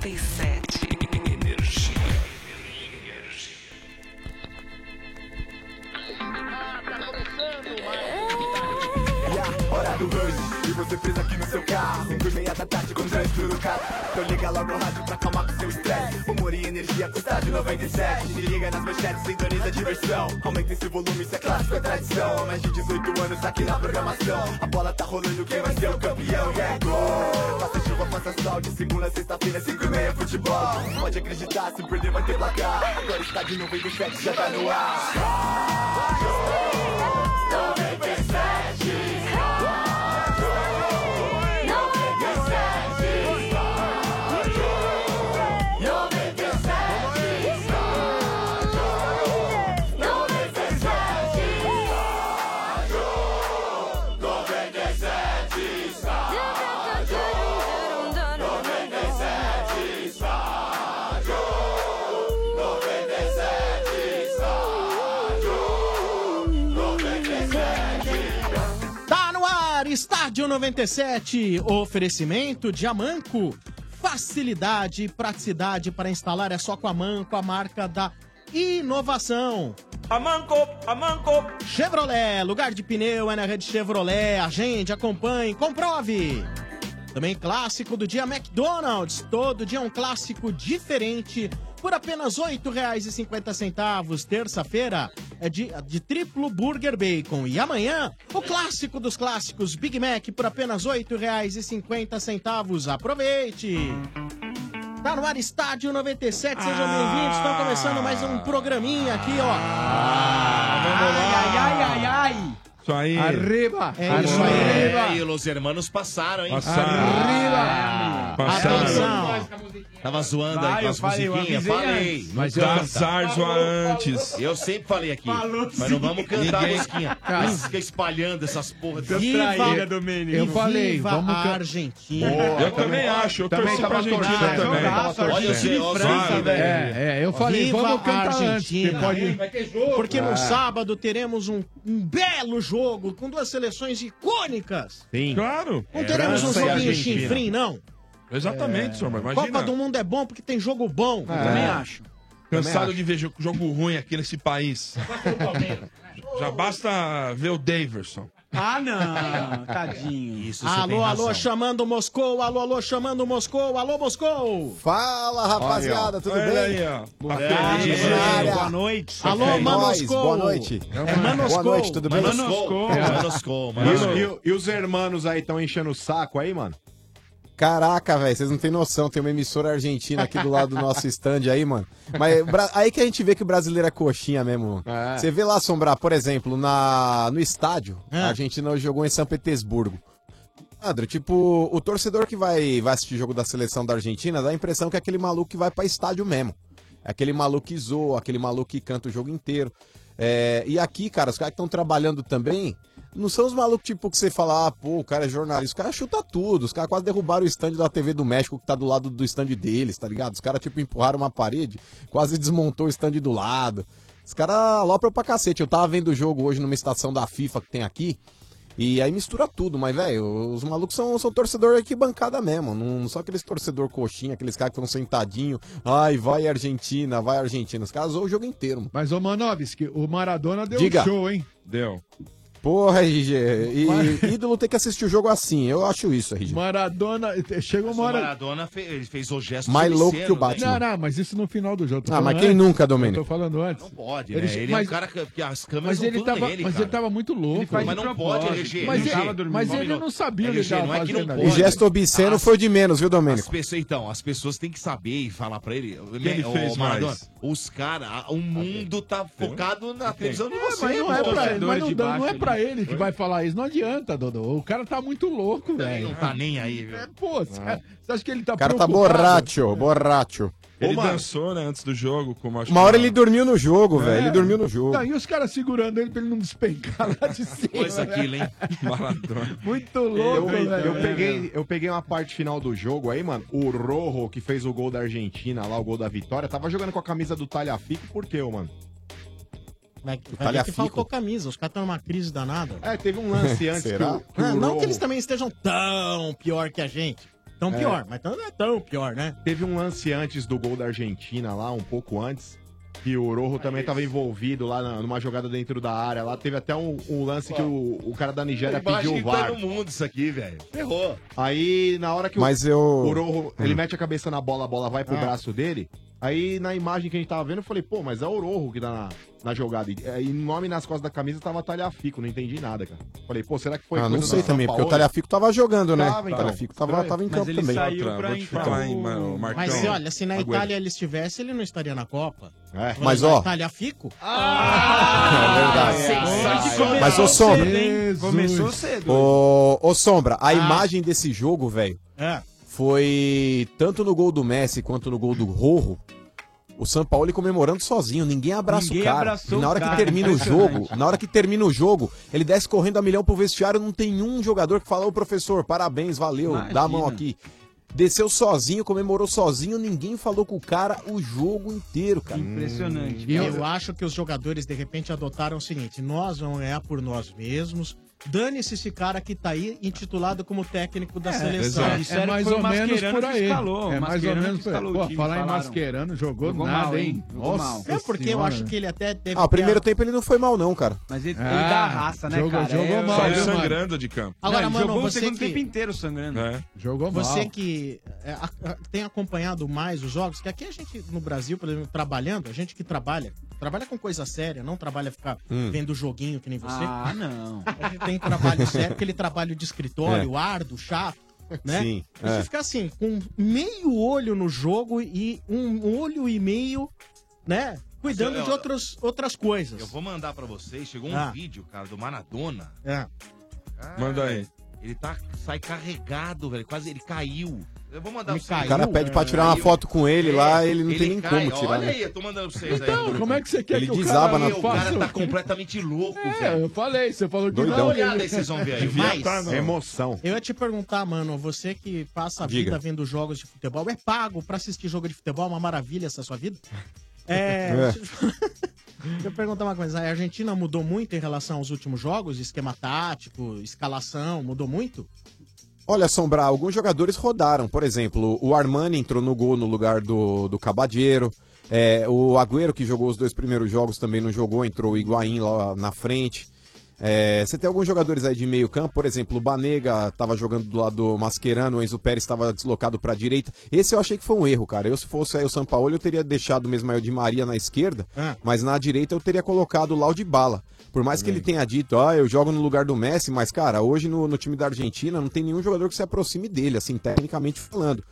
97. Energia. Hora do rush, e você fez aqui no seu carro Cinco e meia da tarde com trânsito no carro Então liga logo o rádio estádio 97 Se liga nas manchetes, sintoniza a diversão. Aumenta esse volume, isso é clássico, é tradição. Mais de 18 anos aqui na programação. A bola tá rolando, quem vai ser o campeão? É gol! Faça chuva, faça sol, de segunda a sexta-feira, cinco e meia futebol. Pode acreditar, se perder vai ter placar. Agora estádio 97 já tá no ar 97, oferecimento de Amanco. Facilidade e praticidade para instalar é só com a Amanco, a marca da inovação. Amanco, Amanco. Chevrolet, lugar de pneu é na rede Chevrolet. Agende, acompanhe, comprove. Também clássico do dia McDonald's. Todo dia um clássico diferente por apenas R$ 8,50. Terça-feira é de, de triplo burger bacon. E amanhã, o clássico dos clássicos Big Mac por apenas R$ 8,50. Aproveite! Tá no ar Estádio 97, sejam bem-vindos. Estão começando mais um programinha aqui, ó. Ai, ai, ai, ai. Isso aí. Arriba. É isso aí. É, e os hermanos passaram, hein? Passaram. Passaram. Atenção. Tava zoando Vai, aí com eu as falei, eu musiquinhas, avisei falei. antes. Não Mas eu-. Casar zoa antes. Eu sempre falei aqui. Mas não vamos cantar a musiquinha. Mas Fica espalhando essas porra. Domênico. Eu falei, Viva vamos a can- Argentina. Eu também acho. Eu Também torci pra Argentina também. Olha ó, e França, velho. É, é, eu falei, Viva vamos a cantar antes. Argentina. porque pode... Porque no sábado teremos um, um belo jogo com duas seleções icônicas. Sim. Claro. Não teremos um França e joguinho Argentina. chinfrim, não. Exatamente, senhor. Mas imagina. Copa do Mundo é bom porque tem jogo bom. Também acho. Cansado de ver jo- jogo ruim aqui nesse país. Já basta ver o Daverson. Ah, não. Tadinho. Isso, Alô, alô, razão. chamando Moscou, alô, alô, chamando Moscou, alô, Moscou. Fala, rapaziada, tudo Olha bem? aí, ó. Tá É, feliz. Boa noite. Alô, É Mano nóis, Moscou. boa noite. É Manoscou. Boa noite, tudo bem? Manoscou. Manoscou. E, Manoscou. os- e o- e os hermanos aí estão enchendo o saco aí, mano? Caraca, velho, vocês não têm noção, tem uma emissora argentina aqui do lado do nosso stand aí, mano. Mas aí que a gente vê que o brasileiro é coxinha mesmo. É. Você vê lá assombrar, por exemplo, na, no estádio, Ah. a Argentina jogou em São Petersburgo. André, tipo, o torcedor que vai, vai assistir jogo da seleção da Argentina dá a impressão que é aquele maluco que vai pra estádio mesmo. É aquele maluco que zoa, aquele maluco que canta o jogo inteiro. É, e aqui, cara, os caras que estão trabalhando também, não são os malucos tipo que você fala, ah, pô, o cara é jornalista. Os caras chutam tudo. Os caras quase derrubaram o stand da TV do México que tá do lado do stand deles, tá ligado? Os caras, tipo, empurraram uma parede, quase desmontou o stand do lado. Os caras alopram pra cacete. Eu tava vendo o jogo hoje numa estação da FIFA que tem aqui. E aí mistura tudo, mas, velho, os malucos são, são torcedor aqui bancada mesmo. Não, não são aqueles torcedor coxinha, aqueles caras que estão sentadinho. Ai, vai Argentina, vai Argentina. Os caras zoam o jogo inteiro. Mas, ô Manovski, o Maradona deu Diga. um show, hein? Deu. Porra, RG. E ídolo tem que assistir o jogo assim. Eu acho isso, RG. Maradona, chega Mas uma o hora... Maradona fe- ele fez o gesto Mais louco que o né? Batman. Não, não, mas isso no final do jogo. Ah, mas quem antes. nunca, Eu Domênico? tô falando antes. Não pode, Ele- né? Ele é mas- um cara que, as câmeras Mas ele tava, nele, mas cara. ele tava muito louco. Mas não pode, LG. Mas, ele, mas ele não sabia ele tava não é que não pode. O gesto obsceno As- foi de menos, viu, As Domênico? pessoas, então, as pessoas têm que saber e falar pra ele. ele Ô, fez Maradona, mais? Os caras, o mundo tá focado na televisão de É, você, mas não é pra é pra ele que vai falar isso. Não adianta, Dodô. O cara tá muito louco, Ele velho. não tá nem aí, viu? É, pô, você você acha que ele tá O cara tá preocupado? borracho, borracho. Ele dançou, né, antes do jogo. Como acho Uma hora ele dormiu no jogo, velho. Ele dormiu no jogo. Não, e os caras segurando ele pra ele não despencar lá de cima. Coisa né? aquilo, hein? Maradona. Muito Eu, louco, velho. eu peguei, eu peguei uma parte final do jogo aí, mano. O Rojo, que fez o gol da Argentina, lá o gol da vitória, tava jogando com a camisa do Talhafico, por quê, mano? Vai, vai ver que faltou camisa. Os caras estão numa crise danada. É, teve um lance antes que Será? o, que o Ah, não que eles também estejam tão pior que a gente. Tão É. pior, mas tão- não é tão pior, né? Teve um lance antes do gol da Argentina lá, um pouco antes, que o Rojo também estava envolvido lá na- numa jogada dentro da área. Lá teve até um, um lance que o, o cara da Nigéria pediu o VAR. mundo isso aqui, velho. Ferrou. Aí, na hora que o, Mas eu- o Rojo, ele Hum. mete a cabeça na bola, a bola vai pro Ah. braço dele. Aí, na imagem que a gente tava vendo, eu falei, pô, mas é o Rojo que tá na, na jogada. E, e o nome nas costas da camisa tava Talhafico, não entendi nada, cara. Falei, pô, será que foi ah, não coisa sei do também, porque o Sampaoli? Talhafico tava jogando, né? Tava, o então. Talhafico tava, Estranho. tava em Mas campo ele também. saiu Outra, pra vou te entrar falar, o- hein, mano, o Marcão. Mas olha, se na. Itália ele estivesse, ele não estaria na Copa. É. Mas, ó- Itália fico? É verdade. Mas, ô Sombra, Começou cedo. ô, ô Sombra, a Ah. imagem desse jogo, velho, É. foi tanto no gol do Messi quanto no gol do Rojo. O São Paulo comemorando sozinho, ninguém abraça Ninguém o cara. E na hora que cara, termina o jogo, na hora que termina o jogo, ele desce correndo a milhão pro vestiário, não tem um jogador que fala, ô professor, parabéns, valeu, dá a mão Imagina. aqui. Desceu sozinho, comemorou sozinho, ninguém falou com o cara o jogo inteiro, cara. Impressionante. E cara. eu acho que os jogadores, de repente, adotaram o seguinte: nós vamos ganhar por nós mesmos. Dane-se esse cara que tá aí intitulado como técnico da seleção. É, que mais ou o menos Mascherano por que aí. escalou, é mais ou menos por aí. Pô, time, falar em falaram. Mascherano, jogou, Jogou nada, mal, hein? Jogou mal. É porque eu Senhora. acho que ele até deve Ah, o primeiro tempo ele não foi mal, não, cara. Mas ele, ele Ah, dá a raça, né, jogou- cara? jogou É, mal, Saiu sangrando de campo. Agora, Não, ele mano, jogou o você segundo que- tempo inteiro sangrando. É. Jogou mal. Você que é, a- a- tem acompanhado mais os jogos, que aqui a gente, no Brasil, por exemplo, trabalhando, a gente que trabalha, trabalha com coisa séria, não trabalha ficar Hum. vendo joguinho que nem você. Ah, não. Tem trabalho sério, aquele trabalho de escritório, árduo, chato, né? Sim, gente é. fica assim, com meio olho no jogo e um olho e meio, né? Cuidando eu- de outros, outras coisas. Eu vou mandar pra vocês. Chegou um Ah. vídeo, cara, do Maradona. É. Manda aí. Ele tá, sai carregado, velho. Quase ele caiu. Eu vou mandar pra vocês. O cara Caiu, pede pra é, tirar uma foto com ele lá, ele não Ele tem nem cai. como tirar. Olha né? aí, eu tô mandando pra vocês aí. Então, como é que você quer Ele que o desaba cara na- O cara tá completamente louco, É, velho. eu falei, você falou que Doidão. Dá não. uma olhada aí, vocês vão ver aí. Mas, tá. Emoção. Eu ia te perguntar, mano, você que passa a Diga. vida vendo jogos de futebol, é pago pra assistir jogo de futebol? É uma maravilha essa sua vida? É. Deixa eu perguntar uma coisa. A Argentina mudou muito em relação aos últimos jogos? Esquema tático, escalação, mudou muito? Olha, Sombra, alguns jogadores rodaram. Por exemplo, o Armani entrou no gol no lugar do, do Cabadeiro. É, o Agüero, que jogou os dois primeiros jogos, também não jogou, entrou o Higuaín lá na frente. É, você tem alguns jogadores aí de meio campo, por exemplo, o Banega estava jogando do lado do Mascherano, o Enzo Pérez estava deslocado para a direita. Esse eu achei que foi um erro, cara. Eu, se fosse aí o São Paulo, eu teria deixado mesmo aí o Di Maria na esquerda, Ah. mas na direita eu teria colocado o Lau de Bala. Por mais que ele tenha dito, ah, eu jogo no lugar do Messi, mas, cara, hoje no, no time da Argentina não tem nenhum jogador que se aproxime dele, assim, tecnicamente falando.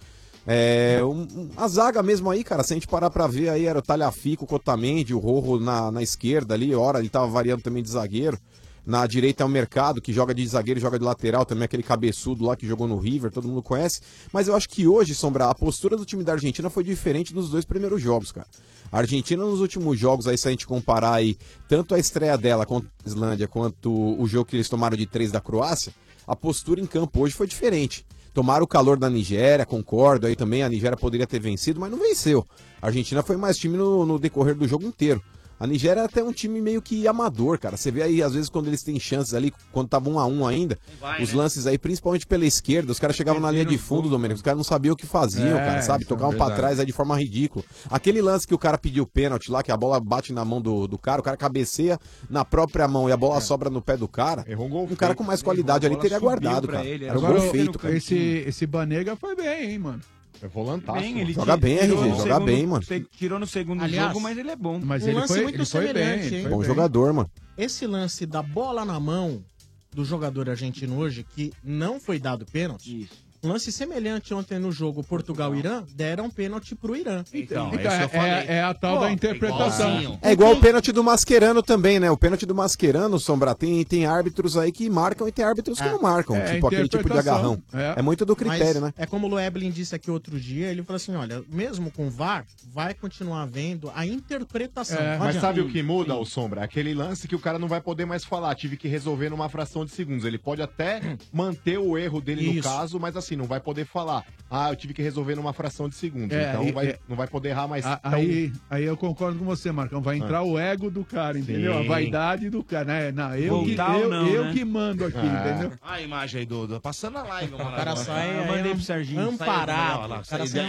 É, um- a zaga mesmo aí, cara, se a gente parar pra ver aí, era o Talhafico, o Cotamendi, o Rojo na, na esquerda ali, hora ele tava variando também de zagueiro. Na direita é o Mercado, que joga de zagueiro joga de lateral, também aquele cabeçudo lá que jogou no River, todo mundo conhece. Mas eu acho que hoje, Sombra, a postura do time da Argentina foi diferente dos dois primeiros jogos, cara. A Argentina nos últimos jogos, aí se a gente comparar aí, tanto a estreia dela contra a Islândia, quanto o jogo que eles tomaram de três da Croácia, a postura em campo hoje foi diferente. Tomaram o calor da Nigéria, concordo, aí também a Nigéria poderia ter vencido, mas não venceu. A Argentina foi mais time no, no decorrer do jogo inteiro. A Nigéria é até um time meio que amador, cara. Você vê aí, às vezes, quando eles têm chances ali, quando tava um a um ainda, vai, os né? lances aí, principalmente pela esquerda, os caras chegavam na linha de fundo, Domênico, os caras não sabiam o que faziam, É, cara, sabe? isso é Tocavam pra trás aí de forma ridícula. Aquele lance que o cara pediu pênalti lá, que a bola bate na mão do, do cara, o cara cabeceia na própria mão e a bola sobra no pé do cara. Errou um gol Um cara com mais qualidade ali teria guardado, cara. ele, Era um gol o- feito, cara. esse, esse Banega foi bem, hein, mano. É volantaço. Bem, ele Joga bem, tirou RG, no joga segundo- bem, mano. Tirou no segundo Aliás, jogo, mas ele é bom. Mas Um ele lance foi, muito ele foi bem. semelhante, ele hein? foi Bom bem. jogador, mano. Esse lance da bola na mão do jogador argentino hoje, que não foi dado pênalti, Isso. Lance semelhante ontem no jogo Portugal-Irã, deram pênalti pro Irã. Então, é Então, é, é- é a tal Pô, da interpretação. igualzinho. É igual o pênalti do Mascherano também, né? O pênalti do Mascherano, Sombra, tem, tem árbitros aí que marcam e tem árbitros que É. não marcam. É, tipo aquele tipo de interpretação. agarrão. É. É muito do critério, Mas né? É como o Lueblin disse aqui outro dia, ele falou assim, olha, mesmo com VAR, vai continuar havendo a interpretação. É, Mas sabe o que muda, o Sombra? Aquele lance que o cara não vai poder mais falar. Tive que resolver numa fração de segundos. Ele pode até manter o erro dele no Isso. caso, mas a assim, não vai poder falar, ah, eu tive que resolver numa fração de segundo. É, então e- vai- é- não vai poder errar mais A- tão- Aí, aí eu concordo com você, Marcão. Vai entrar Ah. o ego do cara, entendeu? A Sim. vaidade do cara. Né? Não, eu, que, Voltar eu, não, eu né? que mando aqui, Ah. entendeu? Olha a imagem aí do, do- passando na live. O cara sai Eu mandei pro Serginho. amparado.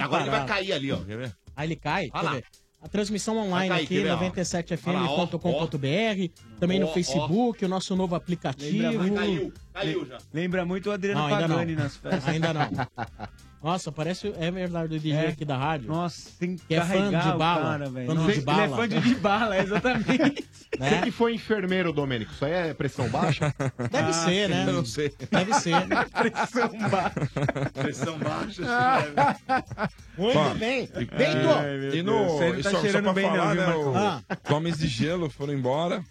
Agora ele vai cair ali, ó. Quer ver? Aí ele cai. Olha lá. ver? A transmissão online Vai cair, aqui, quer ver, ó? 97fm.com.br, também no Ó, ó. Facebook, o nosso novo aplicativo. Lembra muito- Caiu, caiu já. Lembra muito o Adriano Não, ainda não. Pagani nas festas. Ainda não. Nossa, parece. É verdade, o DJ É. aqui da rádio. Nossa, tem que Que é fã de bala. cara. Fã Nossa, de bala. Ele é fã de, de bala, exatamente. né? Você que foi enfermeiro, Domênico, isso aí é pressão baixa? Deve ser, né? Eu não sei. Deve ser. Pressão baixa. Pressão baixa. Muito Ó, bem. e- Bento! E no. Você não e tá só, só pra bem não, falar, viu, né? Marcão? o- Ah. Os homens de gelo foram embora.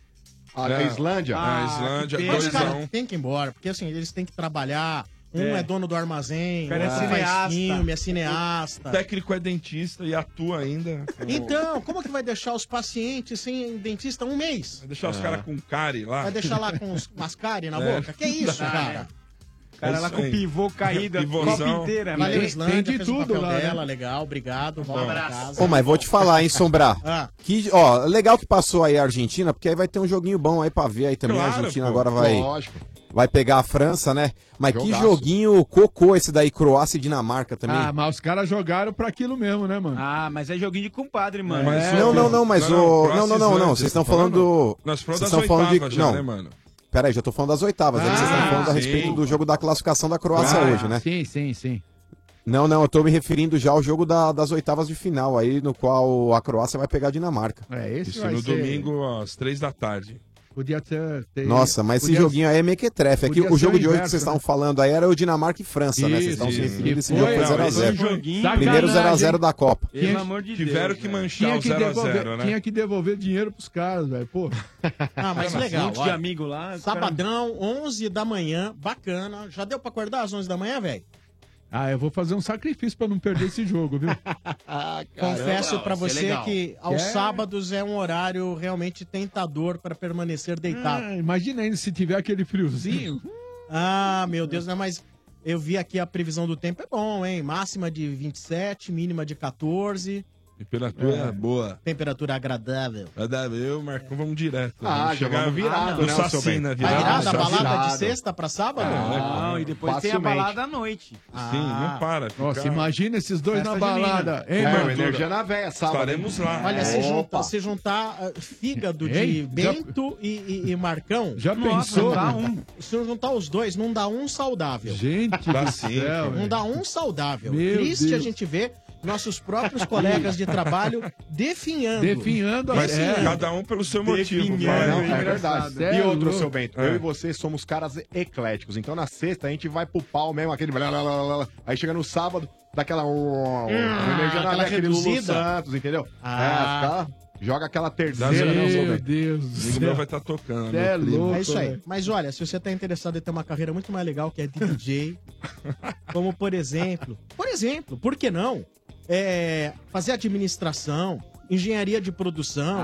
A, É. Islândia? a Islândia, que Mas, 2 cara, a 1 tem que ir embora, porque assim, eles têm que trabalhar. Um é, É. dono do armazém, O cara é cineasta. filme, é cineasta. O técnico é dentista e atua ainda. Então, como que vai deixar os pacientes sem dentista um mês? Vai deixar os caras com cárie lá. Vai deixar lá com os mascare na É. boca? Que isso, cara? O cara É lá isso com o pivô caído, a Pivôzão. copa inteira. Valeu, velho. Islândia, tem de tudo lá, né? dela, legal, obrigado, volta pra casa. Ô, mas vou te falar, hein, Sombrar. Ah, Que, ó, legal que passou aí a Argentina, porque aí vai ter um joguinho bom aí pra ver aí também. Claro, a Argentina pô. agora vai, Lógico. Vai pegar a França, né? Mas que Jogaço. joguinho cocô esse daí, Croácia e Dinamarca também. Ah, mas os caras jogaram pra aquilo mesmo, né, mano? Ah, mas é joguinho de compadre, mano. Mas É. não, não, não, mas Não, não, o. Não, não, e não, não. Vocês estão falando? Nós falamos Vocês das estão falando de. oitavas já, Não, né, mano? peraí, já tô falando das oitavas. aí vocês Ah, estão falando a sim. respeito do jogo da classificação da Croácia Ah, hoje, né? Sim, sim, sim. Não, não, eu tô me referindo já ao jogo da- das oitavas de final aí, no qual a Croácia vai pegar a Dinamarca. É, esse Isso vai no ser- domingo às três da tarde. Podia ter... ter- Nossa, mas esse joguinho aí é mequetrefe. É que o jogo o de hoje que vocês né? estavam falando aí era o Dinamarca e França, né? Vocês Isso, estão se isso. referindo, esse Que jogo foi foi, ó, 0x0. esse é um joguinho. Primeiro Sacanagem, 0x0 da Copa. Tinha- Pelo amor de Deus. Tiveram que velho. manchar Tinha o que, 0x0, devolver, né? tinha que devolver dinheiro pros caras, velho. Pô, ah, mas Um legal. monte de amigo lá. cara- Sabadão, 11 da manhã, bacana. Já deu pra acordar às 11 da manhã, velho? Ah, eu vou fazer um sacrifício pra não perder esse jogo, viu? Confesso vai ser você que aos É. sábados é um horário realmente tentador pra permanecer deitado. Ah, imagina ainda se tiver aquele friozinho. Ah, meu Deus, né? Mas eu vi aqui a previsão do tempo, é bom, hein? Máxima de 27, mínima de 14, Temperatura É. boa. temperatura agradável. Eu, Marcão, vamos direto. Ah, vamos já vamos virado, no né, seu bem? né? Vai virar Ah, da já balada virado. de sexta pra sábado? Ah, Não, e depois tem a balada à noite. Sim, não para. fica- Nossa, imagina esses dois Festa na balada. Hein, É, mano? energia na véia, sábado. Estaremos lá. Olha, se, Opa. junta, se juntar ah, fígado de Hein? Já- Bento e, e- e Marcão, Já Nossa, pensou? dá um. se juntar os dois, não dá um saudável. Gente Não dá um saudável. Triste a gente ver nossos próprios colegas de trabalho definhando. Definhando Mas é, cada um pelo seu motivo. Definhando. Não, É é engraçado. verdade. É E outro, seu Bento, É. eu e você somos caras ecléticos. Então na sexta a gente vai pro pau mesmo, aquele. blá, blá, blá, blá, blá. Aí chega no sábado, dá aquela. energia na aquela véia, aquele Lulu. Santos, entendeu? Ah. É, fica- joga aquela terceira, né, Meu? Deus do Amigo meu vai estar tocando. É louco. É isso aí. velho. Mas olha, se você tá interessado em ter uma carreira muito mais legal, que é de DJ, como por exemplo, por exemplo, por que não? É, fazer administração, engenharia de produção,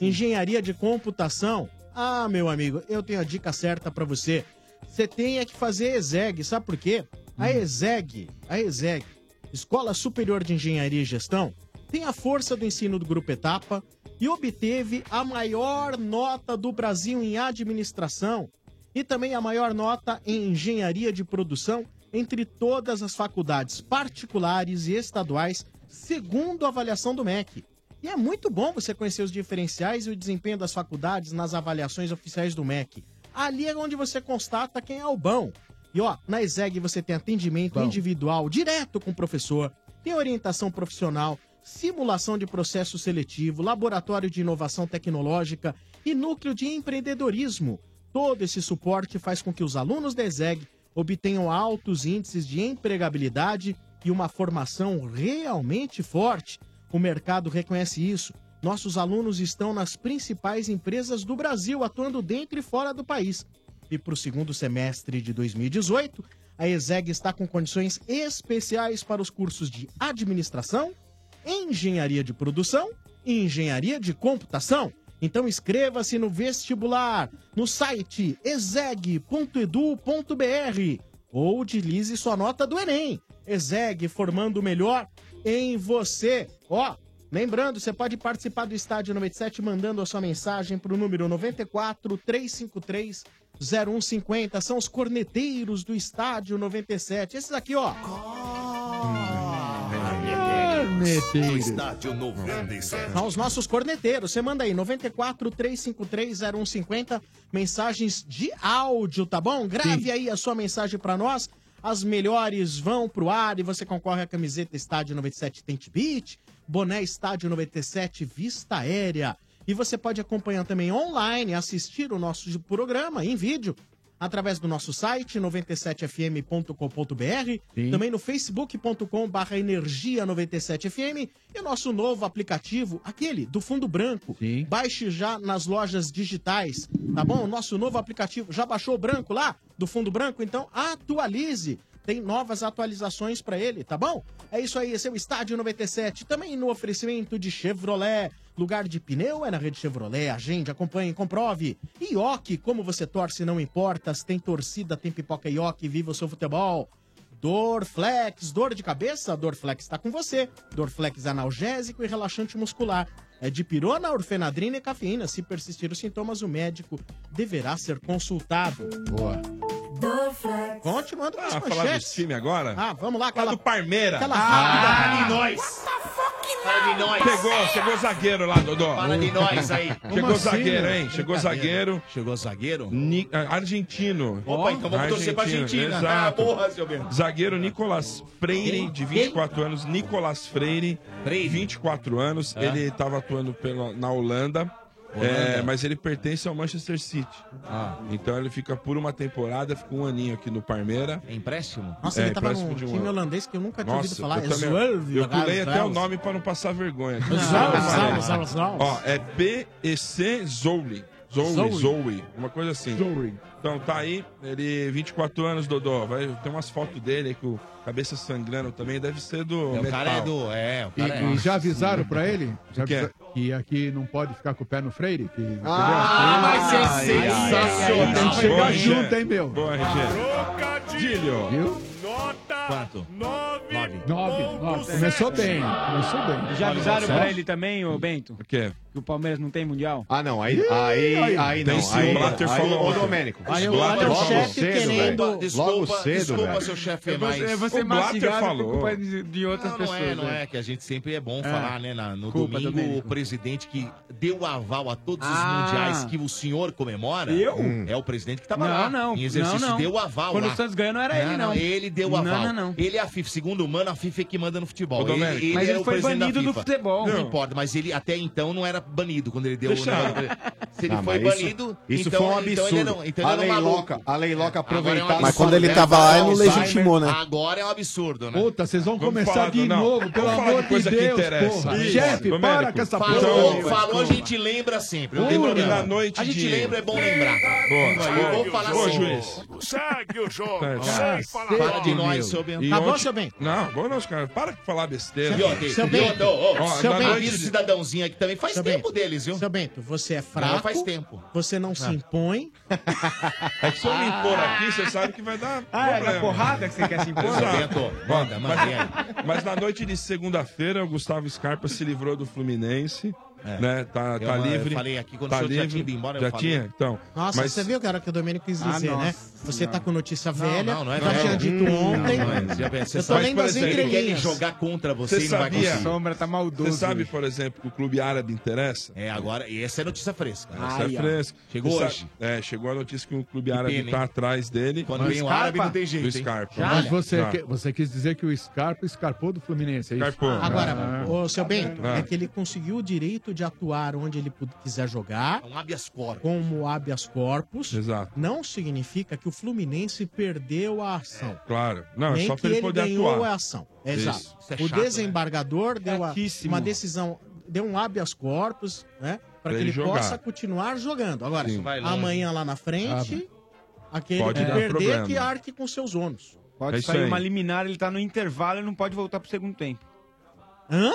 engenharia de computação. Ah, meu amigo, eu tenho a dica certa pra você. Você tem é que fazer ESEG, sabe por quê? A ESEG, a ESEG, Escola Superior de Engenharia e Gestão, tem a força do ensino do Grupo Etapa e obteve a maior nota do Brasil em administração e também a maior nota em engenharia de produção entre todas as faculdades particulares e estaduais, segundo a avaliação do MEC. E é muito bom você conhecer os diferenciais e o desempenho das faculdades nas avaliações oficiais do MEC. Ali é onde você constata quem é o bom. E ó, na ESEG você tem atendimento Bom. individual direto com o professor, tem orientação profissional, simulação de processo seletivo, laboratório de inovação tecnológica e núcleo de empreendedorismo. Todo esse suporte faz com que os alunos da ESEG obtenham altos índices de empregabilidade e uma formação realmente forte. O mercado reconhece isso. Nossos alunos estão nas principais empresas do Brasil, atuando dentro e fora do país. E para o segundo semestre de 2018, a ESEG está com condições especiais para os cursos de administração, engenharia de produção e engenharia de computação. Então inscreva-se no vestibular no site exeg.edu.br ou utilize sua nota do Enem. Exeg, formando o melhor em você. Ó, lembrando, você pode participar do Estádio 97 mandando a sua mensagem para o número 94 353 0150. São os corneteiros do Estádio 97. Esses aqui, ó. Estádio 97. São os nossos corneteiros. Você manda aí 94 353 0150 mensagens de áudio, tá bom? Grave aí a sua mensagem pra nós. As melhores vão pro ar e você concorre à camiseta Estádio 97 Tent Beat, boné Estádio 97 Vista Aérea. E você pode acompanhar também online, assistir o nosso programa em vídeo através do nosso site 97fm.com.br, também no facebook.com/barra energia 97fm e o nosso novo aplicativo, aquele do fundo branco. Baixe já nas lojas digitais, tá bom? O nosso novo aplicativo já baixou o branco lá do fundo branco, então atualize. Tem novas atualizações para ele, tá bom? É isso aí, esse é o Estádio 97, também no oferecimento de Chevrolet. Lugar de pneu é na rede Chevrolet. Agende, acompanhe, comprove. Ioki, como você torce, não importa. Se tem torcida, tem pipoca Ioki, viva o seu futebol. Dorflex, dor de cabeça? Dorflex está com você. Dorflex analgésico e relaxante muscular. É de pirona, orfenadrina e cafeína. Se persistir os sintomas, o médico deverá ser consultado. Boa. Continuando com as Ah, falar do time agora? Ah, vamos lá. Falar do Parmeira. Aquela rápida. de nós! Para de nós! Chegou, chegou o zagueiro lá, Dodô. Para de nós aí. Chegou o zagueiro, assim, hein? Chegou zagueiro. Chegou zagueiro? Ni- ah, argentino. Opa, então vamos torcer pra Argentina. Exato. Ah, porra, seu Bento. Zagueiro Nicolas Freire, de 24 anos. Nicolas Freire, 24 anos. É. Ele estava atuando pela- na Holanda. É, mas ele pertence ao Manchester City. Então ele fica por uma temporada, fica um aninho aqui no Parmeira. É empréstimo? Nossa, É, ele tava empréstimo num de um time ano. holandês que eu nunca tinha ouvido Nossa, falar. eu É também- Zwerve, Eu pulei até o nome para não passar vergonha. Zwerve, Zwerve, Zwerve. Ó, é PEC Zouli. Zouli, Zouli. Zouli, uma coisa assim. Então tá aí, ele 24 anos, Dodô. Vai, tem umas fotos dele aí com o cabeça sangrando também, deve ser do. É, o cara metal. é do- é, o E, cara e já avisaram pra ele? Já O quê? avisa- que aqui não pode ficar com o pé no freire? Que, entendeu? Ah, mas é sensacional. Tem que chegar Boa, junto, hein, meu? Boa, RG. Dílio. Viu? Quanto? Nove. Nove. Nove. Começou bem. Começou bem. Já avisaram pra ele também, ô Bento? O quê? Que o Palmeiras não tem mundial? Ah, não. Aí, aí, aí, Tem não. sim, aí, o Blatter aí, falou Ô. Domênico. Aí o Blatter chefe cedo, querendo. Logo cedo, desculpa, velho. seu chefe, eu vou ser o Blatter mastigado falou. por culpa de, de outras Não, não pessoas. é, não é, que a gente sempre é bom É. falar, né? na- no domingo, Domênico. o presidente que deu aval a todos os Ah. mundiais que o senhor comemora. Eu? É o presidente que tava Não, lá. não, Em exercício, não, não. deu aval Quando o Santos ganhou, não era ele, não. Ele deu Não, aval. não, não. Ele é a FIFA. Segundo o Mano, a FIFA é que manda no futebol. Ô, Domênico. ele, Mas é ele o foi presidente da banido do FIFA. futebol. Não Não. importa, mas ele até então não era banido quando ele deu Deixa- o negócio. Se ele Ah, foi mas isso- banido, Isso então, foi um então absurdo. ele não, então a ele era um lei maluco. loca, a lei loca Agora é um. Mas quando ele absurdo, tava lá, ele não Alzheimer, legitimou, né? Agora é um absurdo, né? Puta, vocês vão Vamos começar falar de do- não. novo, pelo Vamos falar de amor de coisa que Deus, interessa. porra. Isso. Chefe, Domênico. para com essa Falou, porra. Então, falou, a gente lembra sempre. Não tem problema. na noite a gente de- lembra, é bom lembrar. Boa. Eu vou falar Ô, assim. juiz. Segue o jogo. Sem falar. Fala de. Nós, seu Bento. E Acabou, ontem- seu bem? Não, agora não, cara. Para de falar besteira. E ontem, Seu e Bento. ontem, Ó, Seu na Bento. noite cidadãozinho aqui também faz Seu tempo Bento. deles, viu? Seu Bento, você é Não, fraco. faz tempo. Você não se impõe. É que se eu me impor aqui, você sabe que vai dar Ah, é porrada que você quer se impor? Bento, manda, manda aí. Mas na noite de segunda-feira, o Gustavo Scarpa se livrou do Fluminense. Né? Tá, Eu, tá eu livre. falei aqui quando tá o senhor já livre. tinha ido embora, eu Já falei. tinha? Então. Nossa, mas você viu, cara, que o Domênico quis Ah, dizer, né? nossa Você tá com notícia velha. não, não é já tinha dito ontem. Não, não é. Eu tô sabe, lendo as entrelinhas. jogar contra você Você e não vai sabia? conseguir. Sombra tá maldoso. Você sabe, por exemplo, que o clube árabe interessa? É, agora, e essa é notícia fresca. Essa é fresca. Chegou hoje. é, chegou a notícia que o clube árabe tá atrás dele. Quando Do vem o árabe não tem jeito. Mas você, quis dizer que o Scarpa escarpou do Fluminense, é isso? Agora, Ah. ô, seu Bento, Ah. é que ele conseguiu o direito de atuar onde ele pu- quiser jogar, É um habeas corpus. como habeas corpus. Exato. Não significa que o Fluminense perdeu a ação. Claro. Não, é Nem só que pra ele ele poder ganhou atuar. a ação. Exato. Isso. Isso é o chato, desembargador deu a- uma decisão, deu um habeas corpus, né? Para que ele ele jogar. possa continuar jogando. Agora, Sim. Vai longe. amanhã lá na frente, aquele Pode que dar perder problema. que arque com seus ônus. Pode É isso sair aí. uma liminar, ele tá no intervalo, ele não pode voltar pro segundo tempo. Hã?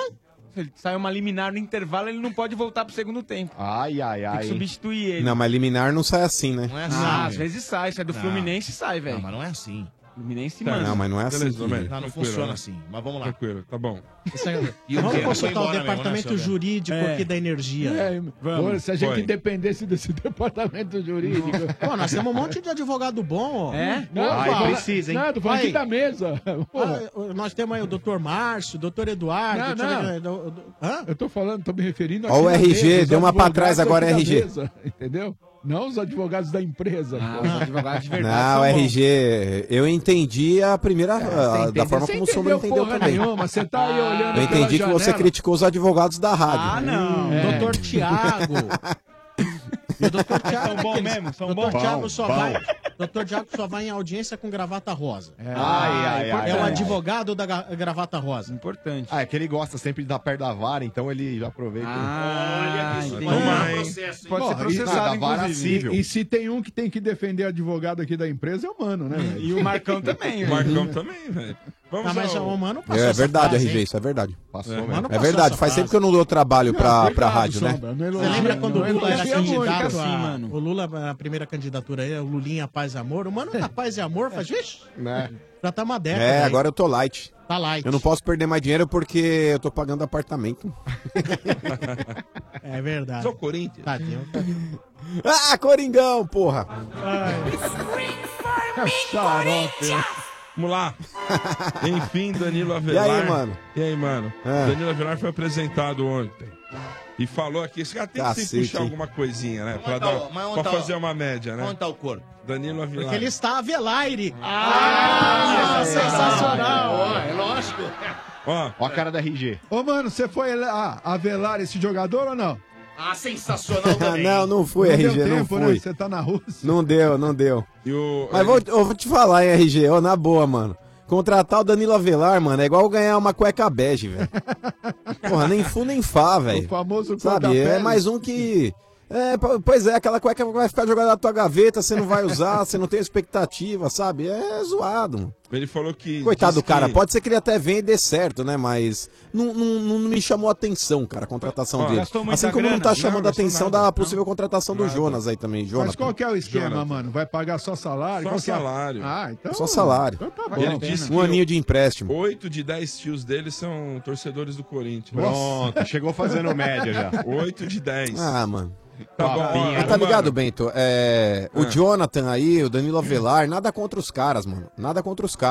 Se ele sai uma liminar no intervalo, ele não pode voltar pro segundo tempo. Ai, ai, Tem ai. que hein? substituir ele. Não, mas liminar não sai assim, né? Não é assim. Ah, às vezes sai, sai do Não. Fluminense sai, Não, velho. mas não é assim. Fluminense Tá, manda. Não, mas não é assim. Beleza, que- Não, não funciona né? assim. Mas vamos lá. Tranquilo, tá bom. É- E o Vamos consultar o mesmo, departamento né, seu jurídico É. aqui da energia. É, Vamos. pô, se a gente Foi. dependesse desse departamento jurídico. Pô, nós temos um monte de advogado bom, ó. É? Não, Ai, falando- precisa, hein? Não, tô falando Vai. aqui da mesa. Ah, nós temos aí o doutor Márcio, o doutor Eduardo. Não, eu não. do- Hã? eu tô falando, tô me referindo Ó, o RG, mesa, deu uma pra trás agora, RG. mesa, entendeu? Não os advogados da empresa. Ah, os advogados de verdade Não, são bons. RG, eu entendi a primeira, ah, da forma Você como o Sombra entendeu porra também. nenhuma, você tá aí olhando Eu entendi que você criticou os advogados da rádio. Ah, não. É. Doutor Tiago. E o doutor Tiago. São é bons daqueles- mesmo, são doutor bons. Tiago Bom, só bom. vai. Doutor Tiago só vai em audiência com gravata rosa. É. Ai, ai, ai. É o advogado da gravata rosa. Importante. Ah, é que ele gosta sempre de estar perto da vara, então ele já aproveita. Ah. Toma, processo, hein? Pode ser Porra, e- processado, da vara inclusive. civil. E, e se tem um que tem que defender advogado aqui da empresa, é o mano, né? E o Marcão também, O. Marcão também, velho. Vamos Ah, mas ao... o mano passou É verdade, frase, RG, hein? isso é verdade. Passou É. mesmo. É verdade, faz tempo que eu não dou trabalho pra, Obrigado, pra rádio, né? Não Você lembra quando o não Lula era candidato assim, a... mano. O Lula, a primeira candidatura aí, o Lulinha Paz e Amor. O mano tá Paz e Amor, faz... Vixe, Né? já tá uma década. É, aí. agora eu tô light. Tá light. Eu não posso perder mais dinheiro porque eu tô pagando apartamento. É verdade. Sou Corinthians. Tadinho. Ah, Coringão, porra! Xarope. Vamos lá. Enfim, Danilo E Avelar. aí, mano? E aí, mano? É. Danilo Avelar foi apresentado ontem. E falou aqui, esse cara tem que se Cacete, puxar hein? alguma coisinha, né? Pra, tá dar, mas onde pra tá o- fazer uma média, né? Onde tá o corpo? Danilo Avelar. Porque ele está a Velaire. Ah, sensacional. é lógico. Ó, Ó a cara da RG. Ô, mano, você foi lá avelar esse jogador ou não? Ah, sensacional também. não, não fui, não RG, deu não tempo, né? fui. Você tá na Rússia. Não deu, não deu. e o... Mas vou, eu vou te falar, hein, RG, ô, na boa, mano. Contratar o Danilo Avelar, mano, é igual ganhar uma cueca bege, velho. Porra, nem fu nem fá, O velho. famoso Sabe, é mais um que. É, po- pois é, aquela cueca vai ficar jogada na tua gaveta, você não vai usar, você não tem expectativa, sabe? É zoado, mano. Ele falou que... Coitado do cara, que- pode ser que ele até venha e dê certo, né? Mas não, não, não me chamou a atenção, cara, a contratação Ó, dele. Assim como não grana? tá Não, chamando a atenção nada. da possível contratação do Nada. Jonas aí também, Jonas. Mas qual que é o esquema, Jonathan. mano? Vai pagar só salário? Só Qual é a- salário. Ah, então... Só salário. Então tá bom. Ele disse Um aninho de empréstimo. oito de dez tios dele são torcedores do Corinthians. Pronto, chegou fazendo média já. Oito de dez. Ah, mano. tá bom. Mas ó, tá ligado, mano, Bento? É, O Ah. Jonathan aí, o Danilo Avelar, nada contra os caras, mano. Nada contra os caras.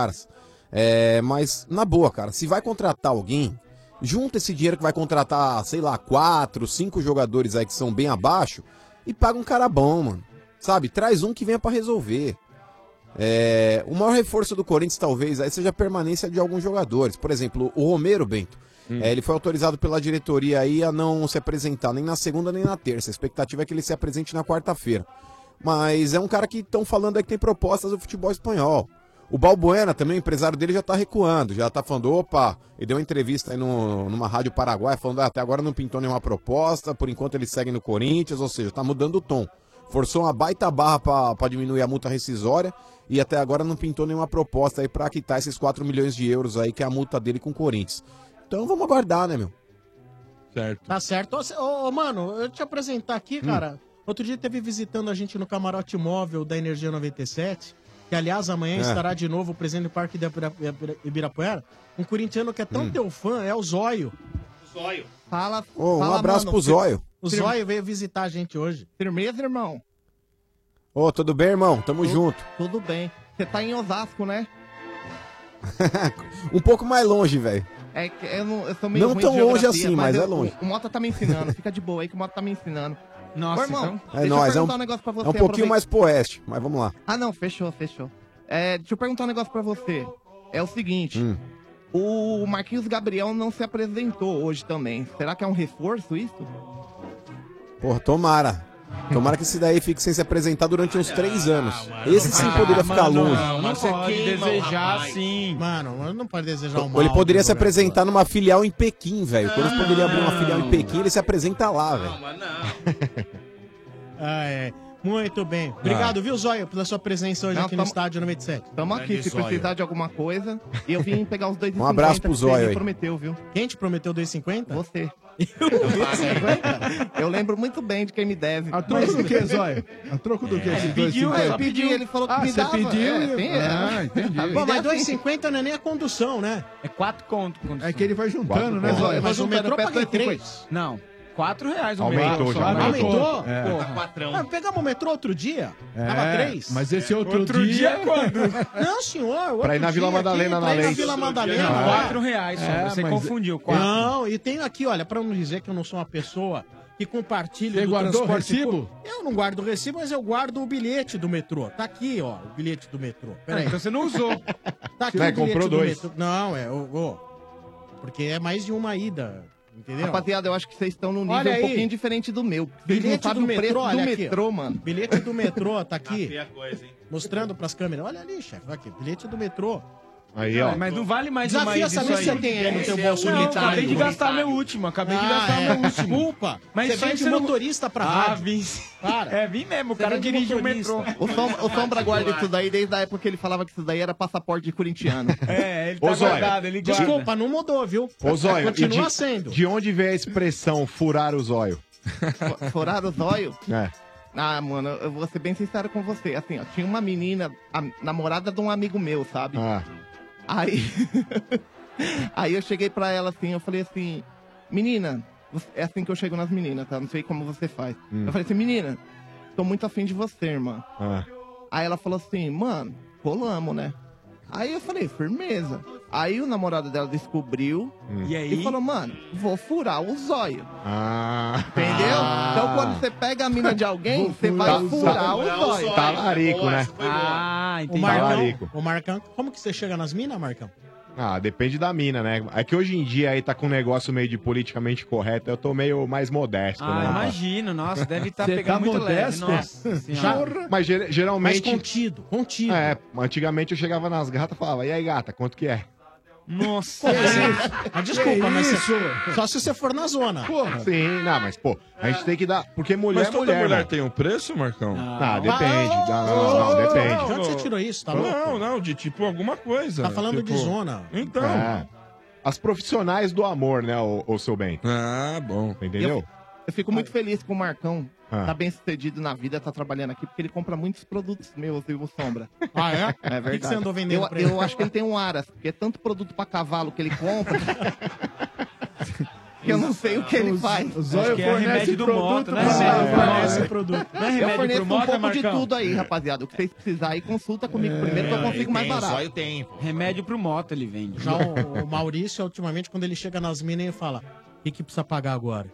É, mas, na boa, cara, se vai contratar alguém, junta esse dinheiro que vai contratar, sei lá, quatro, cinco jogadores aí que são bem abaixo e paga um cara bom, mano. Sabe? Traz um que venha pra resolver. É, o maior reforço do Corinthians, talvez, aí seja a permanência de alguns jogadores. Por exemplo, o Romero Bento. É, ele foi autorizado pela diretoria aí a não se apresentar nem na segunda nem na terça. A expectativa é que ele se apresente na quarta-feira. Mas é um cara que estão falando aí que tem propostas do futebol espanhol. O Balbuena também, o empresário dele já tá recuando, já tá falando, opa, ele deu uma entrevista aí no- numa rádio paraguaia falando, ah, até agora não pintou nenhuma proposta, por enquanto ele segue no Corinthians, ou seja, tá mudando o tom. Forçou uma baita barra pra pra diminuir a multa rescisória e até agora não pintou nenhuma proposta aí pra quitar esses 4 milhões de euros aí, que é a multa dele com o Corinthians. Então vamos aguardar, né, meu? Certo. Tá certo. Ô, ô, mano, eu te apresentar aqui, Hum. cara. Outro dia teve visitando a gente no camarote móvel da Energia 97. Que, aliás, amanhã É. estará de novo presente no Parque de Ibira- Ibira- Ibirapuera. Um corintiano que é tão Hum. teu fã, é o Zóio. Zóio. Fala, um fala, abraço mano. pro Zóio. O Zóio veio visitar a gente hoje. Firmeza, irmão? Ô, tudo bem, irmão? Tamo junto. Tudo bem. Você tá em Osasco, né? Um pouco mais longe, velho. É que eu, não, eu sou meio Não ruim tão de longe assim, mas eu- é longe. O, o Mota tá me ensinando. Fica de boa aí que o Mota tá me ensinando. Nossa, Ô, irmão, então... É nóis, é um, um negócio pra você. é um pouquinho aproveita- mais pro oeste, mas vamos lá. Ah, não, fechou, fechou. É, deixa eu perguntar um negócio pra você. É o seguinte. Hum. O Marquinhos Gabriel não se apresentou hoje também. Será que é um reforço isso? Porra, tomara. Tomara que esse daí fique sem se apresentar durante uns três anos. Esse sim poderia ficar mano, longe. Não, mas você pode desejar rapaz. sim. Mano, não pode desejar o mal. Ou ele poderia se apresentar numa filial em Pequim, velho. Quando eles poderiam abrir uma filial em Pequim, ele se apresenta lá, velho. mas não. Ah, é. Muito bem. Obrigado, viu, Zóio, pela sua presença hoje Não, aqui no tamo- estádio 97. Tamo aqui, Grande se zóio. precisar de alguma coisa. E eu vim pegar os dois Um abraço pro você zóio aí. prometeu, viu? Quem te prometeu 2,50? Você. Eu lembro muito bem de quem me deve. A troco do que, Zóio? A troco do que? É, esses pediu, 2,50? eu pedi, ele falou que ah, me você dava. pediu? É, e- sim, é. Ah, entendi. Bom, mas 2,50 não é nem a condução, né? É 4 conto. condução. É que ele vai juntando, né, conto. Zóio? Mas o metrô da três. Não, 4 reais o Aumentou metrô. já. Só Aumentou? É. Porra. Tá quatrão. Ah, pegamos o metrô outro dia. É, Tava três. Mas esse outro, Outro dia quando? Não, senhor. outro Pra ir na Vila dia Madalena, aqui, na pra ir na Leite. Vila Madalena. Lá. 4 reais só. É, Você mas- confundiu. 4. Não, e tenho aqui, olha, pra não dizer que eu não sou uma pessoa que compartilha Você do guardou o transporte recibo? público. Eu não guardo o recibo, mas eu guardo o bilhete do metrô. Tá aqui, ó, o bilhete do metrô. Peraí. Então você não usou. Tá aqui Vai, o bilhete comprou do dois. metrô. Não, é, ô, ô, porque é mais de uma ida, entendeu? Rapaziada, eu acho que vocês estão num nível Olha um aí. pouquinho diferente do meu. Vocês não Bilhete sabem do o preço metrô, do olha aqui, metrô, ó. mano. Bilhete do metrô, tá aqui, coisa, hein? mostrando pras câmeras. Olha ali, chefe, olha aqui, bilhete do metrô. Aí, ó. Mas não vale mais de uma ida saber isso se aí. você tem aí no teu é bolso o Não, militar. acabei de gastar meu último. Acabei de Ah, gastar é. meu último. Desculpa. Mas você isso aí vem de você não- motorista pra Ah, rádio. vim. Para. É, vim mesmo. O cara vem dirige o metrô. O, Som, o Sombra guarda isso daí desde a época que ele falava que isso daí era passaporte de corintiano. É, ele Ô, tá Zóio, guardado, ele guarda. Desculpa, não mudou, viu? Ô, Zóio, e Continua de, sendo. de onde veio a expressão furar o zóio? Foraram os olhos? É. Ah, mano, eu vou ser bem sincero com você. Assim, ó, tinha uma menina, a namorada de um amigo meu, sabe? Ah, Aí. aí eu cheguei pra ela assim, eu falei assim, menina, é assim que eu chego nas meninas, tá? Não sei como você faz. Hum. Eu falei assim, menina, tô muito afim de você, irmã. ah. Aí ela falou assim, mano, rolamos, né? Aí eu falei, firmeza. Aí o namorado dela descobriu E aí? e falou, mano, vou furar o zóio. Ah. Entendeu? Então quando você pega a mina de alguém, você vai furar o zóio. Talarico, né? Ah, O entendi. Marcão, Talarico. o Marcão, como que você chega nas minas, Marcão? Ah, depende da mina, né? É que hoje em dia aí tá com um negócio meio de politicamente correto, eu tô meio mais modesto, Ah, né? imagino. Nossa, deve estar Você pegando tá muito modesto? leve. Nossa senhora. Mas ger- Mais geralmente. contido, contido. É, antigamente eu chegava nas gatas e falava, e aí gata, quanto que é? Nossa. Ah, desculpa, mas você- isso? só se você for na zona. Porra. Sim, não, mas pô, a gente tem que dar. Porque mulher Mas é toda mulher. mulher, né? tem um preço, Marcão? Ah, depende. Não, não, não, De depende. onde você tirou isso? Tá louco? Não, não, de tipo alguma coisa. Tá falando tipo... de zona. Então. É. As profissionais do amor, né, o, o seu bem? Ah, bom. Entendeu? Eu fico muito feliz com o Marcão. Ah. Tá bem sucedido na vida, tá trabalhando aqui, porque ele compra muitos produtos meus, viu, Sombra? Ah, é? É O que, verdade. que você andou vendendo eu, pra ele? eu acho que ele tem um aras, porque é tanto produto pra cavalo que ele compra. que eu não sei o que ele faz. O Zóio é fornece remédio do produto moto, né? É. Esse produto. Não é Eu remédio forneço pro um moto, pouco de tudo aí, rapaziada. O que vocês precisarem, consulta comigo primeiro que eu consigo mais Tem, barato. Só eu tenho. pô. Remédio pro moto ele vende. Já o, o Maurício, ultimamente, quando ele chega nas minas, ele fala: o que, que precisa pagar agora?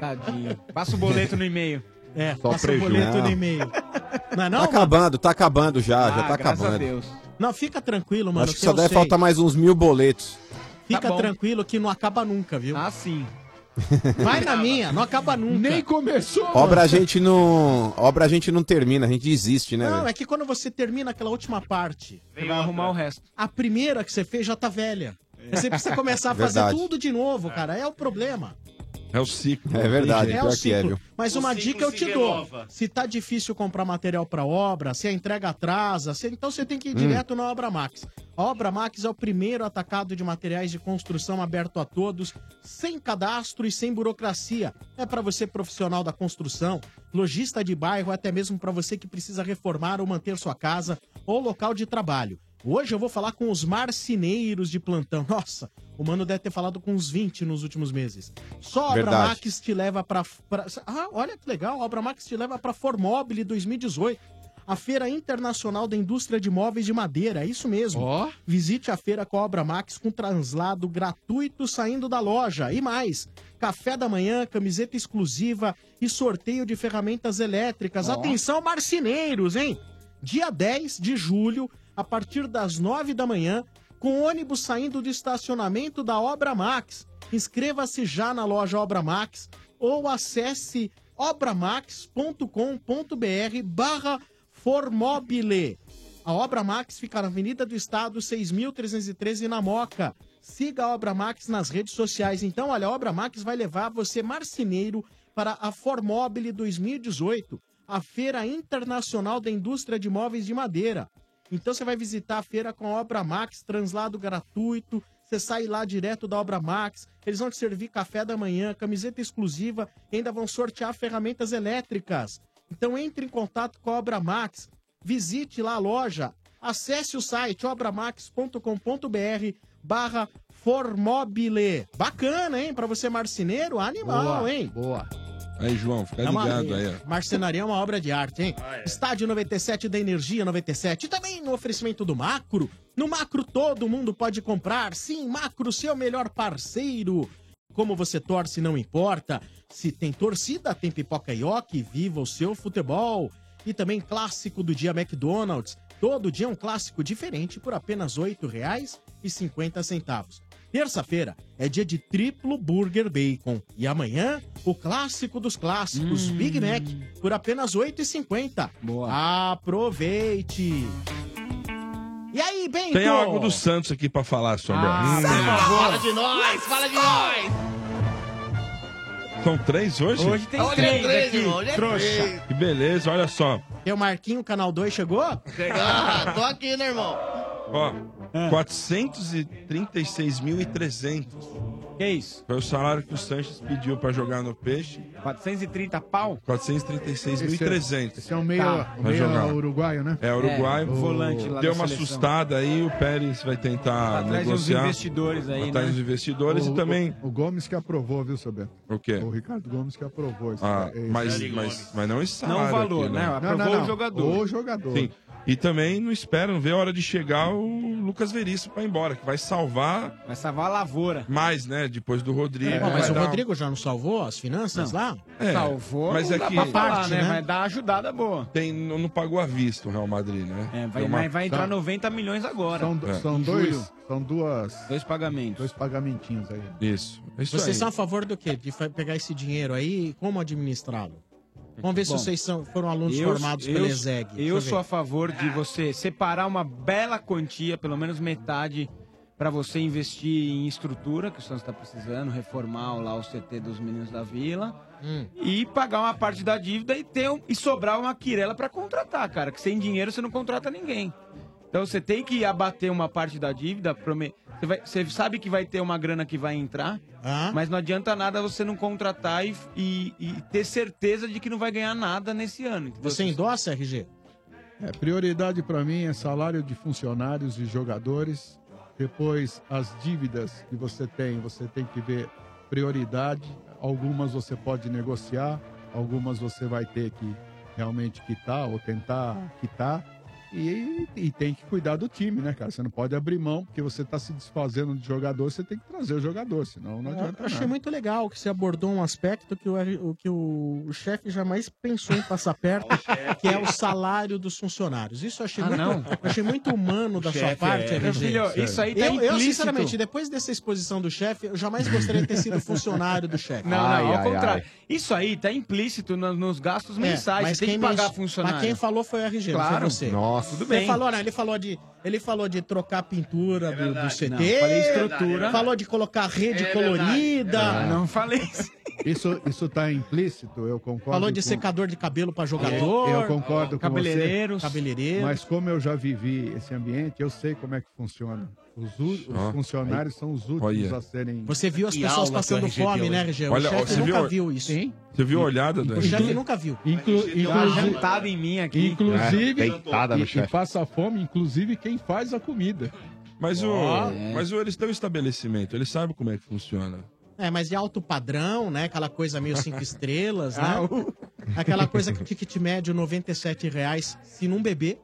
Tadinho. Passa o boleto no e-mail. É, Só passa o prejuízo. boleto Não. no e-mail. Não é não? Tá acabando, tá acabando já, já Ah, tá graças a acabando. Deus. Não, fica tranquilo, mano. Acho que que só deve sei. faltar mais uns mil boletos. Fica Tá tranquilo que não acaba nunca, viu? Ah, sim. Vai na minha, não acaba nunca. Nem começou. Obra a gente não. Obra a gente não termina, a gente desiste, né? Não, é que quando você termina aquela última parte, Você vai arrumar o resto. a primeira que você fez já tá velha. Você precisa começar a fazer Verdade. tudo de novo, cara. É o problema. É o ciclo. É verdade, É pior o que é, ciclo. viu? Mas O uma ciclo dica eu se te dou. renova. Se tá difícil comprar material para obra, se a entrega atrasa, se- então você tem que ir direto na Obra Max. A Obra Max é o primeiro atacado de materiais de construção aberto a todos, sem cadastro e sem burocracia. É para você profissional da construção, lojista de bairro, até mesmo para você que precisa reformar ou manter sua casa ou local de trabalho. Hoje eu vou falar com os marceneiros de plantão. Nossa, o mano deve ter falado com uns 20 nos últimos meses. Só a Obra Verdade. Max te leva para. Ah, olha que legal, a Obra Max te leva para Formobile 2018. A Feira Internacional da Indústria de Móveis de Madeira, é isso mesmo. Visite a feira com a Obra Max com translado gratuito saindo da loja. E mais, café da manhã, camiseta exclusiva e sorteio de ferramentas elétricas. Atenção, marceneiros, hein? Dia 10 de julho, a partir das 9 da manhã, com ônibus saindo do estacionamento da Obra Max. Inscreva-se já na loja Obra Max ou acesse obramax.com.br barra Formobile. A Obra Max fica na Avenida do Estado, 6.313 na Moca. Siga a Obra Max nas redes sociais. Então, olha, a Obra Max vai levar você, marceneiro, para a Formobile 2018, a Feira Internacional da Indústria de Móveis de Madeira. Então você vai visitar a feira com a Obra Max, translado gratuito, Você sai lá direto da Obra Max, eles vão te servir café da manhã, camiseta exclusiva, e ainda vão sortear ferramentas elétricas. Então entre em contato com a Obra Max, visite lá a loja, acesse o site obramax.com.br barra Formobile. Bacana, hein? Pra você marceneiro, animal, Boa, hein? Boa. Aí, João, fica É uma- ligado aí, ó. Marcenaria é uma obra de arte, hein? Estádio 97 da Energia 97. E também no oferecimento do Macro. No Macro todo mundo pode comprar. Sim, Macro, seu melhor parceiro. Como você torce, não importa. Se tem torcida, tem pipoca e ok. Viva o seu futebol. E também clássico do dia McDonald's. Todo dia um clássico diferente por apenas R$ 8,50. Terça-feira é dia de triplo burger bacon. E amanhã, o clássico dos clássicos, Big Mac, por apenas R$ 8,50. Boa. Aproveite! E aí, Bento? Tem algo do Santos aqui pra falar sobre. Ah, Hum. Fala de nós, fala de nós. São três hoje? Hoje tem Hoje é três três, aqui, irmão, hoje é trouxa. três. Que beleza, olha só. E o Marquinho, Canal 2, chegou? Ah, tô aqui, né, irmão? Ó, Ah. 436.300. Que isso? Foi o salário que o Sanches pediu pra jogar no Peixe. 430 pau? 436.300. Esse é o meio, Tá. o meio jogar. uruguaio, né? É, uruguaio. É, o volante lá Deu uma seleção. assustada aí, o Pérez vai tentar Atrás uns negociar. investidores aí, Atrás né? dos investidores o, e também... O, o Gomes que aprovou, viu, seu Beto? O quê? O Ricardo Gomes que aprovou esse Ah, esse- mas, mas, mas não esse Não o salário valor, aqui, né? Não, Aprovou não, não. o jogador. O jogador. Sim. E também não espera, não vê a hora de chegar o Lucas Veríssimo pra ir embora, que vai salvar Vai salvar a lavoura. mais, né? Depois do Rodrigo. Pô, mas o dar- Rodrigo já não salvou as finanças Não. lá? É, Salvou, mas é que pra falar, parte, né? né? Vai dar uma ajudada boa. tem, não, não pagou à vista o Real Madrid, né? É, vai, uma- vai, entrar São- 90 milhões agora. São, É. são dois, julho. são duas, Dois pagamentos. dois pagamentinhos aí. Isso. É isso Vocês aí. são a favor do quê? De pegar esse dinheiro aí e como administrá-lo? Vamos ver se Bom, vocês são, foram alunos Eu- formados eu- pela ESEG. Deixa Eu ver. sou a favor de você separar uma bela quantia, pelo menos metade, para você investir em estrutura, que o Santos está precisando, reformar lá o CT dos meninos da Vila. Hum. E pagar uma parte da dívida e, ter um- e sobrar uma quirela para contratar, cara. Que sem dinheiro você não contrata ninguém. Então você tem que abater uma parte da dívida. prome- Você, vai- você sabe que vai ter uma grana que vai entrar, Ah, mas não adianta nada você não contratar e, e- e ter certeza de que não vai ganhar nada nesse ano. entendeu? você endossa, RG? É, prioridade para mim é salário de funcionários e jogadores. Depois, as dívidas que você tem, você tem que ver prioridade. Algumas você pode negociar, algumas você vai ter que realmente quitar ou tentar quitar. E, e tem que cuidar do time, né, cara? Você não pode abrir mão, porque você está se desfazendo de jogador, você tem que trazer o jogador, senão não adianta Eu achei nada. muito legal que você abordou um aspecto que o, que o, o chefe jamais pensou em passar perto, que é o salário dos funcionários. Isso eu achei, Ah, muito, não? eu achei muito humano da sua parte, é- filho, isso aí tá eu, eu, sinceramente, depois dessa exposição do chefe, eu jamais gostaria de ter sido funcionário do chefe. Não, Ai, não, ao ai, contrário. Isso aí tá implícito no- nos gastos É, mensais. Você tem que quem pagar men- funcionário. Mas quem falou foi o RG, Claro. foi você. Nossa. Tudo Você bem. falou, né? Ele falou de, ele falou de trocar a pintura do, do CT. Não, falei estrutura. Falou de colocar rede É colorida. Ah, Não falei isso. Isso, isso tá implícito, eu concordo. Falou de com- secador de cabelo pra Eu, jogador. eu concordo com você. Cabeleireiros. Cabeleireiro. Mas como eu já vivi esse ambiente, eu sei como é que funciona. Os, os Ó, funcionários são os últimos Olha. a serem. Você viu as Que pessoas aula que passando RG fome, deu, né, hein? RG? Olha, o chefe você nunca viu- viu isso. Sim. Você viu a olhada do O chefe nunca viu. Inclu, inclusive, jantada em mim aqui. inclusive É, deitada no e, e passa fome, inclusive quem faz a comida. Mas, o, Ó. mas o, eles têm um estabelecimento, eles sabem como é que funciona. É, mas de alto padrão, né? Aquela coisa meio cinco estrelas, né? Aquela coisa que o ticket médio 97 reais se não beber.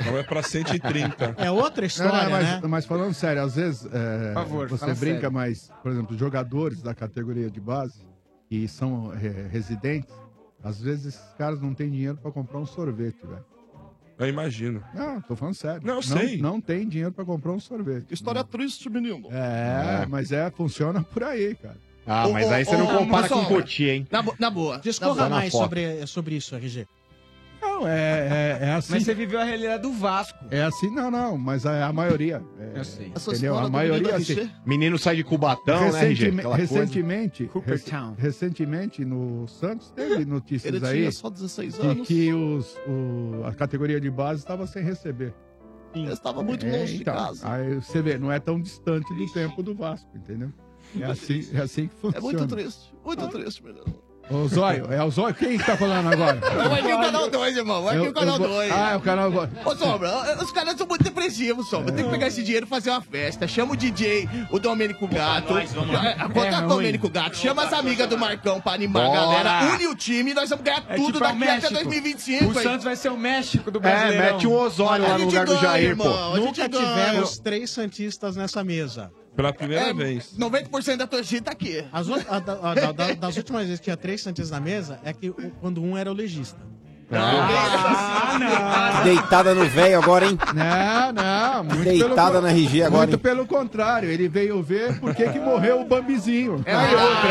Então é pra 130. É outra Não, história, não, mas, né? mas falando sério, às vezes é, favor, você brinca, sério. mas, por exemplo, jogadores da categoria de base que são é, residentes, às vezes esses caras não têm dinheiro para comprar um sorvete, velho. Eu imagino. Não, tô falando sério. Não, eu sei. Não tem dinheiro para comprar um sorvete. História triste, menino. É, mas é, funciona por aí, cara. Ah, mas Ô, aí ô, você não ô, compara pessoal, com o Cotia, hein? Na, bo- na boa. Discorra Tá na mais foto. sobre, sobre isso, RG. Não, é, é, é assim. Mas você viveu a realidade do Vasco. É assim, não, não, mas a, a maioria. é, Eu sei. Entendeu? A maioria, menino assim. Menino sai de Cubatão, né? Recentemente, Aquela coisa. recentemente, rec- recentemente no Santos teve notícias Ele aí tinha só 16 de anos. que os, o- a categoria de base estava sem receber. Eu estava muito É, longe de então, casa. Aí você vê, não é tão distante do tempo do Vasco, entendeu? É assim, é assim que É funciona. muito triste, muito triste, menino. Ô, Zóio, é o Zóio? Quem que tá falando agora? Não, vai vir o canal 2, irmão. Vai vir o canal eu vou- 2. Ah, é o canal 2. Ô, Sombra, os caras são muito depressivos, Sombra. Tem que pegar esse dinheiro e fazer uma festa. Chama o DJ, o Domênico Gato. nós, vamos lá. É, Contrata o Domênico Gato. Chama as amigas do Marcão pra animar a galera. Une o time e nós vamos ganhar É tudo tipo, é daqui até México. 2025. O? Santos vai ser o México do É, Brasileirão. mete um Osório lá no lugar do Jair, pô. Nunca tivemos três Santistas nessa mesa. Pela primeira É, vez. 90% da torcida tá aqui. As, o- a- da- a- da- da- das últimas vezes que tinha três Santistas na mesa, é que o- quando um era o legista. Ah, Deitada no velho agora, hein? Não, não. Muito Deitada pelo, na RG agora, Muito hein? pelo contrário, ele veio ver por que que morreu o Bambizinho. É aí outra.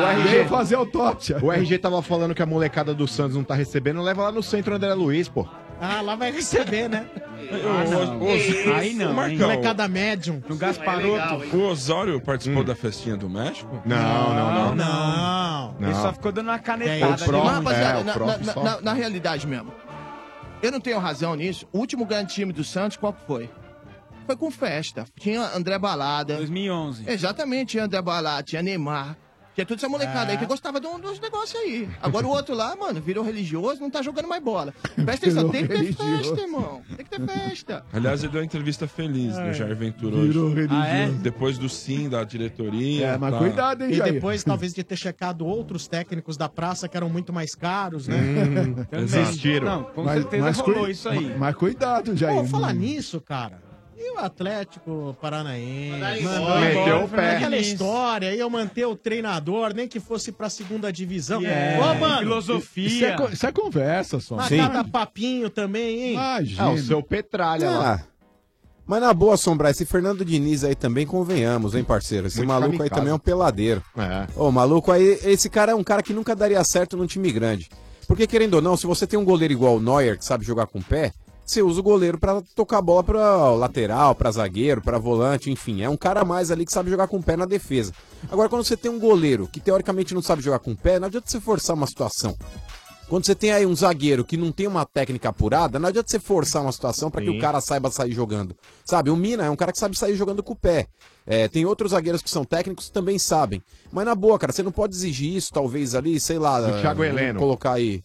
O RG, Veio fazer autópsia. o RG tava falando que a molecada do Santos não tá recebendo, leva lá no centro André Luiz, pô. Ah, lá vai receber, né? Ah, não. O- o- Aí não, o hein? Marcão, Molecada médium. No Gasparoto. o Osório participou da festinha do México? Não, não, não. Não. Ele Não. só ficou dando uma É, canetada. o Mas, rapaziada, é, o na, próprio na- só. na- na realidade mesmo, eu não tenho razão nisso. O último grande time do Santos, qual que foi? Foi com festa. Tinha André Balada. 2011. Exatamente, tinha André Balada, tinha Neymar. Tinha toda essa molecada aí que gostava de um- dos negócios aí. Agora o outro lá, mano, virou religioso, não tá jogando mais bola. Presta atenção, tem que ter religioso. festa, irmão. Tem que ter festa. Aliás, ele deu uma entrevista feliz no Jair Ventura hoje. Virou religioso. Ah, é? Depois do sim da diretoria. É, mas tá. cuidado, hein, E Jair. depois, talvez, de ter checado outros técnicos da praça que eram muito mais caros, né? Também. Desistiram. Não, com certeza rolou cui- isso aí. Mas, mas cuidado, Jair. Pô, falar nisso, cara. E o Atlético Paranaense? Mandou Meteu embora o pé. Aquela história, ia manter o treinador, nem que fosse pra segunda divisão. É, Ô, mano, filosofia. Isso é, co- isso é conversa só. Sim. cada papinho também, hein? Imagina. Ah, o seu Petralha lá. Ah, mas na boa, Sombra, esse Fernando Diniz aí também convenhamos, hein, parceiro? Esse Muito maluco aí kamikaze. também é um peladeiro. É. Ô, maluco aí, esse cara é um cara que nunca daria certo num time grande. Porque, querendo ou não, se você tem um goleiro igual o Neuer, que sabe jogar com o pé, você usa o goleiro pra tocar a bola pra lateral, pra zagueiro, pra volante, enfim. É um cara a mais ali que sabe jogar com o pé na defesa. Agora, quando você tem um goleiro que teoricamente não sabe jogar com o pé, não adianta você forçar uma situação. Quando você tem aí um zagueiro que não tem uma técnica apurada, não adianta você forçar uma situação pra que o cara saiba sair jogando. Sabe, o Mina é um cara que sabe sair jogando com o pé. É, tem outros zagueiros que são técnicos que também sabem. Mas na boa, cara, você não pode exigir isso, talvez ali, sei lá. O Thiago Heleno. Colocar aí.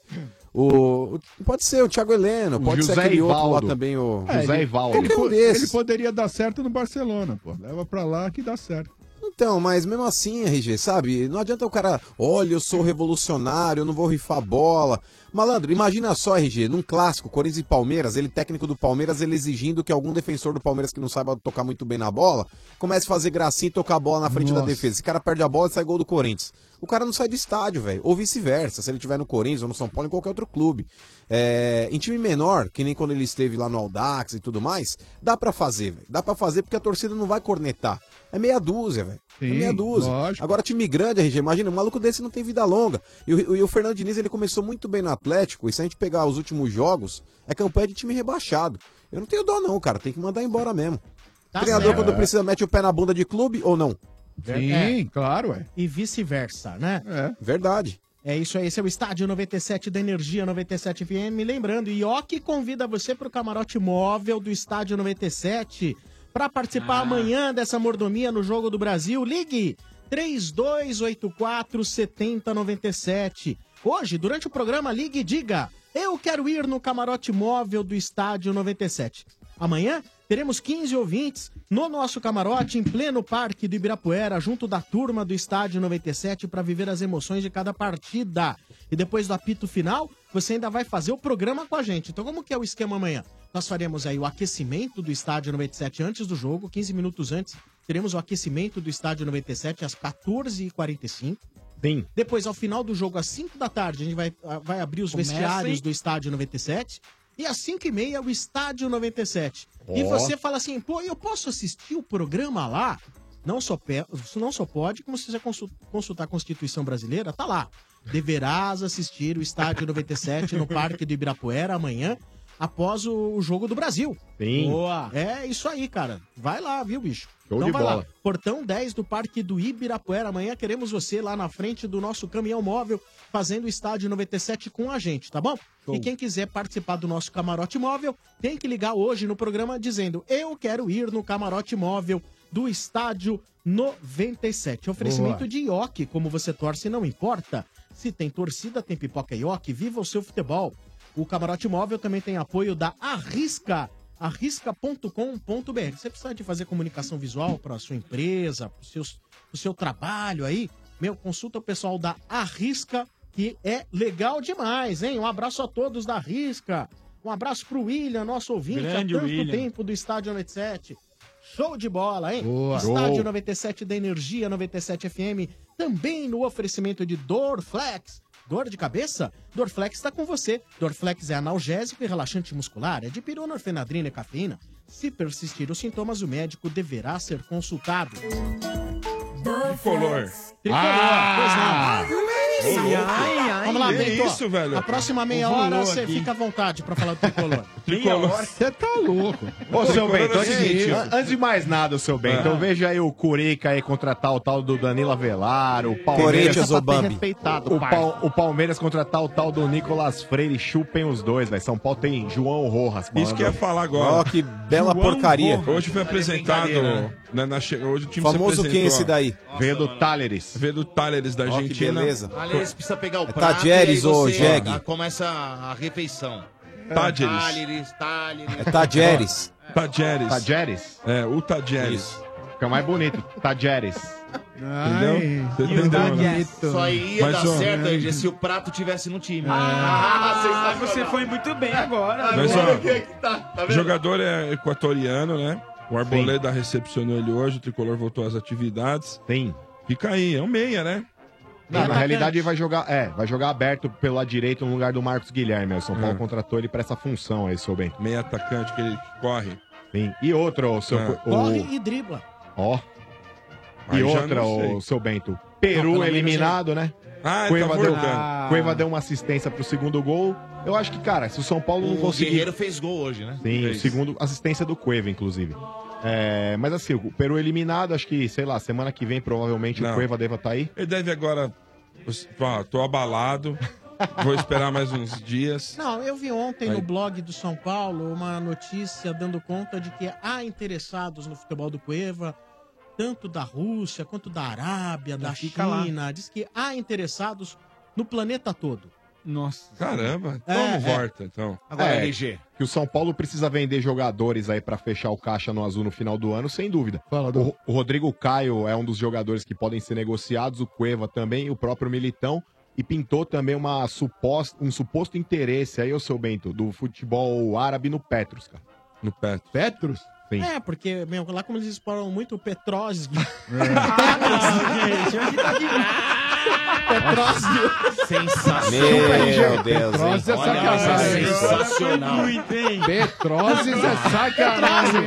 O, o- pode ser o Thiago Heleno, pode ser José aquele outro lá Ivaldo. também, o. É, José ele- Ivaldo. Ele, Qualquer um ele poderia dar certo no Barcelona, pô. Leva pra lá que dá certo. Então, mas mesmo assim, RG, sabe? Não adianta o cara, olha, eu sou revolucionário, eu não vou rifar bola. Malandro, imagina só, RG, num clássico, Corinthians e Palmeiras, ele técnico do Palmeiras, ele exigindo que algum defensor do Palmeiras que não saiba tocar muito bem na bola, comece a fazer gracinha e tocar a bola na frente da Nossa. defesa. Esse cara perde a bola e sai gol do Corinthians. O cara não sai do estádio, velho. Ou vice-versa, se ele estiver no Corinthians ou no São Paulo, em qualquer outro clube. É, em time menor, que nem quando ele esteve lá no Audax e tudo mais, dá pra fazer, velho. Dá pra fazer porque a torcida não vai cornetar. É meia dúzia, velho. É meia dúzia. lógico. Agora, time grande, RG, imagina, um maluco desse não tem vida longa. E o, e o Fernando Diniz, ele começou muito bem no Atlético, e se a gente pegar os últimos jogos, é campanha de time rebaixado. Eu não tenho dó, não, cara. Tem que mandar embora mesmo. Tá Treinador, certo. quando precisa, mete o pé na bunda de clube ou não? Sim, É. claro, ué. E vice-versa, né? É. Verdade. É isso aí, esse é o Estádio 97 da Energia 97 FM. Lembrando, Ioki convida você para o camarote móvel do Estádio 97 para participar amanhã dessa mordomia no Jogo do Brasil. Ligue 3284 7097. Hoje, durante o programa, ligue e diga: Eu quero ir no camarote móvel do Estádio 97. Amanhã teremos 15 ouvintes no nosso camarote em pleno Parque do Ibirapuera, junto da turma do Estádio 97 para viver as emoções de cada partida. E depois do apito final, você ainda vai fazer o programa com a gente. Então, como que é o esquema amanhã? Nós faremos aí o aquecimento do Estádio 97 antes do jogo, 15 minutos antes. Teremos o aquecimento do Estádio 97 às 14h45. Bem. Depois, ao final do jogo, às 5 da tarde, a gente vai, ah, vai abrir os vestiários do Estádio 97. E às 5 e meia, o Estádio 97. E Ó. você fala assim, pô, eu posso assistir o programa lá? Não só, pe- não só pode, como se você consul- consultar a Constituição Brasileira, tá lá. Deverás assistir o Estádio 97 no Parque do Ibirapuera amanhã, após o, o jogo do Brasil. Sim. Boa. É isso aí, cara. Vai lá, viu, bicho? Show então vai bola. lá. Portão 10 do Parque do Ibirapuera. Amanhã queremos você lá na frente do nosso caminhão móvel, fazendo o estádio 97 com a gente, tá bom? E quem quiser participar do nosso camarote móvel, tem que ligar hoje no programa dizendo: Eu quero ir no camarote móvel do estádio 97. Oferecimento Boa. de ioki, como você torce, não importa. Se tem torcida, tem pipoca ioki, viva o seu futebol. O camarote móvel também tem apoio da Arrisca arrisca.com.br. Você precisa de fazer comunicação visual para sua empresa, para o seu trabalho aí, meu, consulta o pessoal da Arrisca, que é legal demais, hein? Um abraço a todos da Arrisca. Um abraço pro William, nosso ouvinte Grande há tanto William. tempo do Estádio 97. Show de bola, hein? Boa. Estádio Show. 97 da Energia 97 FM, também no oferecimento de Dorflex. Dor de cabeça? Dorflex está com você. Dorflex é analgésico e relaxante muscular, é de pirona, orfenadrina e cafeína. Se persistir os sintomas, o médico deverá ser consultado. Tricolor. Tricolor, pois não. Ai, ai, ai. Vamos lá, Bento. isso, velho? A próxima meia hora você fica à vontade pra falar do tricolor. Tricolor. Você tá louco. Ô, seu Bento, é o antes, seguinte, an- antes de mais nada, seu Bento, Ah. eu vejo aí o Curica aí contratar o tal do Danilo Avelar, o Palmeiras... Corinthians, ô Bambi. respeitado, o. Pal- o Palmeiras contratar o tal do Nicolas Freire, chupem os dois, velho. São Paulo tem João Rojas. Isso que eu ia falar agora. Ó, que bela João porcaria. Hoje foi apresentado. né, na che- hoje o time Famoso quem apresentou, esse daí? Veio do Talleres. Veio do Talleres da Ó, que Argentina. beleza. Aliás, precisa pegar o É prato Tadjeres e aí ou ah, começa a refeição. Tadjeres. Talheres, talheres. É Tadjeres. Tadjeres. Tadjeres? É, o Tadjeres. Fica mais bonito. Tadjeres. Entendeu? Você entendeu, né? Só ia Mas, dar ó, certo é. RG, se o prato tivesse no time. Ah, você foi muito bem agora. Mas, Agora ó, o é que tá? Tá O vendo? jogador é equatoriano, né? O Arboleda recepcionou ele hoje, o Tricolor voltou às atividades. Tem. Fica aí, é um meia, né? Não, na realidade ele vai jogar, é, vai jogar aberto pelo lado direito no lugar do Marcos Guilherme. O São Paulo Hum. contratou ele pra essa função aí, seu Bento. Meia atacante que ele corre. Sim. E outra, o seu. Ah. o- Corre e dribla. Ó. Aí E já outra, não sei. o seu Bento. Peru pelo menos eliminado, né? Ah, ele tá Cueva deu, voltando. Cueva deu uma assistência pro segundo gol. Eu acho que, cara, se o São Paulo não O conseguir. Guerreiro fez gol hoje, né? Sim, o segundo assistência do Cueva, inclusive. É, mas assim, o Peru eliminado, acho que, sei lá, semana que vem provavelmente Não. o Cueva deva estar aí. Ele deve agora. Ó, tô abalado. Vou esperar mais uns dias. Não, eu vi ontem Aí. no blog do São Paulo uma notícia dando conta de que há interessados no futebol do Cueva, tanto da Rússia quanto da Arábia, da. China. Diz que há interessados no planeta todo. Nossa. Caramba, É, toma é. volta, então. Agora, É. RG. Que o São Paulo precisa vender jogadores aí pra fechar o caixa no azul no final do ano, sem dúvida. Fala, O, o Rodrigo Caio é um dos jogadores que podem ser negociados, o Cueva também, o próprio Militão. E pintou também uma suposta, um suposto interesse aí, ô seu Bento, do futebol árabe no Petros, cara. No pé. Petros? Sim. É, porque, meu, lá como eles exploram muito o Petrósio. Petrósio. Sensacional. Meu Deus? Petroses é sacanagem. sensacional. Muito, hein? Petroses é sacanagem.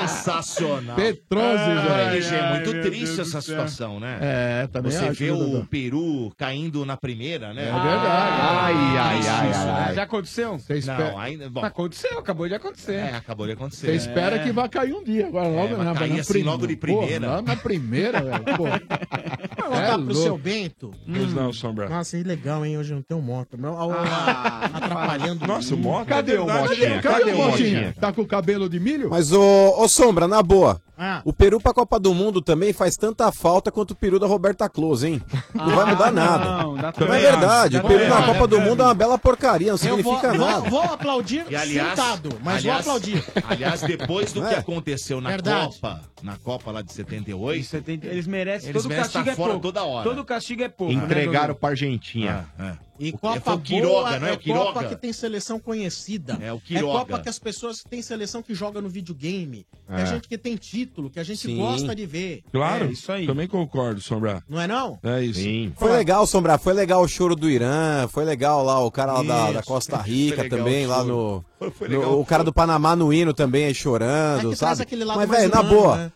Sensacional. Petroses, Ah, velho. É muito triste essa situação, né? É, também Você acho, vê o Dudu? Peru caindo na primeira, né? É verdade. Ai, ai, ai, isso, ai, né? ai. Já aconteceu? Não, ainda. Bom, Aconteceu, acabou de acontecer. é, acabou de acontecer. você espera que vai cair um dia. Agora, logo vai na, cair na assim, logo de primeira. Na primeira, velho. Pô. Vou É contar pro louco. seu Bento. Pois não, Sombra. Nossa, que legal, hein? Hoje não tem um moto. Meu, ó, atrapalhando. Nossa, o. Cadê é o verdade. Motinha? Cadê, Cadê o o Motinha? Motinha? Tá com o cabelo de milho? Mas, ô, ô Sombra, na boa. Ah. O Peru pra Copa do Mundo também faz tanta falta quanto o peru da Roberta Close, hein? Não vai mudar nada. Não, dá Não é verdade. O. Peru na. Copa do Mundo é uma bela porcaria, não Eu vou, significa vou, nada. vou aplaudir E aliás, sentado, mas aliás, vou aplaudir. Aliás, depois do Não que é? aconteceu na Verdade. Copa, na Copa lá de E 78, 70 Eles merecem, Eles todo merecem castigo tá é pouco. Toda hora. Todo castigo é pouco. Entregaram né, pra Argentina. Ah, é. E O- Copa foi o boa Quiroga, não é o é Quiroga? Copa que tem seleção conhecida. É o Quiroga. Copa que as pessoas têm seleção que joga no videogame. É, É. a gente que tem título, que a gente Sim. gosta de ver. Claro, É, isso aí. Também concordo, Sombra. Não é não? É isso. Sim. Foi legal, Sombra, foi legal o choro do Irã, foi legal lá o cara lá da, da Costa Rica legal também, o lá no, Foi- foi no- legal O cara do Panamá no hino também aí É chorando, que traz sabe? aquele lado Mas, velho, na boa, né?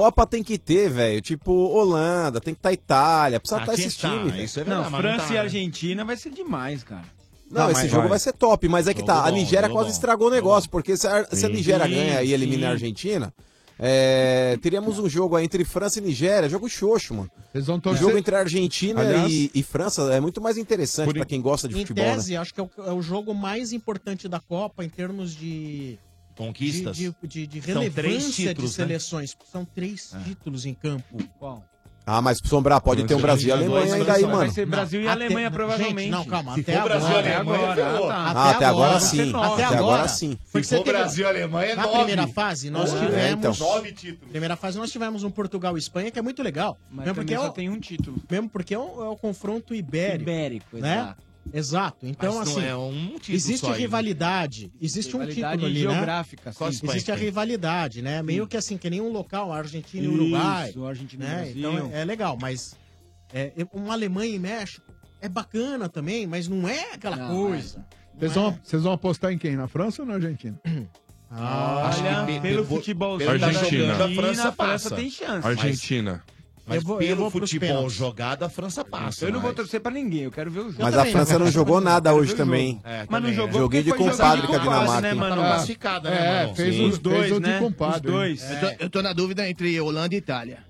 Copa tem que ter, velho. Tipo, Holanda, tem que estar Itália, precisa estar Aqui esses times. velho. Isso é Não, verdade, mas França tá, e né? Argentina vai ser demais, cara. Não, Não, esse jogo vai. vai. ser top, mas é que Jogo tá. a bom, Nigéria jogo quase bom, estragou o negócio, porque se a, se a. Nigéria Sim, ganha e elimina a. Argentina, é, teríamos um jogo aí entre França e Nigéria, jogo xoxo, mano. Eles vão O jogo entre a Argentina Aliás- e, e França é muito mais interessante pra quem gosta de Em futebol, tese, né? acho que é o, é o jogo mais importante da Copa em termos de. Conquistas. De, de- de São três títulos, de né? seleções. São três títulos em campo. Ah, mas Sombrar, pode ter um Brasil e Alemanha ainda aí, mano. Vai ser Brasil e até- Alemanha, gente, provavelmente. não, calma, Se até for agora. Brasil e até Alemanha, agora, ferrou. tá. Ah, até agora sim. Até agora sim. Foi Se que você for teve- Brasil e Alemanha, é Na nove. primeira fase, nós É, tivemos. então. Nove títulos. Primeira fase, nós tivemos um Portugal e Espanha, que é muito legal. Mas mesmo porque é só o, tem um título. Mesmo porque é o, é o confronto ibérico. Ibérico, né? exato. Exato. Então, Mas não assim. é um título existe só aí, né? rivalidade. Existe um Rivalidade título ali, geográfica, né? sim. Espanha Existe a rivalidade, né? Meio que assim, que nem um local, a Argentina e o Uruguai. Isso, Argentina né? Brasil. Então é, é legal, mas é, um Alemanha e México é bacana também, mas não é aquela Não, coisa. Vocês vão, vocês vão apostar em quem? Na França ou na Argentina? Olha, que pelo pe- futebol Argentina. a França a França passa. tem chance. Argentina. Mas Eu vou- eu pelo vou pros futebol jogado, a França passa. Eu não vou mas- torcer pra ninguém, eu quero ver o jogo. Mas a França não jogou nada hoje também. É, Mas não jogou Joguinho de porque foi compadre jogar com a Dinamarca, né, mano? Tá classificada, né, É, mano? fez Sim. os dois, né? de compadre. Os dois. Eu, tô, eu tô na dúvida entre Holanda e Itália.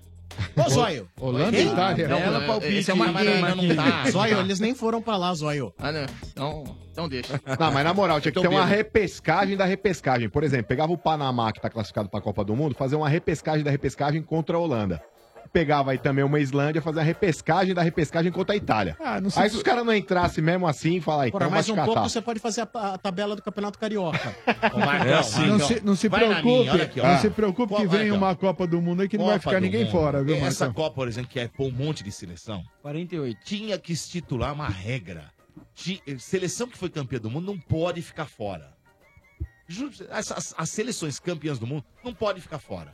Ô, Zóio. Holanda e? Itália. Não, Bela é- palpite, esse é uma não tá. Zóio, eles nem foram pra lá, Zóio. Ah, não. Então, então deixa. Não, mas na moral, tinha que Eu ter uma repescagem da repescagem. Por exemplo, pegava o Panamá, que tá classificado pra Copa do Mundo, fazer uma repescagem da repescagem contra a Holanda. Pegava aí também uma Islândia, fazer a repescagem da repescagem contra a Itália. Ah, não sei Aí se- os caras não entrassem mesmo assim, fala aí, Porra, então mais um catar. pouco você pode fazer a, a tabela do Campeonato Carioca. Ô, Marcão, É assim. Não se, não se vai na preocupe, minha, olha aqui, ó. não se preocupe que vem uma Copa do Mundo aí que não vai Copa ficar do ninguém Mundo. fora, viu, Essa Marcão? Copa, por exemplo, que é pôr um monte de seleção, 48. tinha que estitular uma regra. Ti- Seleção que foi campeã do mundo não pode ficar fora. Ju- As, as- as seleções campeãs do mundo não podem ficar fora.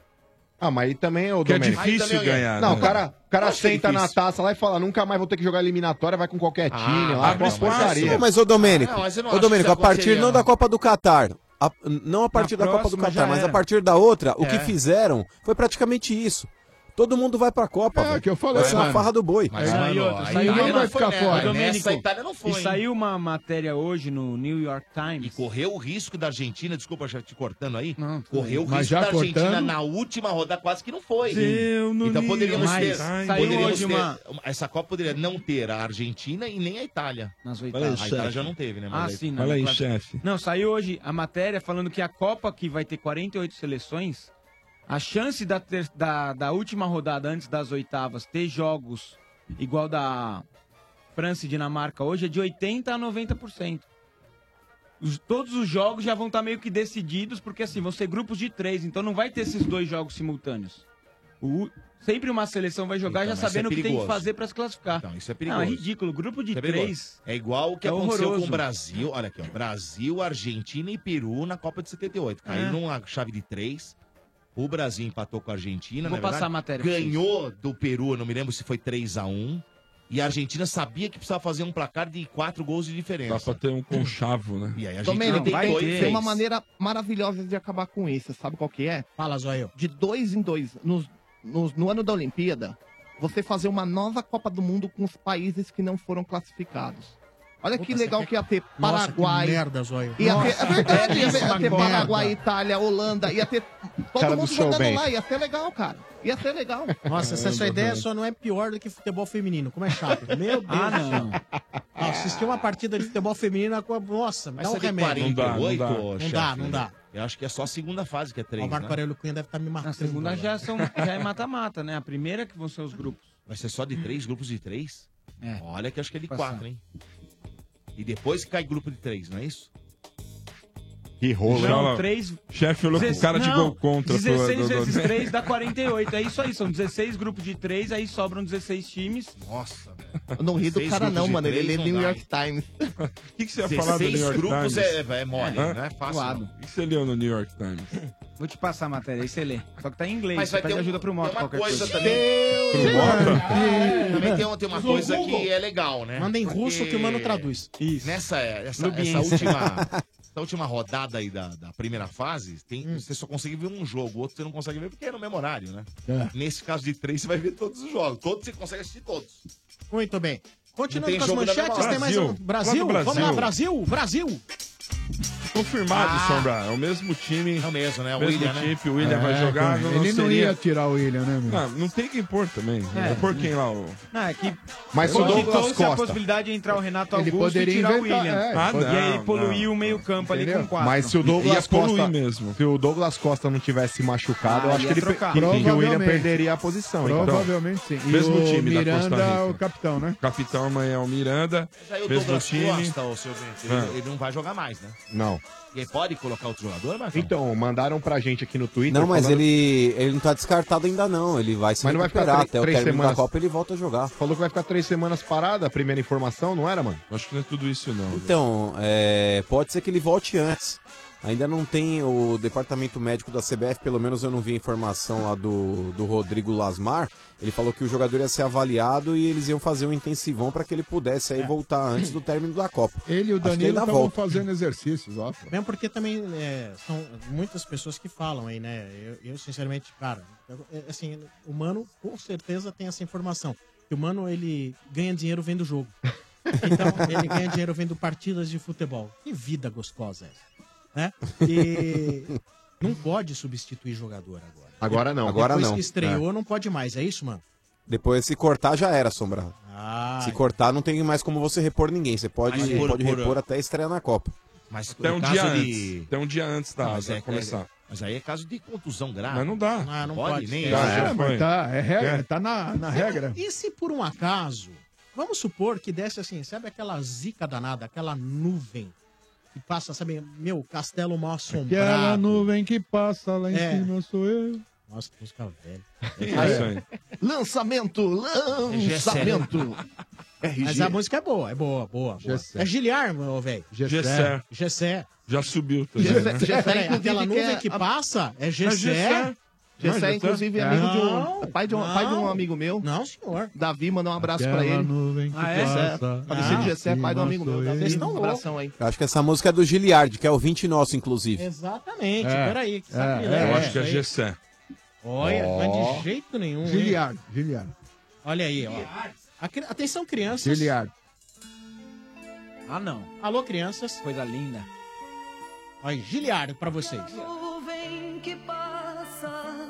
Ah, mas aí também, ô Que é Domênico. difícil Aí também, ganhar. Não, né? o cara, o cara Acho é senta na difícil. taça lá e fala, nunca mais vou ter que jogar eliminatória, vai com qualquer time lá, abre com espaço. Não, mas ô Domênico, Não, mas eu não ô acho Domênico, que a isso partir não da Copa do Catar, a- não a partir Na da Copa do próxima já Catar, mas a era. partir da outra, o que É. fizeram foi praticamente isso. Todo mundo vai pra Copa, É, velho. que eu falei, Vai ser uma mano. farra do boi. Mas, É, mano, e outra, a saiu Itália uma- não vai foi ficar fora. Nessa, a Itália não foi. E hein? saiu uma matéria hoje no New York Times. E correu o risco da Argentina, desculpa já te cortando aí, Não, correu o Mas risco já da Argentina cortando? na última rodada, quase que não foi. Deu no então poderíamos ter, saiu poderíamos hoje ter- uma- essa Copa poderia não ter a Argentina e nem a Itália. Nas oitavas. aí, A Itália já não teve, né? Ah, Mas aí- sim. Aí, classe- chefe. Não, saiu hoje a matéria falando que a Copa, que vai ter 48 seleções, a chance da, ter- da, da última rodada antes das oitavas ter jogos igual da França e Dinamarca hoje é de 80% a 90%. Os- todos os jogos já vão estar meio que decididos, porque assim, vão ser grupos de três, então não vai ter esses dois jogos simultâneos. O- sempre uma seleção vai jogar Então, já mas sabendo é o que tem que fazer para se classificar. Então, isso é Não, perigoso. é ridículo. Grupo de é três. É igual o que É aconteceu horroroso. com o Brasil. Olha aqui, ó. Brasil, Argentina e Peru na Copa de 78. Caiu É. numa chave de três. O Brasil empatou com a Argentina. Vou na passar verdade. a matéria pra vocês. Ganhou do Peru, eu não me lembro se foi 3 a 1 E a Argentina sabia que precisava fazer um placar de quatro gols de Dá diferença. pra ter um conchavo, né? E aí a Argentina tentou tem, e tem fez. uma maneira maravilhosa de acabar com isso. Sabe qual que é? Fala, Zóio. De dois em dois. Nos, nos- no ano da Olimpíada, você fazer uma nova Copa do Mundo com os países que não foram classificados. Olha que legal que ia ter Nossa, que Paraguai. merda, Zóio. Ia ter, é verdade, ia ia ter. Paraguai, Itália, Holanda, ia ter todo Cara do mundo show jogando bem. lá, ia ser legal, cara. Ia ser legal. Nossa, essa sua ideia só não é pior do que futebol feminino. Como é chato. Meu Deus Ah, não. Assistir uma partida de futebol feminino, nossa, me Mas dá um remédio. 48, Não dá, Não chefe, dá, não dá. Eu acho que é só a segunda fase que é três, O Marco né? Aurélio Cunha deve estar me matando. Na segunda já, são, já é mata-mata, né? A primeira que vão ser os grupos. Vai ser só de três, grupos de três? É. Olha que acho que é de Passar. quatro, hein? E depois cai grupo de três, não é isso? Que rolo, hein? Não, três... Chefe olhou com Dezesse- cara de não, gol contra. pro- 16 do- do- vezes 3 dá 48. É isso aí, são 16 grupos de 3, aí sobram 16 times. Nossa, velho. Eu não ri do 16 cara não, mano. Ele lê New York Times. O que, que você ia falar do New 16 York grupos Times? é, é mole, Hã? não é fácil. Não. O que você leu no New York Times? Vou te passar a matéria, aí você lê. Só que tá em inglês, Mas você vai ter um- ajuda pro tem moto uma qualquer coisa coisa. também. Pro Mota? Também tem, uma- tem uma coisa que é legal, né? Manda em Porque russo que o mano traduz. Isso. Nessa, essa, Lubiense. essa última, essa última rodada aí da, da primeira fase, tem, você só consegue ver um jogo, o outro você não consegue ver porque é no mesmo horário, né? É. Nesse caso de três, você vai ver todos os jogos. Todos você consegue assistir todos. Muito bem. Continuando com as tem manchetes, tem mais um. Brasil. Vamos lá, Brasil. Brasil, Brasil. Confirmado, Ah. Sombra. É o mesmo time. É o mesmo, né? O mesmo William, né? time, o William É, vai jogar. então, não ele não seria- ia tirar o William, né, meu? Não, não tem quem pôr também. É. Pôr quem lá? O... Não, é que Mas se o Douglas a Costa- possibilidade de entrar o Renato Ele Augusto e poderia tirar o inventar- William. é, Ah, pode- e aí não, poluir não. o meio campo ali com quatro. Mas se o Douglas Ia poluir Costa, mesmo. se o Douglas Costa não tivesse machucado, Ah, eu acho que, ele, trocar. que, que o William perderia a posição. então. Provavelmente sim. E Mesmo o time da Costa Miranda, Rica. o capitão, né? Capitão amanhã é o Miranda. Mas aí o mesmo Douglas time. Costa, o seu Bento, ele, Ah. ele não vai jogar mais, né? Não. E aí pode colocar outro jogador, Marcão? Então, mandaram pra gente aqui no Twitter. Não, mas falando- ele, ele não tá descartado ainda não. Ele vai se Mas não vai ficar recuperar três- até o três término semanas. da Copa ele volta a jogar. Falou que vai ficar três semanas parada, a primeira informação, não era, mano? Acho que não é tudo isso, não. Então, é, pode ser que ele volte antes. Ainda não tem o departamento médico da CBF, pelo menos eu não vi a informação lá do, do Rodrigo Lasmar. Ele falou que o jogador ia ser avaliado e eles iam fazer um intensivão para que ele pudesse aí voltar antes do término da Copa. Ele e o Danilo estavam volta. fazendo exercícios, ó. Mesmo porque também é, são muitas pessoas que falam aí, né? Eu, eu, sinceramente, cara, eu- é, assim, o Mano com certeza tem essa informação. Que o Mano, ele ganha dinheiro vendo jogo. Então, ele ganha dinheiro vendo partidas de futebol. Que vida gostosa é essa, né? E não pode substituir jogador agora. Agora não. Agora Depois não. que estreou, não pode mais. É isso, mano? Depois, se cortar, já era, Sombra. Ah, se cortar, não tem mais como você repor ninguém. Você pode, Mas por- pode por- repor até a estreia na Copa. Mas Até um no dia antes. de- Até um dia antes da, é- começar. é- mas aí é caso de contusão grave. Mas não dá. Ah, não pode, pode. nem Já isso. era, É, mas tá, é regra, É. tá na, na regra. E se por um acaso, vamos supor que desse assim, sabe aquela zica danada, aquela nuvem que passa, sabe, meu, castelo mal Aquela assombrado. nuvem que passa lá em É. cima sou eu. Nossa, que música velha. É. Lançamento, lançamento. Mas a música é boa, é boa, boa. boa. Gessé. É Giliar, meu velho. Gessé. Gessé. Já subiu também, Gessé- né? Gessé, Peraí, inclusive, aquela que nuvem é que a- passa é É Gessé. Gessé. Inclusive, é amigo de um. Pai de um, pai de um não. amigo meu. Não, senhor. Davi, mandou um abraço Aquela pra ele. nuvem que Ah, é? Gessé. passa. Falecido Ah, Gessé, pai de um amigo meu. Vocês Davi, estão um abração aí. Eu acho que essa música é do Giliard, que é ouvinte nosso, inclusive. Exatamente, É. peraí. Que É, sacrilégio é, Eu acho que é? Gessé. Olha, mas de jeito nenhum. hein? Giliard, Giliard. Olha aí, ó. A cri- Atenção, crianças. Giliard. Ah, não. Alô, crianças. Coisa linda. Olha, Giliard pra vocês.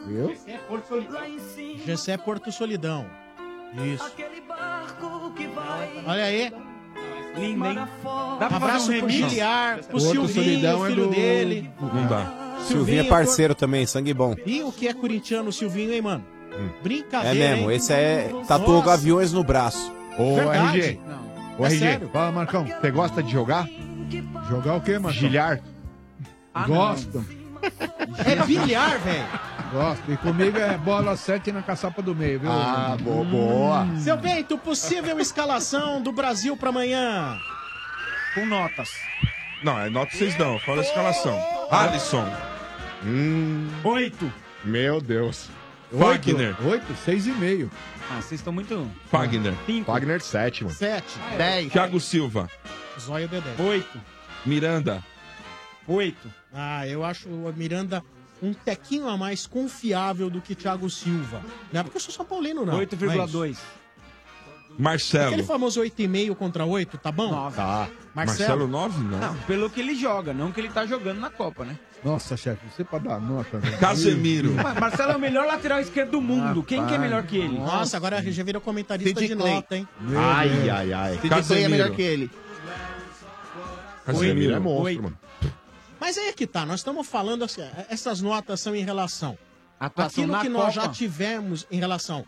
Viu? Gessé é Porto Solidão. Isso. Olha aí. Linda, hein? Dá Um pra fazer abraço um? Giliard, pro Outro Silvinho, Solidão é filho do- dele. Não dá. Silvinho é parceiro também, sangue bom. E o que é corintiano, Silvinho, hein, mano? É Brincadeira, mesmo, hein? esse é tatuou Nossa. gaviões no braço. Ô, Verdade. RG. Não. Ô, É RG. sério. Fala, Marcão. Você gosta de jogar? Jogar o quê, Marcão? Gilhar? Ah, Gosto, É bilhar, velho. gosto. E comigo é bola 7 na caçapa do meio, viu? Ah, boa, boa. Seu Bento, possível escalação do Brasil pra amanhã. Com notas. Não, é nota vocês dão. Fala a escalação. Alisson. Hum, Oito. meu Deus. Fagner. 8, 6 e meio. Ah, vocês estão muito... Fagner. Wagner 7, mano. Sete. Dez. Thiago Silva. Zóio Dedé. Oito. Miranda. Oito. Ah, eu acho o Miranda um tequinho a mais confiável do que Thiago Silva. Não é porque eu sou São Paulino, não. 8,2. Mas Marcelo. Aquele famoso 8,5 contra 8, tá bom? Nove. Tá. Marcelo Marcelo. 9, não. Não, pelo que ele joga, não que ele tá jogando na Copa, né? Nossa, chefe, você pra dar nota. velho. Casemiro. Mas Marcelo é o melhor lateral esquerdo do mundo. Quem que é melhor que ele? Nossa, agora já virou comentarista de Clay. nota, hein? Meu Ai, Deus. ai, ai. Clay é Casemiro. melhor que ele. Casemiro é monstro, Oito. mano. Mas aí é que tá, nós estamos falando assim, essas notas são em relação Atuação àquilo na que nós Copa. já tivemos em relação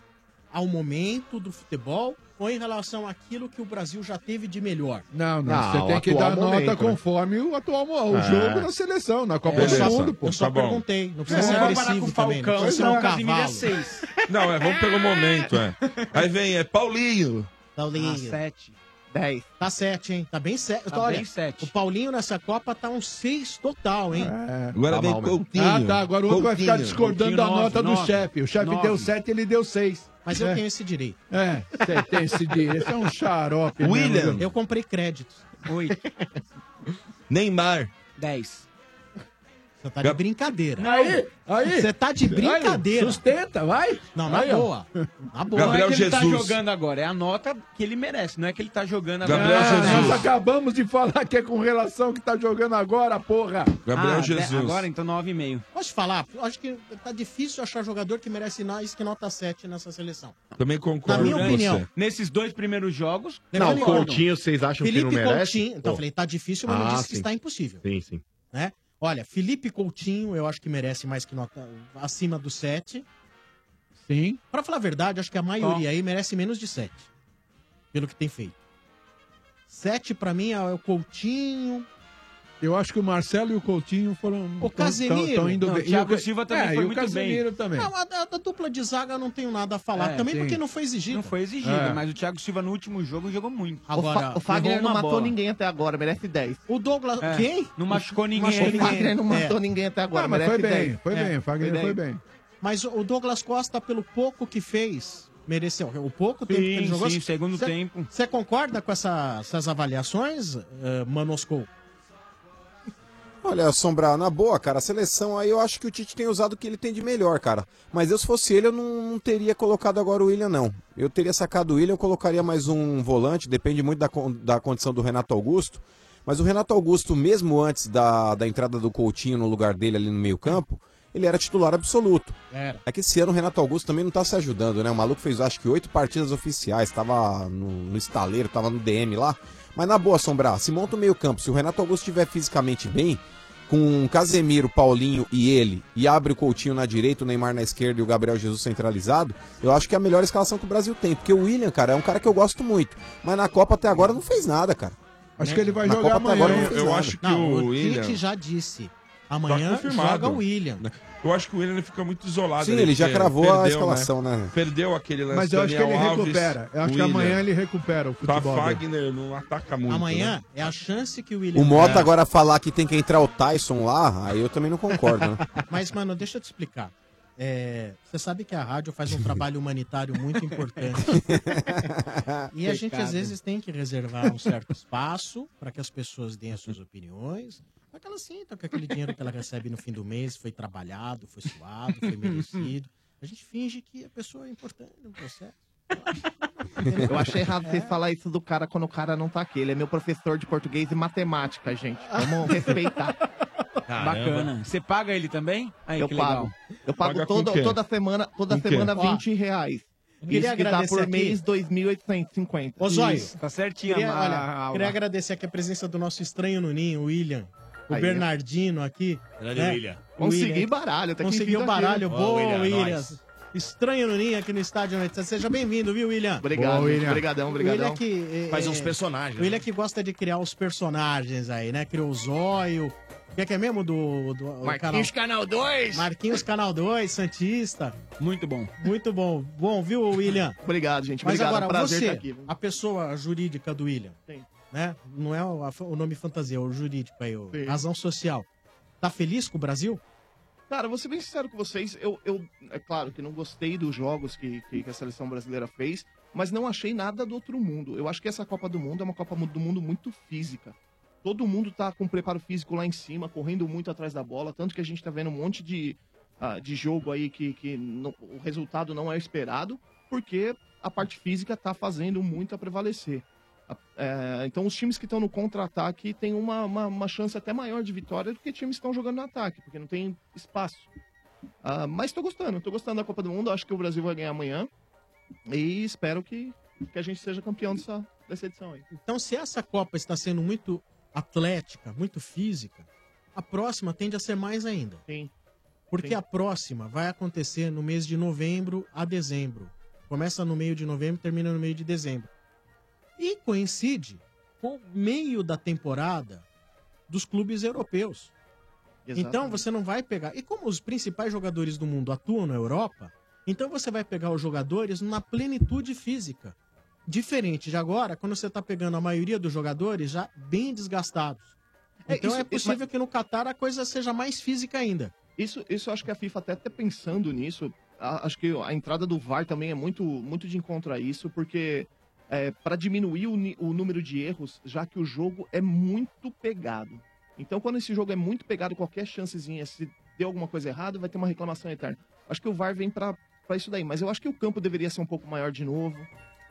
ao momento do futebol ou em relação àquilo que o Brasil já teve de melhor. Não, não, Ah, você o tem que atual dar momento, nota né? conforme o atual mo- o É. jogo da seleção, na Copa Eu do Mundo, pô. eu só Tá perguntei, não precisa Se ser agressivo o também, não Falcão, precisa ser não, um é cavalo. Não, é, vamos pelo momento, é. Aí vem, é Paulinho. Paulinho. Ah, sete. Dez. Tá sete, hein? Tá bem sete. Tá Olha, bem sete. o Paulinho nessa Copa tá um seis total, hein? É. Agora Tá vem mal mesmo. Coutinho. Ah, tá. Agora o outro vai ficar Coutinho. discordando da Coutinho, nota nove, do chefe. O chefe nove. deu 7, ele deu 6. Mas eu tenho esse direito. É, você tem esse dia. Esse é um xarope. mesmo, William. viu? Eu comprei créditos. Oito. Neymar. Dez. Você tá de brincadeira. Aí, aí. Você tá de Aí, brincadeira. sustenta, vai. Não, na Aí, ó. boa. Na boa. não é que ele tá jogando agora, é a nota que ele merece, não é que ele tá jogando agora. Ah, Nós acabamos de falar que é com relação que tá jogando agora, porra. Ah, de- Agora então 9,5. Posso te falar? Eu acho que tá difícil achar jogador que merece mais que nota 7 nessa seleção. Também concordo Na minha com opinião. você. Nesses dois primeiros jogos. Não, Não, Coutinho, vocês acham Felipe que não merece? Coutinho. Então, eu Pô. falei, tá difícil, mas não Ah, disse que sim. está impossível. Sim, sim. Né? Olha, Felipe Coutinho, eu acho que merece mais que nota acima do 7. Sim. Pra falar a verdade, acho que a maioria aí merece menos de 7. Pelo que tem feito. 7 pra mim é o Coutinho. Eu acho que o Marcelo e o Coutinho foram. O Casemiro. Tão, tão indo Não, bem. o Thiago E o- Silva também é, foi e o muito Casemiro bem. também. Não, a, a- a dupla de zaga eu não tenho nada a falar. É, também sim. porque não foi exigido. Não foi exigido, É. mas o Thiago Silva no último jogo jogou muito. Agora, o, Fa o Fagner não matou bola. ninguém até agora, merece 10. O Douglas. É, Quem? Não machucou ninguém. Machucou O Fagner não É. matou ninguém até agora, Ah, mas merece foi bem, 10. foi bem, o Fagner foi bem. Mas o Douglas Costa, pelo pouco que fez, mereceu. O pouco tempo que ele Sim, jogou. sim, segundo Cê- tempo. Você concorda com essa- essas avaliações, eh, Manosco? Olha, Sombra, na boa, cara, a seleção aí eu acho que o Tite tem usado o que ele tem de melhor, cara. Mas eu, se fosse ele, eu não, não teria colocado agora o William, não. Eu teria sacado o William, eu colocaria mais um volante, depende muito da, da condição do Renato Augusto. Mas o Renato Augusto, mesmo antes da, da entrada do Coutinho no lugar dele ali no meio-campo, ele era titular absoluto. Era. É que esse ano o Renato Augusto também não tá se ajudando, né? O maluco fez acho que oito partidas oficiais, tava no, no estaleiro, tava no DM lá. Mas na boa, Sombra, se monta o meio-campo, se o Renato Augusto estiver fisicamente bem, com Casemiro, Paulinho e ele, e abre o Coutinho na direita, o Neymar na esquerda e o Gabriel Jesus centralizado, eu acho que é a melhor escalação que o Brasil tem. Porque o William, cara, é um cara que eu gosto muito. Mas na Copa até agora não fez nada, cara. Acho que ele vai Na jogar Copa até amanhã. agora não fez Eu nada. acho que Não, o o William. Tite já disse. Tá Amanhã confirmado. joga o William. Eu acho que o William ele fica muito isolado. Sim, ele já cravou a escalação, né? né? Perdeu aquele lance Mas eu acho que ele Daniel Alves, recupera. Eu acho que amanhã ele recupera o Tá futebol. dele. Fagner, não ataca muito. Amanhã né? é a chance que o William. O Mota É. agora falar que tem que entrar o Tyson lá, aí eu também não concordo, né? Mas, mano, deixa eu te explicar. É, você sabe que a rádio faz um trabalho humanitário muito importante. e a gente, às vezes, tem que reservar um certo espaço para que as pessoas deem as suas opiniões, para que elas sintam que aquele dinheiro que ela recebe no fim do mês foi trabalhado, foi suado, foi merecido. A gente finge que a pessoa é importante no processo. Eu achei errado É. vocês falar isso do cara quando o cara não tá aqui. Ele é meu professor de português e matemática, gente. Vamos respeitar. Bacana. Você paga ele também? Aí, eu que pago. legal. Eu pago Paga com toda, semana, toda Com o quê? semana Ó, 20 reais. queria Isso que dá agradecer por aqui- mês 2.850. Ô, Zóio. Isso. Tá certinho Queria, a- olha, queria agradecer aqui a presença do nosso estranho no ninho, o William. O Aí, Bernardino aqui. Grande né? William. Consegui baralho, até que Conseguiu baralho. tá aqui. Boa, Ô, William, William. Estranho no ninho aqui no estádio. né? Seja bem-vindo, viu, William? Obrigado, Boa, William. obrigadão, O obrigadão. William que, eh, Faz eh, uns personagens, O William que gosta de criar os personagens aí, né? Criou o Zóio. O que é, que é mesmo do, do Marquinhos Canal 2. Marquinhos Canal 2, Santista. Muito bom. Muito bom. Bom, viu, William? Obrigado, gente. Mas Obrigado. agora, é um prazer você, estar aqui. a pessoa jurídica do William, Sim. Né? Não é o, a- o nome fantasia, é o jurídico aí, o Sim. razão social. Tá feliz com o Brasil? Cara, vou ser bem sincero com vocês. Eu, eu é claro que não gostei dos jogos que, que, que a seleção brasileira fez, mas não achei nada do outro mundo. Eu acho que essa Copa do Mundo é uma Copa do Mundo muito física. Todo mundo tá com preparo físico lá em cima, correndo muito atrás da bola, tanto que a gente tá vendo um monte de, ah, de jogo aí que, que não- o resultado não é esperado, porque a parte física tá fazendo muito a prevalecer. É, então os times que estão no contra-ataque têm uma, uma, uma chance até maior de vitória do que times que estão jogando no ataque, porque não tem espaço. Ah, mas tô gostando, tô gostando da Copa do Mundo, acho que o Brasil vai ganhar amanhã. E espero que, que a gente seja campeão dessa, dessa edição aí. Então, se essa Copa está sendo muito atlética, muito física, a próxima tende a ser mais ainda. Sim. Porque Sim. a próxima vai acontecer no mês de novembro a dezembro. Começa no meio de novembro e termina no meio de dezembro. E coincide com o meio da temporada dos clubes europeus. Então Exatamente. você não vai pegar. E como os principais jogadores do mundo atuam na Europa, então você vai pegar os jogadores na plenitude física. Diferente de agora, quando você está pegando a maioria dos jogadores já bem desgastados. É, Então isso- é isso- possível mas- que no Catar a coisa seja mais física ainda. Isso, isso eu acho que a FIFA até tá pensando nisso. A- acho que a entrada do VAR também é muito, muito de encontro a isso, porque para diminuir o, o número de erros, já que o jogo é muito pegado. Então, quando esse jogo é muito pegado, qualquer chancezinha, se deu alguma coisa errada, vai ter uma reclamação eterna. Acho que o VAR vem pra isso daí, mas eu acho que o campo deveria ser um pouco maior de novo,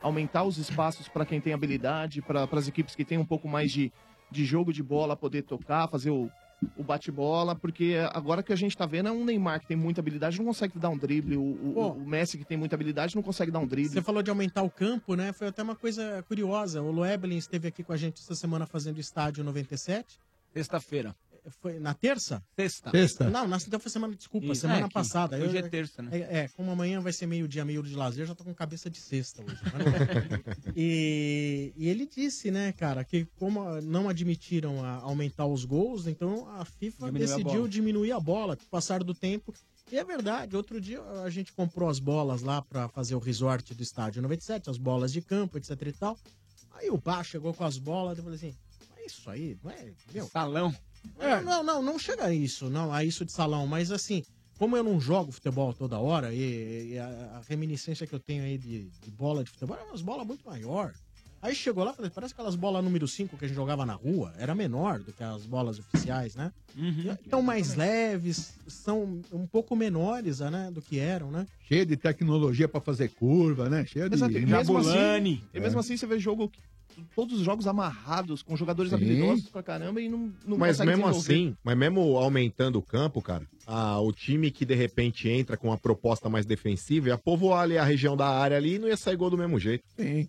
aumentar os espaços para quem tem habilidade, para as equipes que têm um pouco mais de, de jogo de bola, poder tocar, fazer o, o bate-bola, porque agora que a gente tá vendo é um Neymar que tem muita habilidade, não consegue dar um drible, o, o- o Messi que tem muita habilidade não consegue dar um drible. Você falou de aumentar o campo, né? Foi até uma coisa curiosa. O Loeblin esteve aqui com a gente essa semana fazendo estádio 97. Sexta-feira. Foi na terça? Sexta. Sexta. Não, na então foi semana, desculpa, Isso. semana É, que passada. hoje é terça, né? É, é, como amanhã vai ser meio-dia, meio de lazer, já tô com cabeça de sexta hoje. mas não- e, e ele disse, né, cara, que como não admitiram a- aumentar os gols, então a FIFA Diminuiu a decidiu bola. diminuir a bola com o passar do tempo. E é verdade, outro dia a gente comprou as bolas lá pra fazer o resort do estádio 97, as bolas de campo, etc e tal. Aí o Bá chegou com as bolas, eu falei assim, mas isso aí, não é, meu... Salão. Não, não, não, não chega a isso, não, a isso de salão, mas assim, como eu não jogo futebol toda hora, e, e a, a reminiscência que eu tenho aí de, de bola de futebol é umas bolas muito maior. Aí chegou lá, falei, parece aquelas bolas número 5 que a gente jogava na rua, era menor do que as bolas oficiais, né? Estão mais leves, são um pouco menores né, do que eram, né? Cheio de tecnologia pra fazer curva, né? Cheio de. Exato, e mesmo assim, e É. mesmo assim você vê jogo, todos os jogos amarrados, com jogadores Sim. habilidosos pra caramba e não, não Mas mesmo assim, mas mesmo aumentando o campo, cara, a- o time que de repente entra com uma proposta mais defensiva ia povoar ali a região da área ali e não ia sair gol do mesmo jeito. Sim.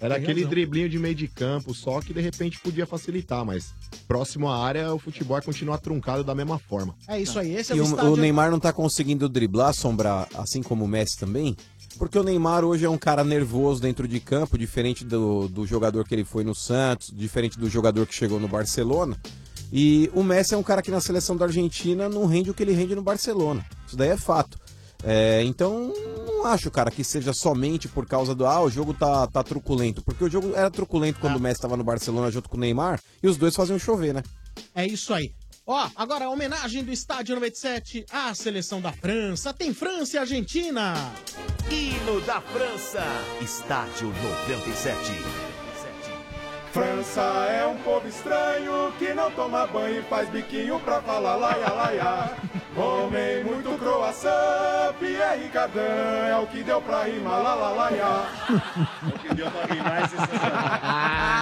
Era Tem aquele razão. driblinho de meio de campo só que de repente podia facilitar, mas próximo à área o futebol vai continuar truncado da mesma forma. É isso aí, esse é E o o, estádio... o Neymar não tá conseguindo driblar, assombrar, assim como o Messi também, porque o Neymar hoje é um cara nervoso dentro de campo, diferente do, do jogador que ele foi no Santos, diferente do jogador que chegou no Barcelona. E o Messi é um cara que na seleção da Argentina não rende o que ele rende no Barcelona. Isso daí é fato. É, então, não acho, cara, que seja somente por causa do. Ah, o jogo tá, tá truculento. Porque o jogo era truculento quando o Messi tava no Barcelona junto com o Neymar e os dois faziam chover, né? É isso aí. Ó, agora a homenagem do Estádio 97 à seleção da França. Tem França e Argentina. Hino da França, Estádio 97. França é um povo estranho que não toma banho e faz biquinho pra falar laia laia. Comem muito croissant, Pierre Cardin é o que deu pra rimar lá lá laia. O que deu pra rimar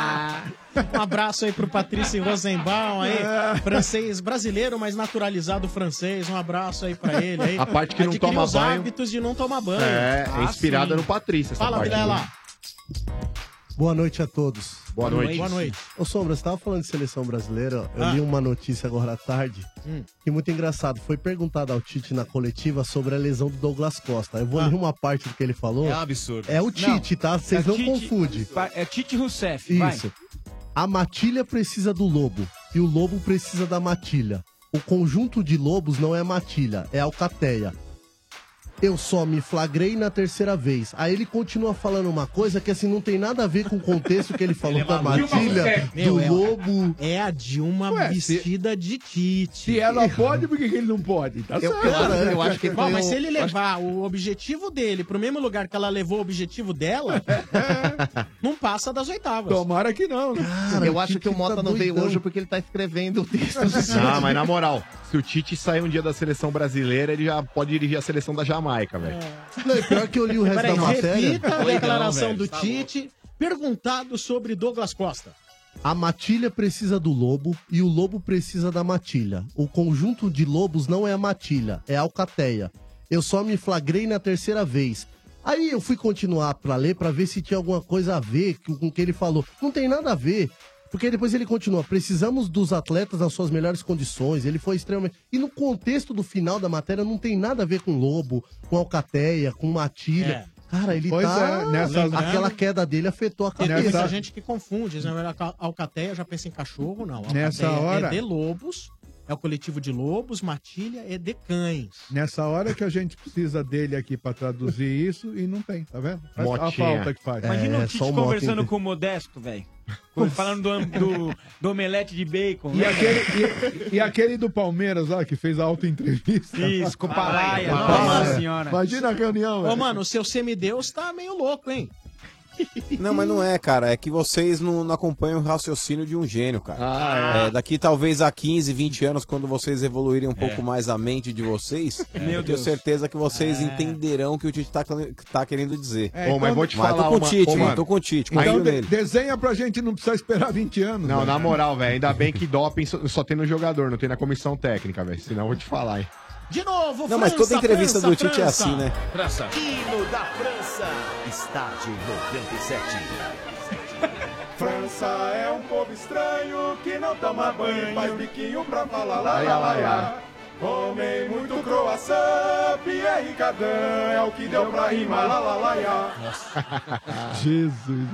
Um abraço aí pro Patrício Rosenbaum aí, francês brasileiro, mas naturalizado francês. Um abraço aí pra ele aí. A parte que não Adquiriu toma os banho. hábitos de não tomar banho. É, é Ah, inspirada sim. no Patrício essa Fala, parte. Vilela. Boa noite a todos. Boa noite. Boa noite. Ô Sombra, você tava falando de seleção brasileira, eu Ah. li uma notícia agora à tarde, Hum. que muito engraçado. Foi perguntado ao Tite na coletiva sobre a lesão do Douglas Costa. Eu Ah. vou ler uma parte do que ele falou. É um absurdo. É o Tite, tá? Vocês É não confundem. É Tite Rousseff, vai. Isso. A matilha precisa do lobo e o lobo precisa da matilha. O conjunto de lobos não é matilha, é alcateia. Eu só me flagrei na terceira vez. Aí ele continua falando uma coisa que assim não tem nada a ver com o contexto que ele falou da matilha, Meu, do é- lobo. É a Dilma Ué, vestida de Tite. Se ela pode, por que que ele não pode? Tá Eu, certo. cara, eu acho que Bom, mas mas se ele levar o objetivo dele pro mesmo lugar que ela levou o objetivo dela, não passa das oitavas. Tomara que não, né? eu acho que o Mota não veio hoje porque ele tá escrevendo o texto. Não, mas na moral, se o Tite sair um dia da seleção brasileira, ele já pode dirigir a seleção da Jamaica, velho. Não, e pior que eu li o resto Peraí, da matéria. repita a Doidão, declaração velho, do tá Tite, perguntado sobre Douglas Costa. A matilha precisa do lobo e o lobo precisa da matilha. O conjunto de lobos não é a matilha, é a alcateia. Eu só me flagrei na terceira vez. Aí eu fui continuar pra ler pra ver se tinha alguma coisa a ver com com o que ele falou. Não tem nada a ver. Porque depois ele continua, precisamos dos atletas nas suas melhores condições. Ele foi extremamente. E no contexto do final da matéria não tem nada a ver com lobo, com alcateia, com matilha. Cara, ele Pois tá. é, nessas- Aquela queda dele afetou a Tem cabeça. muita gente que confunde, né? A Alcateia já pensa em cachorro, não. Alcateia Nessa hora- é de lobos, é o coletivo de lobos, matilha é de cães. Nessa hora que a gente precisa dele aqui pra traduzir isso e não tem, tá vendo? Faz a Motinha. falta que faz. Imagina É, o Tite conversando com o Modesto, velho. Falando do, do, do omelete de bacon. E né? aquele, e, e aquele do Palmeiras lá que fez a auto-entrevista. Isso, com o Palaia. Nossa Nossa senhora. Imagina a reunião, Ô, velho. mano, o seu semideus tá meio louco, hein? Não, mas não é, cara. É que vocês não, não acompanham o raciocínio de um gênio, cara. Ah, é. É, daqui talvez a 15, 20 anos, quando vocês evoluírem um É. pouco mais a mente de vocês, eu tenho Deus. certeza que vocês É. entenderão o que o Tite tá, tá querendo dizer. É, mas então- vou te Mas falar tô com o uma- Tite, Ô, mano. Tô com o Tite, Então de- nele. desenha pra gente não precisar esperar 20 anos. Não, velho. na moral, velho, ainda bem que doping só, só tem no jogador, não tem na comissão técnica, velho. Senão eu vou te falar, hein. De novo, Não, mas toda entrevista do Tite é França. assim, né? França. Hino da França. Estádio 97. França é um povo estranho que não toma banho, faz biquinho pra falar lá, lá, lá, lá. Comem muito croissant, Pierre Cardin é o que deu pra rimar, lá, lá, lá, lá. Jesus.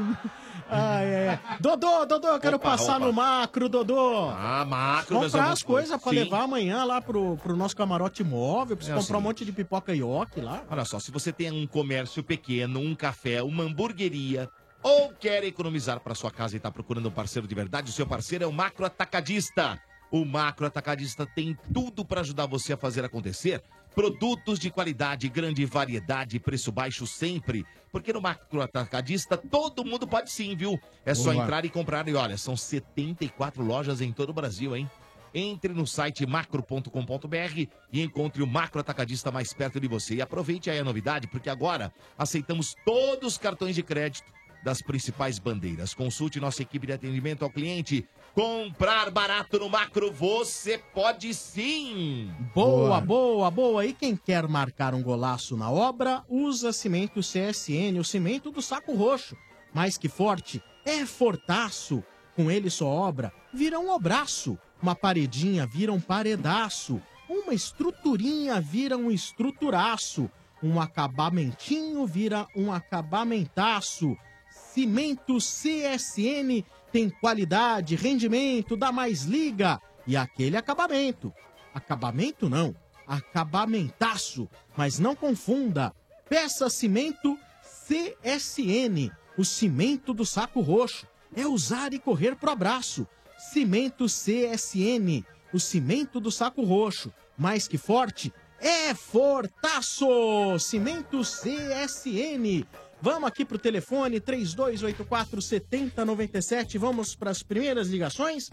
Ai, ai, ai. Dodô, Dodô, eu quero Opa, passar opa. no macro, Dodô. Ah, macro, Comprar as coisas pra Sim. levar amanhã lá pro, pro nosso camarote móvel. Preciso É comprar um seguinte. monte de pipoca ioki lá. Olha só, se você tem um comércio pequeno, um café, uma hamburgueria, ou quer economizar para sua casa e está procurando um parceiro de verdade, o seu parceiro é o Macro Atacadista. O Macro Atacadista tem tudo para ajudar você a fazer acontecer. Produtos de qualidade, grande variedade, preço baixo sempre. Porque no Macro Atacadista todo mundo pode sim, viu? É só Boa. entrar e comprar. E olha, são 74 lojas em todo o Brasil, hein? Entre no site macro.com.br e encontre o macro atacadista mais perto de você. E aproveite aí a novidade, porque agora aceitamos todos os cartões de crédito das principais bandeiras. Consulte nossa equipe de atendimento ao cliente. Comprar barato no macro, você pode sim! Boa, boa, boa. E quem quer marcar um golaço na obra, usa cimento CSN, o cimento do saco roxo. Mais que forte, é fortaço. Com ele só obra, vira um obraço. Uma paredinha vira um paredaço. Uma estruturinha vira um estruturaço. Um acabamentinho vira um acabamentaço. Cimento CSN tem qualidade, rendimento, dá mais liga e aquele acabamento. Acabamento não, acabamentaço. Mas não confunda. Peça cimento CSN, o cimento do saco roxo. É usar e correr pro abraço. Cimento CSN, o cimento do saco roxo. Mais que forte, é fortaço! Cimento CSN. Vamos aqui pro telefone 3284 7097. Vamos para as primeiras ligações.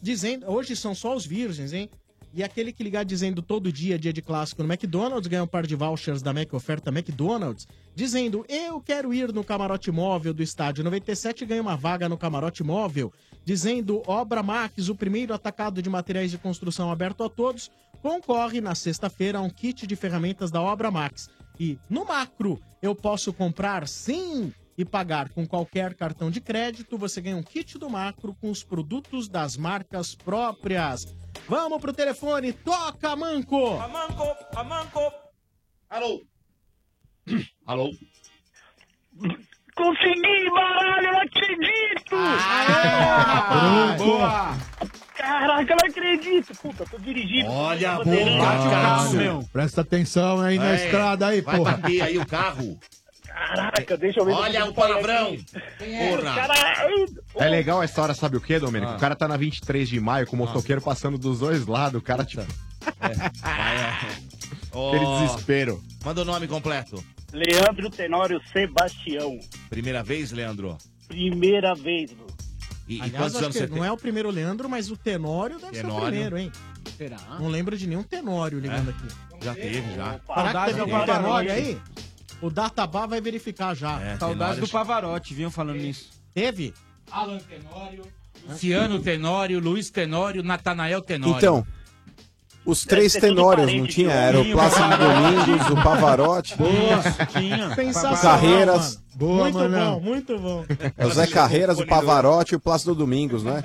Dizendo, hoje são só os virgens, hein? E aquele que ligar dizendo todo dia, dia de clássico no McDonald's, ganha um par de vouchers da Mac Oferta McDonald's, dizendo eu quero ir no camarote móvel do estádio 97 e ganha uma vaga no camarote móvel, dizendo Obra Max, o primeiro atacado de materiais de construção aberto a todos, concorre na sexta-feira a um kit de ferramentas da Obra Max. E no macro, eu posso comprar sim e pagar com qualquer cartão de crédito, você ganha um kit do macro com os produtos das marcas próprias. Vamos pro telefone, toca, Manco! Amanco, Amanco. Alô? Alô? Consegui, baralho, eu acredito! Ah, boa! Caraca, eu não acredito! Puta, tô dirigindo. Olha, tô boa, bandeirante. Caralho. Presta atenção aí na É, estrada aí, Vai porra. bater aí o carro. Caraca, deixa eu ver. Olha o palavrão. Porra. Caralho! É legal essa hora, sabe o quê, Domênico? Ah. O cara tá na 23 de maio com o motoqueiro passando dos dois lados, o cara, tipo... Aquele Ó, desespero. Manda o nome completo. Leandro Tenório Sebastião. Primeira vez, Leandro? Primeira vez, E, e Aliás, quantos acho anos que você tem? não é o primeiro Leandro, mas o Tenório deve ser o Tenório. primeiro, hein? Será? Não lembro de nenhum Tenório ligando aqui. Já teve, já. Será que teve algum Pavarotti. Tenório aí? O Databá vai verificar já. É, Saudades do Pavarotti, vinham falando nisso. Teve? Alan Tenório, Luciano Tenório, Luiz Tenório, Natanael Tenório. Então, os três tenórios, não tinha? Era o Plácido Domingos, o Pavarotti, Sensacional, o Carreiras, mano. Boa, muito Manão. bom, muito bom. é o Zé Carreiras, o Pavarotti e o Plácido Domingos, né?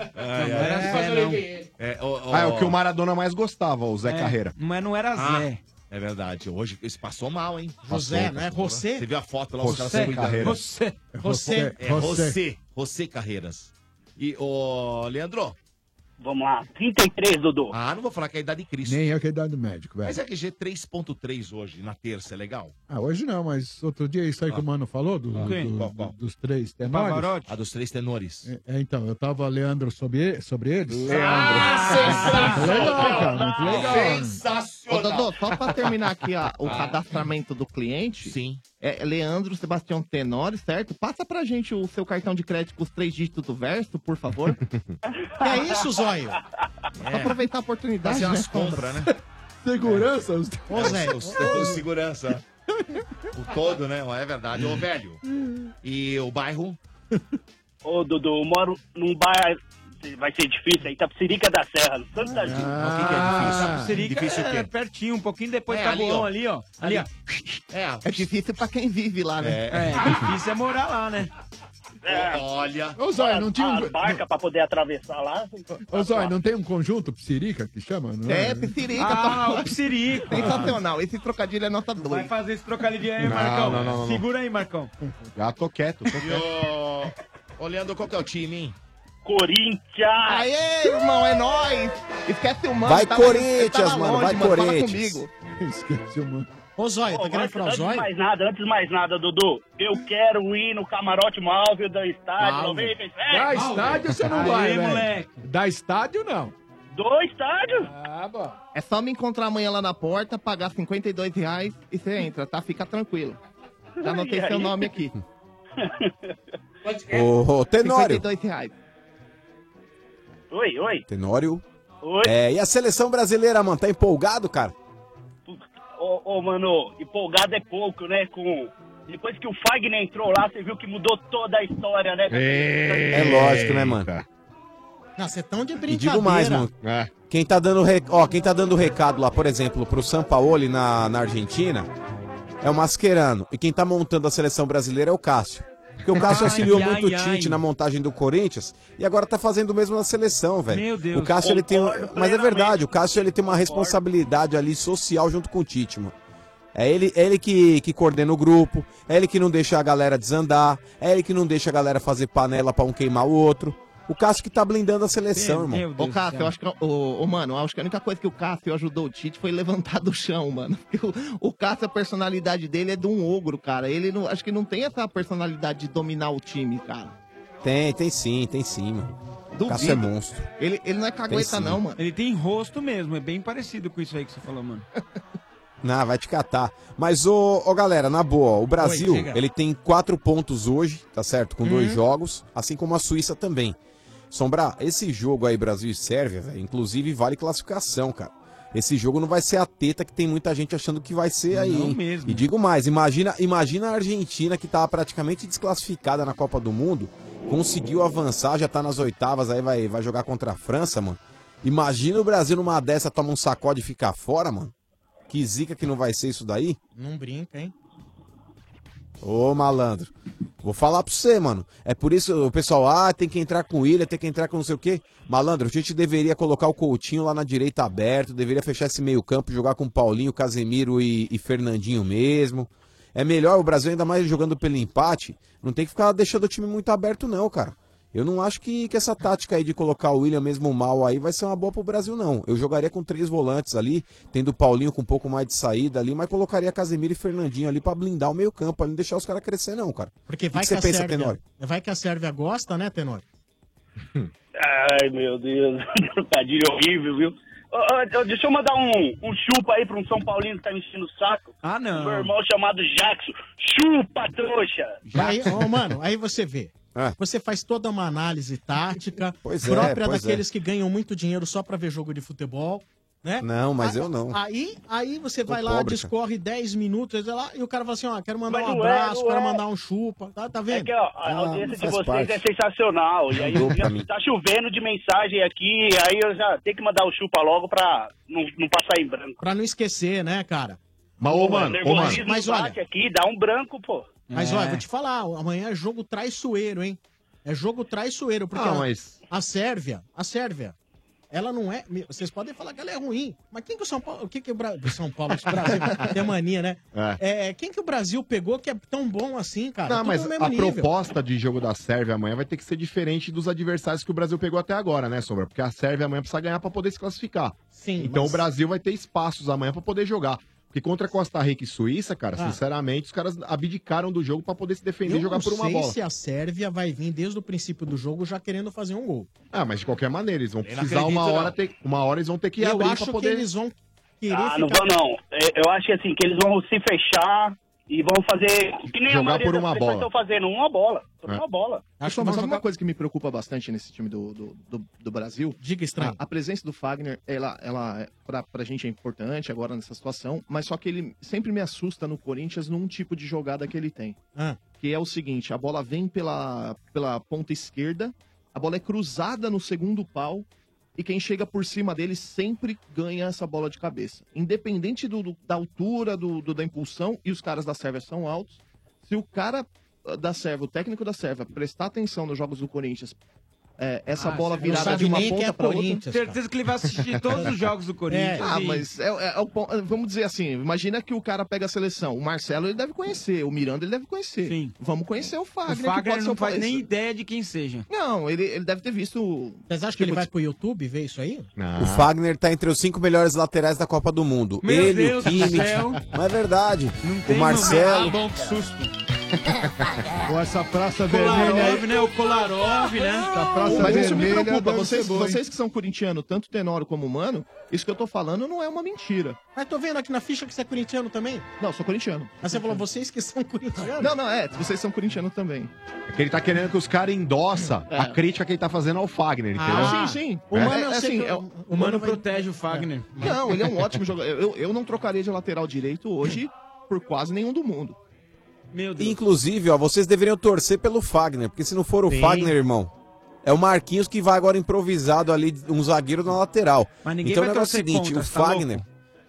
É, ó, ó, Ah, é o que o Maradona mais gostava, o Zé É, Carreira. Mas não era Ah, Zé. É verdade. Hoje isso passou mal, hein? José, né? José. Você viu a foto lá, os caras se cuidando. Carreiras. Você. Você. É José. José Carreiras. E, ô, Leandro? Vamos lá. 33, Dudu. Ah, não vou falar que é a idade de Cristo. Nem eu que é idade do médico, velho. Mas é que G 3.3 hoje, na terça, é legal? Ah, hoje não, mas outro dia isso aí que o Mano falou, do- do- Quem? do- Qual, qual? dos três tenores. Pavarotti. A dos três tenores. É, é, então, eu tava Leandro sobre, sobre eles. Ah, Muito legal, cara, muito legal. Ô, Dodô, só pra terminar aqui ó, o cadastramento do cliente. Sim. É Leandro Sebastião Tenório, certo? Passa pra gente o seu cartão de crédito com os três dígitos do verso, por favor. Que é isso, Zóio? Só aproveitar a oportunidade. Fazer umas né? compras, né? Segurança? Ô, Zé, O, o segurança. O todo, né? É verdade. Ô, velho. E o bairro? Ô, Dudu, eu moro num bairro. Vai ser difícil aí, Tapsirica da Serra, no Santo da Gente. Ah, o que que é difícil? Tapsirica Difícil é pertinho, um pouquinho depois É, tá ali, ó. ali, ó. Ali, ó. É, É difícil pra quem vive lá, né? É, difícil é morar lá, né? É, Olha. Ô, Zóio, não tinha um... as barcas pra poder atravessar lá. Ô, Zóio, não tem um conjunto psirica que chama? Não É, Psirica. Ah, tá- o Psirico. Sensacional. Esse trocadilho é nota Vai 2. fazer esse trocadilho aí, Não, Marcão. não, não, não. Segura aí, Marcão. Já tô quieto, tô quieto. Leandro, qual que é o time, hein? Corinthians! Aê, irmão, é nóis! Esquece o mano. Vai, tava- Corinthians, mano, longe, vai, Fala Corinthians. comigo. Esqueci o mano. Ô, Zóio, tá querendo antes, furar o antes de mais nada, antes de mais nada, Dudu, eu quero ir no camarote móvel do estádio Da 97. estádio você não Aê, vai, velho. moleque. Da estádio, não. Do estádio? Ah, bom. É só me encontrar amanhã lá na porta, pagar 52 reais e você entra, tá? Fica tranquilo. Já anotei seu nome aqui. Ô, ô, Tenório. 52 reais. Oi, oi. Tenório. Oi. É, e a seleção brasileira, mano, tá empolgado, cara? Ô, ô, mano, empolgado é pouco, né? Com... Depois que o Fagner entrou lá, você viu que mudou toda a história, né? É lógico, né, mano? Não, você tão de E brincadeira. digo mais, mano. É. Quem tá dando, re... Ó, quem tá dando recado lá, por exemplo, pro Sampaoli na, na Argentina é o Mascherano. E quem tá montando a seleção brasileira é o Cássio. Porque o Cássio auxiliou muito o. Tite na montagem do Corinthians e agora tá fazendo o mesmo na seleção, velho. Meu Deus. O Cássio, ele tem. Mas é verdade, o Cássio ele tem uma responsabilidade ali social junto com o Tite, mano. É ele, é ele que, que coordena o grupo, é ele que não deixa a galera desandar, é ele que não deixa a galera fazer panela pra um queimar o outro. O Cássio que tá blindando a seleção, irmão. Meu Ô, Deus do Cássio, céu. eu acho que. Ô, ô, mano, eu acho que a única coisa que o Cássio ajudou o Tite foi levantar do chão, mano. Porque o, o Cássio, a personalidade dele é de um ogro, cara. Ele não, acho que não tem essa personalidade de dominar o time, cara. Tem, tem sim, tem sim, mano. O. Cássio é monstro. Ele, ele não é cagueta, sim. não, mano. Ele tem rosto mesmo, é bem parecido com isso aí que você falou, mano. Não, vai te catar. Mas, ô, ô galera, na boa, o Brasil, Oi, ele tem quatro pontos hoje, tá certo? Com dois jogos, assim como a Suíça também. Sombra, esse jogo aí, Brasil e Sérvia, velho, inclusive vale classificação, cara. Esse jogo não vai ser a teta que tem muita gente achando que vai ser aí, Não mesmo. E digo mais, imagina, imagina a Argentina que tava praticamente desclassificada na Copa do Mundo, conseguiu avançar, já tá nas oitavas, aí vai, vai jogar contra a França, mano. Imagina o Brasil numa dessa, toma um sacode e ficar fora, mano. Que zica que não vai ser isso daí? Não brinca, hein? Ô, malandro. Vou falar pra você, mano. É por isso o pessoal, ah, tem que entrar com o Ilha, tem que entrar com não sei o quê. Malandro, a gente deveria colocar o Coutinho lá na direita aberto, deveria fechar esse meio campo, jogar com Paulinho, Casemiro e, e Fernandinho mesmo. É melhor o Brasil, ainda mais jogando pelo empate, não tem que ficar deixando o time muito aberto não, cara. Eu não acho que, que essa tática aí de colocar o William mesmo mal aí vai ser uma boa pro Brasil, não. Eu jogaria com três volantes ali, tendo o Paulinho com um pouco mais de saída ali, mas colocaria Casemiro e Fernandinho ali pra blindar o meio campo, ali não deixar os caras crescer, não, cara. Porque que vai que que, você a pensa, Sérvia, Tenório? vai que a Sérvia gosta, né, Tenório? Ai, meu Deus, trocadilho horrível, viu? Deixa eu mandar um, um chupa aí pra um São Paulino que tá me enchendo o saco. Ah, não. Meu irmão chamado Jackson. Chupa, trouxa! Aí, ô, mano, aí você vê. É. Você faz toda uma análise tática, Pois é, própria pois daqueles que ganham muito dinheiro só pra ver jogo de futebol, né? Não, mas Ah, eu não. Aí, aí você Tô vai lá, pobre, discorre 10 minutos, sei lá, e o cara fala assim, ó, quero mandar Mas um é, abraço, não quero é. mandar um chupa, tá, tá É vendo? que ó, a Ah, audiência de vocês parte. é sensacional. E aí pra já tá chovendo de mensagem aqui, aí eu já tenho que mandar o chupa logo pra não, não passar em branco. Pra não esquecer, né, cara? Mas, ô, mano, ô, mano. Mas olha- aqui, dá um branco, pô. Mas É. olha, vou te falar, amanhã é jogo traiçoeiro, hein? É jogo traiçoeiro, porque Ah, a- mas. a Sérvia, a Sérvia, ela não é. Vocês podem falar que ela é ruim, mas quem que o São Paulo. O que que o Bra... São Paulo, esse Brasil, tem mania, né? É. É, quem que o Brasil pegou que é tão bom assim, cara? Não, Tudo mas no mesmo a nível. proposta de jogo da Sérvia amanhã vai ter que ser diferente dos adversários que o Brasil pegou até agora, né, Sombra? Porque a Sérvia amanhã precisa ganhar pra poder se classificar. Sim, Então mas- o Brasil vai ter espaços amanhã pra poder jogar. Porque contra Costa Rica e Suíça, cara, Ah. sinceramente, os caras abdicaram do jogo pra poder se defender Eu e jogar não por uma sei bola. se a Sérvia vai vir desde o princípio do jogo já querendo fazer um gol. Ah, mas de qualquer maneira, eles vão Eu não precisar uma hora, não. ter, uma hora eles vão ter que eu abrir acho pra que poder. eles vão. querer Ah, não vão não. Eu acho que assim, que eles vão se fechar e vão fazer que nem a Jogar maioria por uma bola. estão fazendo, uma bola. Por É. uma bola. Pessoal, mas sabe uma coisa que me preocupa bastante nesse time do, do, do, do Brasil? Diga estranho. A, a presença do Fagner, ela, ela é- pra, pra gente é importante agora nessa situação, mas só que ele sempre me assusta no Corinthians num tipo de jogada que ele tem. Ah. Que é o seguinte, a bola vem pela, pela ponta esquerda, a bola é cruzada no segundo pau, e quem chega por cima dele sempre ganha essa bola de cabeça. Independente do, do- da altura, do, da impulsão, e os caras da Sérvia são altos, se o cara ah, da Sérvia, o técnico da Sérvia, prestar atenção nos jogos do Corinthians, é, essa Ah, bola não virada de uma quem ponta é para outra. Certeza que ele vai assistir todos os jogos do Corinthians Ah, e- mas é, é- é o vamos dizer assim, imagina que o cara pega a seleção. O Marcelo ele deve conhecer, o Miranda ele deve conhecer. Sim. Vamos conhecer o O Fagner. que Fagner não o faz nem ideia de quem seja. Não, ele, ele deve ter visto. Vocês acham que ele vai pro YouTube ver isso aí? O Fagner tá entre os cinco melhores laterais da Copa do Mundo. Meu ele, Deus o Kimmich. Mas é verdade. o Marcelo. Ah, bom, que susto. Com essa praça Kolarov, vermelha. né? O Kolarov, né? Essa praça Mas isso me preocupa. Vocês, vocês que são corintianos, tanto Tenório como Mano, isso que eu tô falando não é uma mentira. Mas tô vendo aqui na ficha que você é corintiano também. Não, sou corintiano. Mas você falou, vocês que são corintianos. Não, não, é, vocês são corintianos também. É que ele tá querendo que os caras endossam É. a crítica que ele tá fazendo ao Fagner, entendeu? Ah, sim, sim. É? É, Mano, é, assim, é, O Mano protege o Fagner. Não, ele é um ótimo jogador. Eu, eu não trocaria de lateral direito hoje por quase nenhum do mundo. Meu Inclusive, ó, vocês deveriam torcer pelo Fagner, porque se não for o Sim. Fagner, irmão, é o Marquinhos que vai agora improvisado ali, um zagueiro na lateral. Mas ninguém então vai o negócio é o seguinte, contra, o tá Fagner.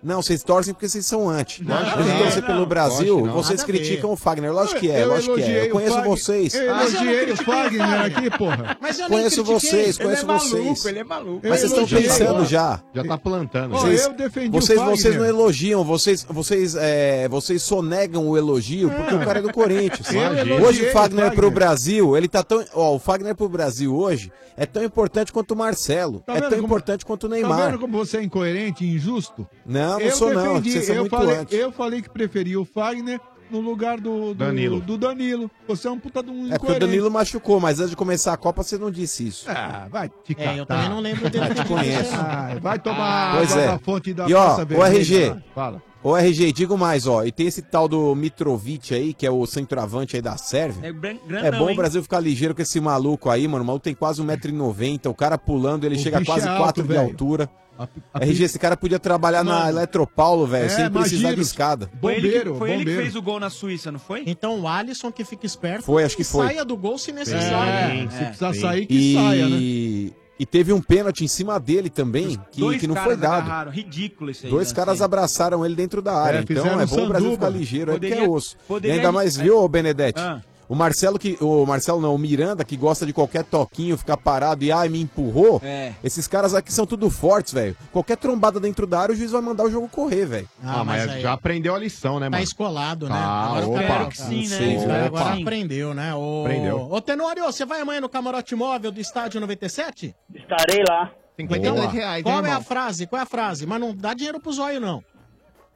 Não, vocês torcem porque vocês são anti. Não, Antes não, não, pelo. Brasil, vocês criticam o Fagner. Lógico que é, Eu lógico que é. Eu conheço Fagner. vocês. Eu elogiei o Fagner o Fagner. aqui, porra. Mas eu Conheço vocês, Ele conheço é maluco, vocês. ele é maluco. Mas vocês estão tá- pensando já. Já tá plantando. Vocês, eu defendi vocês, o Fagner. vocês não elogiam, vocês, vocês, é, vocês sonegam o elogio porque o cara é do Corinthians. Hoje o Fagner, Fagner. pro Brasil, ele tá tão. Ó, o Fagner pro Brasil hoje é tão importante quanto o Marcelo. Tá é tão como- importante quanto o Tá Neymar. vendo como você é incoerente e injusto? Não, não eu sou não. são eu muito falei, antes. eu falei que preferia o Fagner no lugar do, do Danilo. do Danilo. Você é um puta de um É porque o. Danilo machucou, mas antes de começar a Copa você não disse isso. Ah, vai te catar. É, eu também não lembro dele Eu te conheço. não. Ah, vai tomar Pois água é. da fonte da E ó, Praça o RG. lá. Fala. Ô RG, digo mais, ó. E tem esse tal do Mitrovic aí, que é o centroavante aí da Sérvia. É gran- É grandão, bom o? Brasil ficar ligeiro com esse maluco aí, mano. O maluco tem quase 1,90m. O cara pulando, ele O chega a quase é 4 alto, de velho. altura. A- a- RG, esse cara podia trabalhar na Mano. Eletropaulo, velho, É, sem precisar imagina. de escada. Foi ele, que, Bombeiro, foi ele que bombeiro. fez o gol na Suíça, não foi? Então o Alisson que fica esperto. Foi, acho que e foi. saia do gol se necessário. É, É. se precisar sair, que saia, né? E... e teve um pênalti em cima dele também, que, que não foi dado. agarraram. Ridículo isso aí. Dois né? caras abraçaram ele dentro da área. É, então é bom o Brasil ficar ligeiro, é porque Poderia- é osso. poderia- E ainda mais, viu, ô Benedetti? Ah. O Marcelo que. O Marcelo não, o Miranda, que gosta de qualquer toquinho, ficar parado e ai, me empurrou. É. Esses caras aqui são tudo fortes, velho. Qualquer trombada dentro da área, o juiz vai mandar o jogo correr, velho. Ah, mas, aí já aprendeu a lição, né, Tá mano? escolado, né? Ah, agora o opa. Espero que sim, Não né? o que agora sim. aprendeu, né? Ô, Aprendeu. Ô, Tenório, você vai amanhã no camarote móvel do estádio 97? Estarei lá. 52 Boa. reais, hein, Qual é a frase? Qual é a frase? Mas não dá dinheiro pro zóio, não.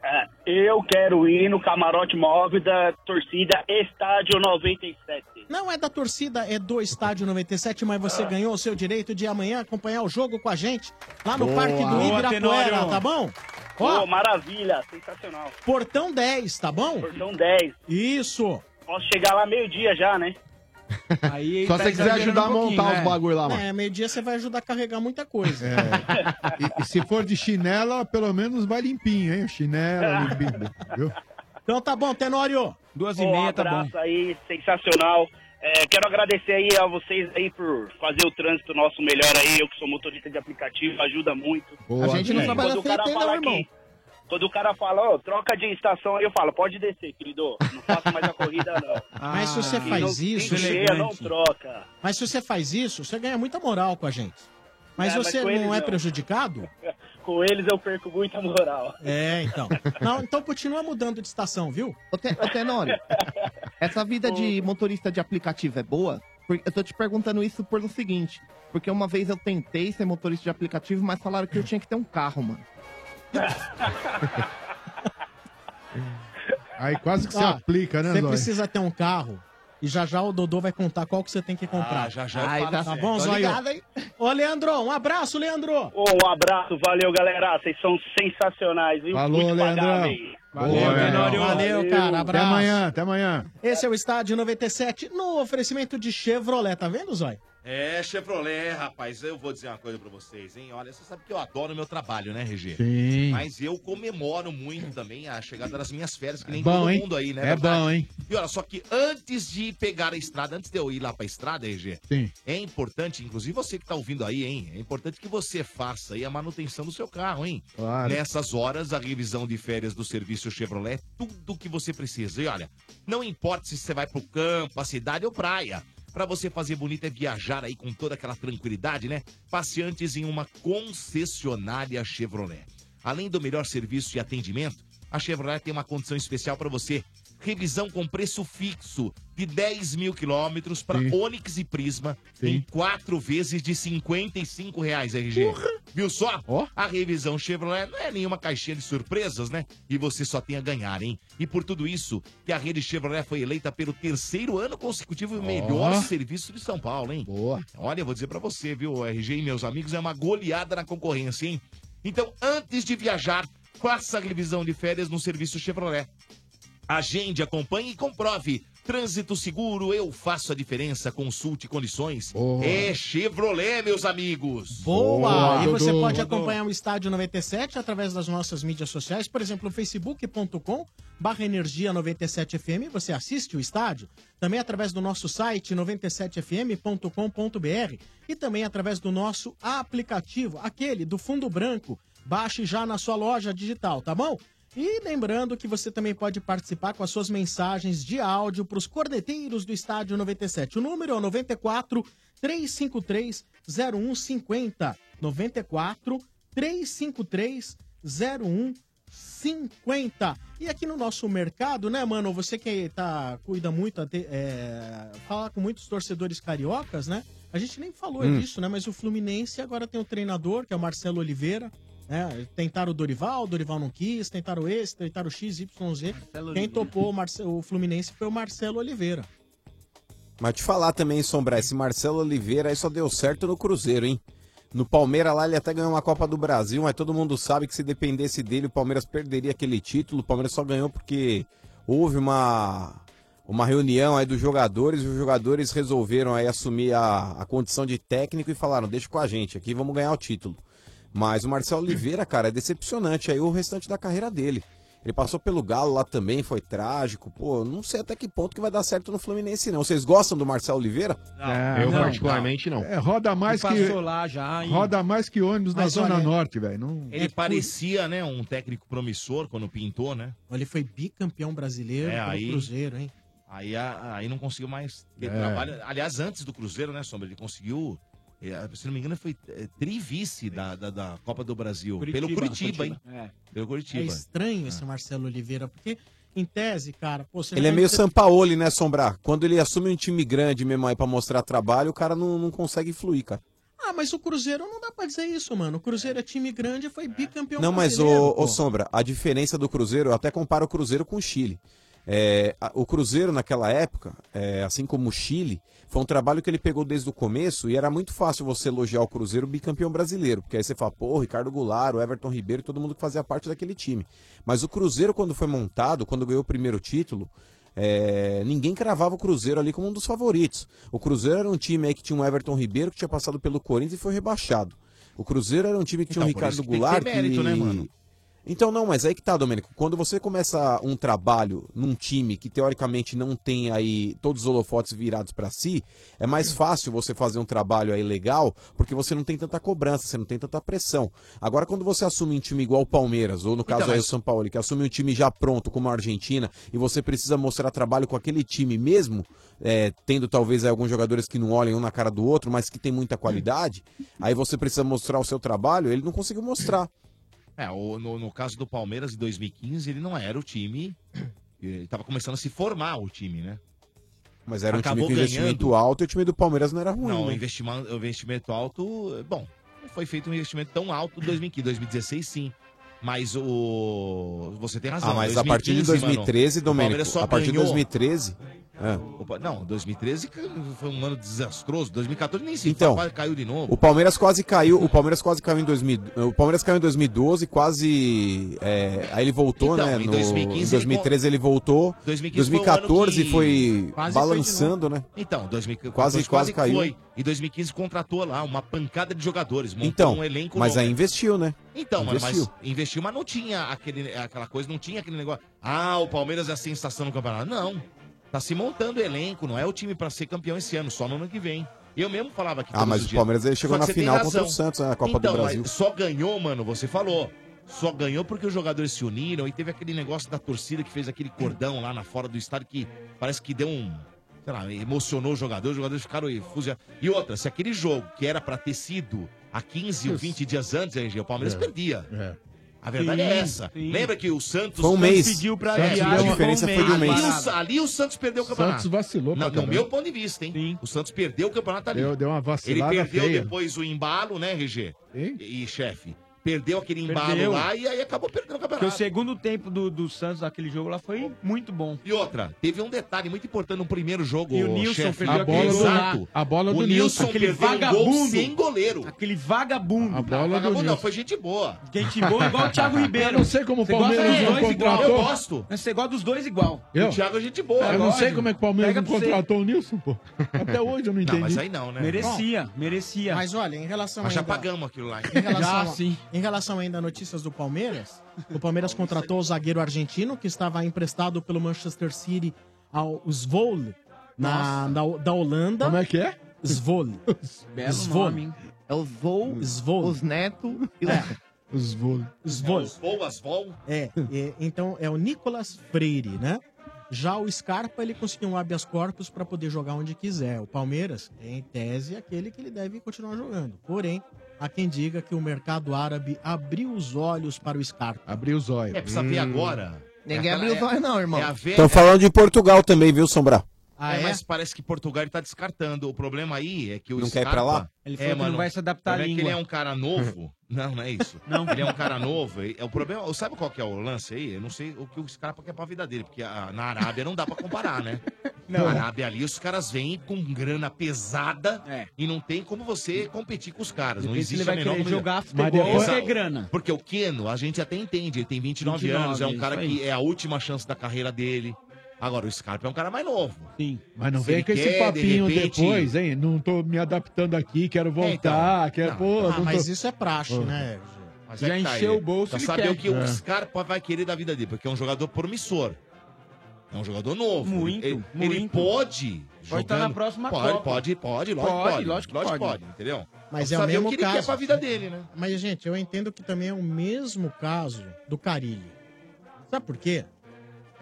É, eu quero ir no camarote móvel da torcida Estádio 97. Não é da torcida, é do Estádio 97, mas você ganhou o seu direito de amanhã acompanhar o jogo com a gente lá no Boa. Parque do Boa, Ibirapuera, Tenório. tá bom? Pô, Ó, maravilha, sensacional. portão 10, tá bom? Portão 10. Isso. Posso chegar lá meio-dia já, né? Aí Só tá se você quiser ajudar a um pouquinho, montar né? os bagulho lá, mano. É, meio-dia você vai ajudar a carregar muita coisa. E, e se for de chinela, pelo menos vai limpinho, hein? Chinela, limpinho, viu? Então tá bom, Tenório. Duas e Pô, um meia tá bom. abraço aí, sensacional. É, quero agradecer aí a vocês aí por fazer o trânsito nosso melhor aí. Eu que sou motorista de aplicativo, ajuda muito. Boa, A gente não velho. trabalha feito, não, irmão. aqui, quando o cara fala, ó, troca de estação aí, eu falo, pode descer, querido. Não faço mais a corrida, não. Mas se você Ah, faz não, isso, cheia, não troca. mas se você faz isso, você ganha muita moral com a gente. Mas É, mas você com não é não. prejudicado? Com eles eu perco muita moral. É, então. Não, então continua mudando de estação, viu? Ô, Te- ô, Tenório, essa vida de motorista de aplicativo é boa? Eu tô te perguntando isso pelo seguinte. Porque uma vez eu tentei ser motorista de aplicativo, mas falaram que eu tinha que ter um carro, mano. Aí quase que se aplica, né, Você precisa ter um carro E já já o Dodô vai contar qual que você tem que comprar. Ah, já já eu Ai, falo tá, certo. bom, Tô Zóio? ligado, hein? Ô, Leandro, um abraço, Leandro. Um abraço, valeu, galera. Vocês são sensacionais, viu? Falou, Muito Leandrão. pagáveis. Valeu, Boa, Tenório. Valeu, cara. Até Abraço. amanhã, até amanhã. Esse é o Estádio 97 no oferecimento de Chevrolet. Tá vendo, Zóio? É, Chevrolet, rapaz, eu vou dizer uma coisa pra vocês, hein? Olha, você sabe que eu adoro o meu trabalho, né, RG? Sim. Mas eu comemoro muito também a chegada das minhas férias, que nem bom, todo hein? mundo aí, né? É verdade? bom, hein? E olha, só que antes de pegar a estrada, antes de eu ir lá pra estrada, RG, Sim. é importante, inclusive você que tá ouvindo aí, hein? É importante que você faça aí a manutenção do seu carro, hein? Claro. Nessas horas, a revisão de férias do serviço Chevrolet, é tudo que você precisa. E olha, não importa se você vai pro campo, a cidade ou praia. Pra você fazer bonito é viajar aí com toda aquela tranquilidade, né? Passe antes em uma concessionária Chevrolet. Além do melhor serviço e atendimento, a Chevrolet tem uma condição especial para você. Revisão com preço fixo de 10 mil quilômetros para Onix e Prisma em quatro vezes de 55 reais, RG. Viu só? A revisão Chevrolet não é nenhuma caixinha de surpresas, né? E você só tem a ganhar, hein? E por tudo isso, que a rede Chevrolet foi eleita pelo terceiro ano consecutivo o melhor serviço de São Paulo, hein? Boa. Olha, eu vou dizer pra você, viu, RG e meus amigos, é uma goleada na concorrência, hein? Então, antes de viajar, faça a revisão de férias no serviço Chevrolet. Agende, acompanhe e comprove. Trânsito seguro, eu faço a diferença. Consulte condições. É Chevrolet, meus amigos. Boa! e você pode acompanhar o Estádio 97 através das nossas mídias sociais, por exemplo, facebook.com barra energia 97fm, você assiste o estádio, também através do nosso site 97fm.com.br e também através do nosso aplicativo, aquele do fundo branco. Baixe já na sua loja digital, tá bom? E lembrando que você também pode participar com as suas mensagens de áudio para os corneteiros do Estádio 97. O número é o 94 353 0150. 94 353 0150. E aqui no nosso mercado, né, mano? Você que tá, cuida muito, é, fala com muitos torcedores cariocas, né? A gente nem falou Hum. disso, né? Mas o Fluminense agora tem o treinador, que é o Marcelo Oliveira. Né? tentaram o Dorival, o Dorival não quis, tentaram esse, tentaram o XYZ. Quem Oliveira. topou o, Marce- o Fluminense foi o Marcelo Oliveira. Mas te falar também, Sombra, esse Marcelo Oliveira aí só deu certo no Cruzeiro, hein? No Palmeiras lá ele até ganhou uma Copa do Brasil, mas todo mundo sabe que se dependesse dele o Palmeiras perderia aquele título. O Palmeiras só ganhou porque houve uma, uma reunião aí dos jogadores e os jogadores resolveram aí assumir a, a condição de técnico e falaram, deixa com a gente aqui, vamos ganhar o título. Mas o Marcelo Oliveira, cara, é decepcionante aí o restante da carreira dele. Ele passou pelo Galo lá também, foi trágico. Pô, não sei até que ponto que vai dar certo no Fluminense, não. Vocês gostam do Marcelo Oliveira? É, não, não. É, roda mais que. Passou lá já, hein? Roda mais que ônibus na Mas Zona olha, Norte, velho. Não... Ele parecia, né, um técnico promissor quando pintou, né? Ele foi bicampeão brasileiro É, pelo aí- Cruzeiro, hein? Aí, aí não conseguiu mais ter É. trabalho. Aliás, antes do Cruzeiro, né, Sombra? Ele conseguiu. Eh, Se não me engano, foi eh, trivice da, da, da Copa do Brasil. Curitiba, pelo Curitiba, hein? Curitiba. Pelo É Curitiba. estranho esse Marcelo Oliveira, porque, em tese, cara, pô, você Ele é meio você- Sampaoli, né, Sombrar? Quando ele assume um time grande mesmo aí pra mostrar trabalho, o cara não, não consegue fluir, cara. Ah, mas o Cruzeiro não dá pra dizer isso, mano. O Cruzeiro é time grande e foi bicampeão Não, mas, ô, ô Sombra, a diferença do Cruzeiro, eu até comparo o Cruzeiro com o Chile. É, o Cruzeiro, naquela época, é, assim como o Chile, foi um trabalho que ele pegou desde o começo e era muito fácil você elogiar o Cruzeiro bicampeão brasileiro. Porque aí você fala, pô, Ricardo Goulart, o Everton Ribeiro, todo mundo que fazia parte daquele time. Mas o Cruzeiro, quando foi montado, quando ganhou o primeiro título, é, ninguém cravava o Cruzeiro ali como um dos favoritos. O Cruzeiro era um time aí que tinha um Everton Ribeiro que tinha passado pelo Corinthians e foi rebaixado. O Cruzeiro era um time que tinha Então, um Ricardo isso que tem que Goulart ter mérito, que... né, mano? Então não, mas aí que tá, Domênico. Quando você começa um trabalho num time que teoricamente não tem aí todos os holofotes virados pra si, é mais fácil você fazer um trabalho aí legal, porque você não tem tanta cobrança, você não tem tanta pressão. Agora quando você assume um time igual o Palmeiras, ou no caso Então, aí o São Paulo, que assume um time já pronto como a Argentina, e você precisa mostrar trabalho com aquele time mesmo, é, tendo talvez aí alguns jogadores que não olhem um na cara do outro, mas que tem muita qualidade, aí você precisa mostrar o seu trabalho, ele não conseguiu mostrar. É, o- no, no caso do Palmeiras, em 2015, ele não era o time. Ele tava começando a se formar o time, né? Mas era um Acabou time com investimento ganhando. alto e o time do Palmeiras não era ruim. Não, o né? investimento, o investimento alto, bom, não foi feito um investimento tão alto em 2015, 2016 sim. Mas o. Você tem razão. Ah, mas a partir de 2015, mano, 2013, o Palmeiras Domênico, a partir de ganhou- 2013. É. Opa, não, 2013 foi um ano desastroso. 2014 nem se Então, fala, caiu de novo. O Palmeiras quase caiu, o Palmeiras quase caiu em 2000, o Palmeiras caiu em 2012, quase é, aí ele voltou, Então, né, em no, 2015 em 2013 ele voltou, 2015 foi um 2014 ano que- foi, Quase foi balançando, né? Então, 2014 Quase- quase caiu. Foi. E 2015 contratou lá uma pancada de jogadores, montou Então, um elenco mas novo. aí investiu, né? Então, investiu. mas investiu, mas não tinha aquele, aquela coisa, não tinha aquele negócio. Ah, o Palmeiras é a sensação no campeonato. Não. Tá se montando o elenco, não é o time pra ser campeão esse ano, só no ano que vem. Eu mesmo falava que Ah, todos mas os o dias. Palmeiras, ele chegou Só que na você tem final contra razão. o Santos, né, na Copa do Então, Brasil. mas Só ganhou, mano, você falou. Só ganhou porque os jogadores se uniram e teve aquele negócio da torcida que fez aquele cordão lá na fora do estádio que parece que deu um. Sei lá, emocionou os jogadores, os jogadores ficaram fugiados. E outra, se aquele jogo que era pra ter sido há 15 ou 20 dias antes, RG, o Palmeiras É. perdia. É. A verdade Sim, é essa. sim. Lembra que o Santos. Foi um mês. pediu pra Santos adiar, ficou diferença foi de um Ali mês. o- Ali o Santos perdeu o campeonato. Santos vacilou Na- No meu ponto de vista, hein? O Santos perdeu o campeonato ali. Deu- deu uma vacilada Ele perdeu feia. depois o embalo, né, RG? E, e chefe. Perdeu aquele embalo Perdeu. lá e aí acabou perdendo o Porque o campeonato. segundo tempo do, do Santos naquele jogo lá foi muito bom. E outra, teve um detalhe muito importante no primeiro jogo, E o Nilson chefe. perdeu A aquele bola do-. A bola o do Nilson Nilson. Aquele perdeu um gol vagabundo. sem goleiro. Aquele vagabundo. A bola Não, do não, Nilson. foi gente boa. Gente boa igual o Thiago Ribeiro. Eu não sei como o Palmeiras dos não dois igual. contratou. Eu gosto. Mas Você gosta dos dois igual. Eu? O Thiago é gente boa. eu não lógico. sei como é que o Palmeiras não você. contratou o Nilson, pô. Até hoje eu não entendi. Não, mas aí não, né? Merecia, merecia. Mas olha, em relação Mas já pagamos aquilo lá. hein? Em relação, Já, a- sim. Em relação ainda a notícias do Palmeiras, o Palmeiras contratou o zagueiro argentino que estava emprestado pelo Manchester City ao Svol na, na- da Holanda. Como é que é? Svol. Belo Svol. nome, hein? É os Vol, Svol. os Neto e É. Os. Svol. Os voas, vol. É, é, então é o Nicolas Freire, né? Já o Scarpa, ele conseguiu um habeas corpus para poder jogar onde quiser. O Palmeiras, em tese, é aquele que ele deve continuar jogando. Porém, há quem diga que o mercado árabe abriu os olhos para o Scarpa. Abriu os olhos. É, precisa ver agora. Ninguém É abriu os olhos não, irmão. É a Estão falando de Portugal também, viu, Sombra? Ah, é, é? mas parece que Portugal ele tá descartando. O problema aí é que o Não quer ir Scarpa... pra lá? Ele é, falou que mano, não vai se adaptar à é que língua. ele é um cara novo. não, não é isso. Não. Ele é um cara novo. e- É o problema. Sabe qual que é o lance aí? Eu não sei o que o Scarpa quer pra vida dele, porque a- na Arábia não dá pra comparar, né? Não. Na Arábia ali os caras vêm com grana pesada É. e não tem como você competir com os caras. Não existe ele vai a menor jogar futebol ou ter Exato. grana. Porque o Keno, a gente até entende, ele tem 29, 29, anos, é um cara que é a última chance da carreira dele. Agora, o Scarpa é um cara mais novo. Sim. Mas não Se vem ele com esse quer, de papinho repente- depois, hein? Não tô me adaptando aqui, quero voltar, quero. Não. Pô, Ah, não mas tô- isso é praxe, né? Mas Já é que tá encheu aí. o bolso, Pra ele saber quer. o que o É. Scarpa vai querer da vida dele, porque é um jogador promissor. É um jogador novo. Muito, ele, ele muito. pode. Pode estar jogando- na próxima pode, Copa. Pode, pode, lógico Pode, pode. lógico que pode. entendeu? Mas é o saber mesmo o que ele caso. quer pra vida dele, né? Mas, gente, eu entendo que também é o mesmo caso do Carilli. Sabe por quê?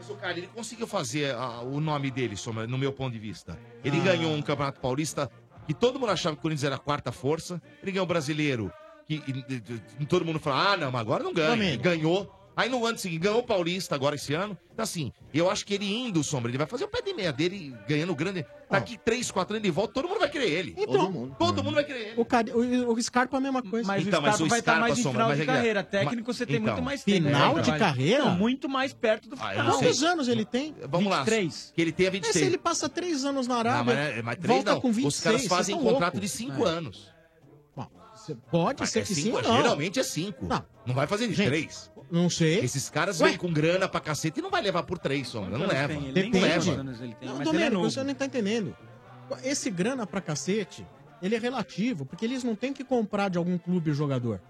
Mas o cara, ele conseguiu fazer ah, o nome dele, no meu ponto de vista. Ele Ah. ganhou um Campeonato Paulista que todo mundo achava que o Corinthians era a quarta força. Ele ganhou o brasileiro, que e- e- e todo mundo fala, ah, não, mas agora não ganha. Ele ganhou. Aí no ano seguinte, ganhou o Paulista agora esse ano. Então, assim, eu acho que ele indo, Sombra, ele vai fazer o pé de meia dele, ganhando grande. Daqui três, quatro anos de volta, todo mundo vai querer ele. Então, todo mundo. Todo mundo vai querer ele. O, Cari... o, o Scarpa é a mesma coisa. Mas Então, o mas Scarpa vai estar mais em final mas de é que- carreira. mas- Técnico você tem então. muito mais tempo. Final né? de carreira? Não, muito mais perto do Ah, final. sei. Quantos anos ele tem? Vamos lá. 23. Que ele tenha Mas 23. se ele passa três anos na Arábia, Não, mas, é- mas três volta não. com 26, Os caras fazem tão contrato louco. de cinco É. anos. Pode ser é que cinco, sim ou não. Geralmente é cinco. Não. Não vai fazer de Gente, três. Não sei. Esses caras Ué? vêm com grana pra cacete e não vai levar por três, Sombra. Não leva. tem? Ele Depende. leva. anos ele tem, Não, mas ele é Domênico, novo. você não tá entendendo. Esse grana pra cacete, ele é relativo, porque eles não têm que comprar de algum clube o jogador.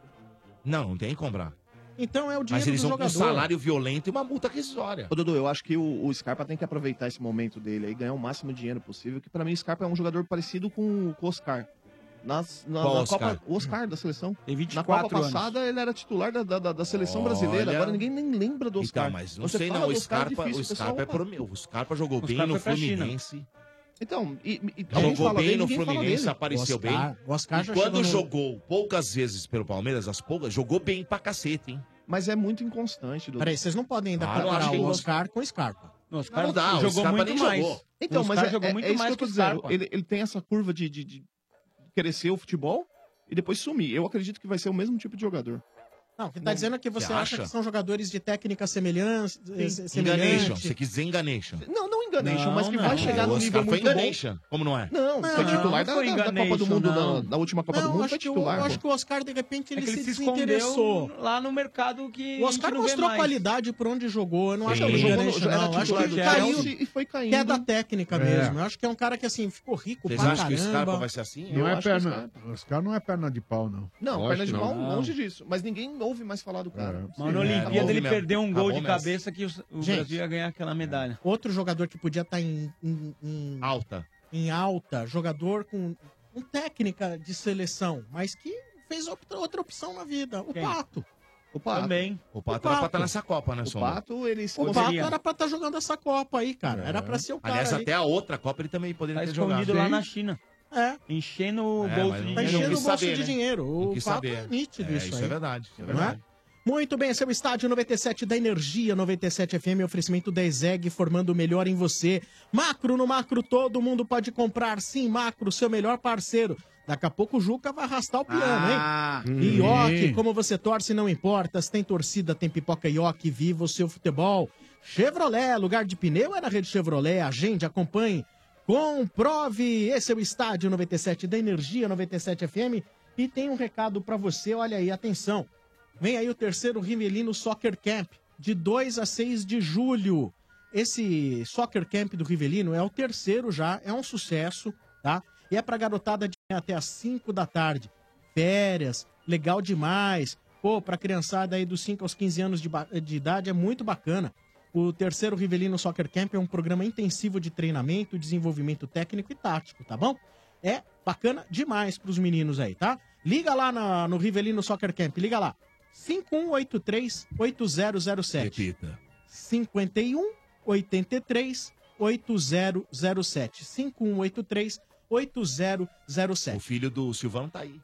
Não, não tem que comprar. Então é o dinheiro Mas eles do vão com um jogador. salário violento e uma multa rescisória. Ô, Dudu, eu acho que o, o Scarpa tem que aproveitar esse momento dele aí, ganhar o máximo de dinheiro possível, que pra mim o Scarpa é um jogador parecido com, com o Oscar. Nas, na, Qual na Oscar? Copa, o Oscar da seleção. Tem Na 24 Copa anos. passada ele era titular da, da, da- da seleção Olha. brasileira. Agora ninguém nem lembra do Oscar. Então, mas não Você sei fala não. O do Oscar, Scarpa, difícil, o Scarpa, é pessoal, prome... o Scarpa jogou O bem Scarpa no foi pra China. Fluminense. Então, e, e, Jogou fala bem dele, no Fluminense, apareceu Oscar- bem. o Oscar e quando chegou no- jogou poucas vezes pelo Palmeiras, as poucas, jogou bem pra cacete, hein? Mas é muito inconstante, Dudu. Peraí, vocês não podem ainda Ah, comparar o Oscar com o Scarpa. Não, Não, dá, o jogou Scarpa muito nem mais. jogou. Então, mas é, jogou é, muito é isso mais que eu tô dizendo. Ele, ele tem essa curva de, de, de crescer o futebol e depois sumir. Eu acredito que vai ser o mesmo tipo de jogador. Não, o que tá dizendo é que você, acha? que são jogadores de técnica semelhante. eh, Enganation. Você quis dizer enganation. Não, não enganation, Não, mas que não. vai chegar O no Oscar nível foi muito bom. enganation. Como não é? Não, Não, foi titular não da, foi da- da Copa do Mundo, não. da, da última Copa do Mundo, acho foi que, o, titular. eu acho que o Oscar, de repente, ele, É que ele se se desinteressou. lá no mercado que O Oscar mostrou mais. qualidade por onde jogou. Eu não acho que ele Jogou jogou no- era não. Acho que ele caiu. E foi caindo. Que é da técnica É. mesmo. Eu acho que é um cara que, assim, ficou rico Vocês pra acham que esse cara caramba. vai ser assim? Não é que perna. Os caras não é perna de pau, não. Não, perna de que pau, não. longe disso. Mas ninguém ouve mais falar do cara. Mas na Sim, Olimpíada acabou ele perdeu um gol Acabou de mesmo. cabeça que o, o Gente. Brasil ia ganhar aquela medalha. Outro jogador que podia estar em, em- em- Alta. em alta, jogador com, com técnica de seleção, mas que fez outra, outra opção na vida. O Quem? Pato. O Pato. Também. O Pato O era pra Pato. estar nessa Copa, né, O Sombra? Pato, ele O Pato era pra estar jogando essa Copa aí, cara. É. Era pra ser o cara Aliás, ali. até a outra Copa ele também poderia Tá ter jogado. lá na China. É. Enchendo o É, bolso mas de não- Tá dinheiro. enchendo o bolso saber, de né? dinheiro. Não O quis saber. é nítido É, isso isso aí. é verdade. Isso é Não é? verdade. Muito bem, esse é o Estádio 97 da Energia 97 FM, oferecimento da ESEG, formando o melhor em você. Macro no Macro, todo mundo pode comprar. Sim, Macro, seu melhor parceiro. Daqui a pouco o Juca vai arrastar o piano, Ah. hein? Ioki, como você torce, não importa. Se tem torcida, tem pipoca Ioki, viva o seu futebol. Chevrolet, lugar de pneu é na rede Chevrolet. Agende, acompanhe, comprove. Esse é o Estádio 97 da Energia 97 FM. E tem um recado pra você, olha aí, atenção. Vem aí o terceiro Rivelino Soccer Camp, de 2 a 6 de julho. Esse Soccer Camp do Rivelino é o terceiro já, é um sucesso, tá? E é pra garotada de até às 5 da tarde. Férias, legal demais. Pô, pra criançada aí dos 5 aos 15 anos de, de idade é muito bacana. O terceiro Rivelino Soccer Camp é um programa intensivo de treinamento, desenvolvimento técnico e tático, tá bom? É bacana demais pros meninos aí, tá? Liga lá na- no Rivelino Soccer Camp, liga lá. 5183-8007. Repita. 51 83 8007. 5183 8007. O filho do Silvano tá aí.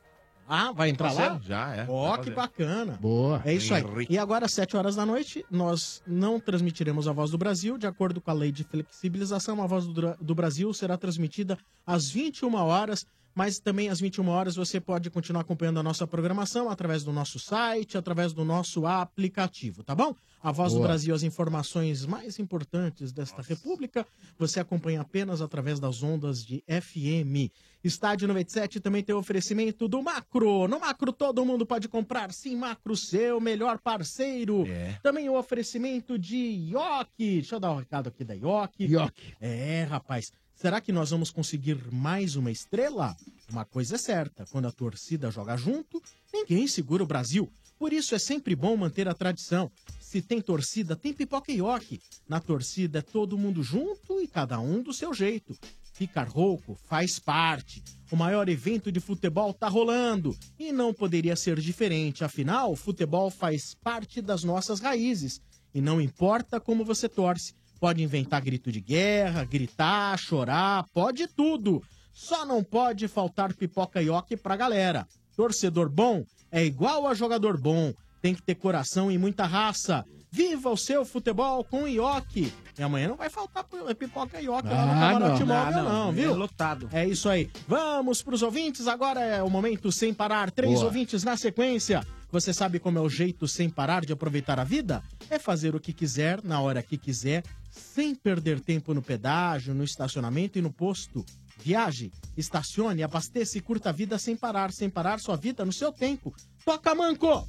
Ah, vai entrar Tá lá? Já, é. Ó, Vai que fazer. bacana. Boa. É isso aí. Henrique. E agora, às 7 horas da noite, nós não transmitiremos a Voz do Brasil. De acordo com a lei de flexibilização, a Voz do, Dra- do Brasil será transmitida às 21 horas. Mas também às 21 horas você pode continuar acompanhando a nossa programação através do nosso site, através do nosso aplicativo, tá bom? A Voz do Boa. Brasil, as informações mais importantes desta república, você acompanha apenas através das ondas de FM. Estádio 97 também tem oferecimento do Macro. No Macro todo mundo pode comprar. Sim, Macro, seu melhor parceiro. É. Também o oferecimento de Ioki. Deixa eu dar um recado aqui da Ioki. Ioki. É, rapaz. Será que nós vamos conseguir mais uma estrela? Uma coisa é certa: quando a torcida joga junto, ninguém segura o Brasil. Por isso é sempre bom manter a tradição. Se tem torcida, tem pipoca e ioki. Na torcida é todo mundo junto e cada um do seu jeito. Ficar rouco faz parte. O maior evento de futebol tá rolando e não poderia ser diferente. Afinal, o futebol faz parte das nossas raízes e não importa como você torce. Pode inventar grito de guerra, gritar, chorar, pode tudo. Só não pode faltar pipoca e ioki pra galera. Torcedor bom é igual a jogador bom. Tem que ter coração e muita raça. Viva o seu futebol com ioki. E amanhã não vai faltar pi- pipoca ioki lá no Ah, camarote não. móvel, Ah, não, não. viu? É lotado. É isso aí. Vamos pros ouvintes. Agora é o momento sem parar. Três Boa. ouvintes na sequência. Você sabe como é o jeito sem parar de aproveitar a vida? É fazer o que quiser, na hora que quiser, sem perder tempo no pedágio, no estacionamento e no posto. Viaje, estacione, abasteça e curta a vida sem parar, sem parar sua vida no seu tempo. Toca, Manco!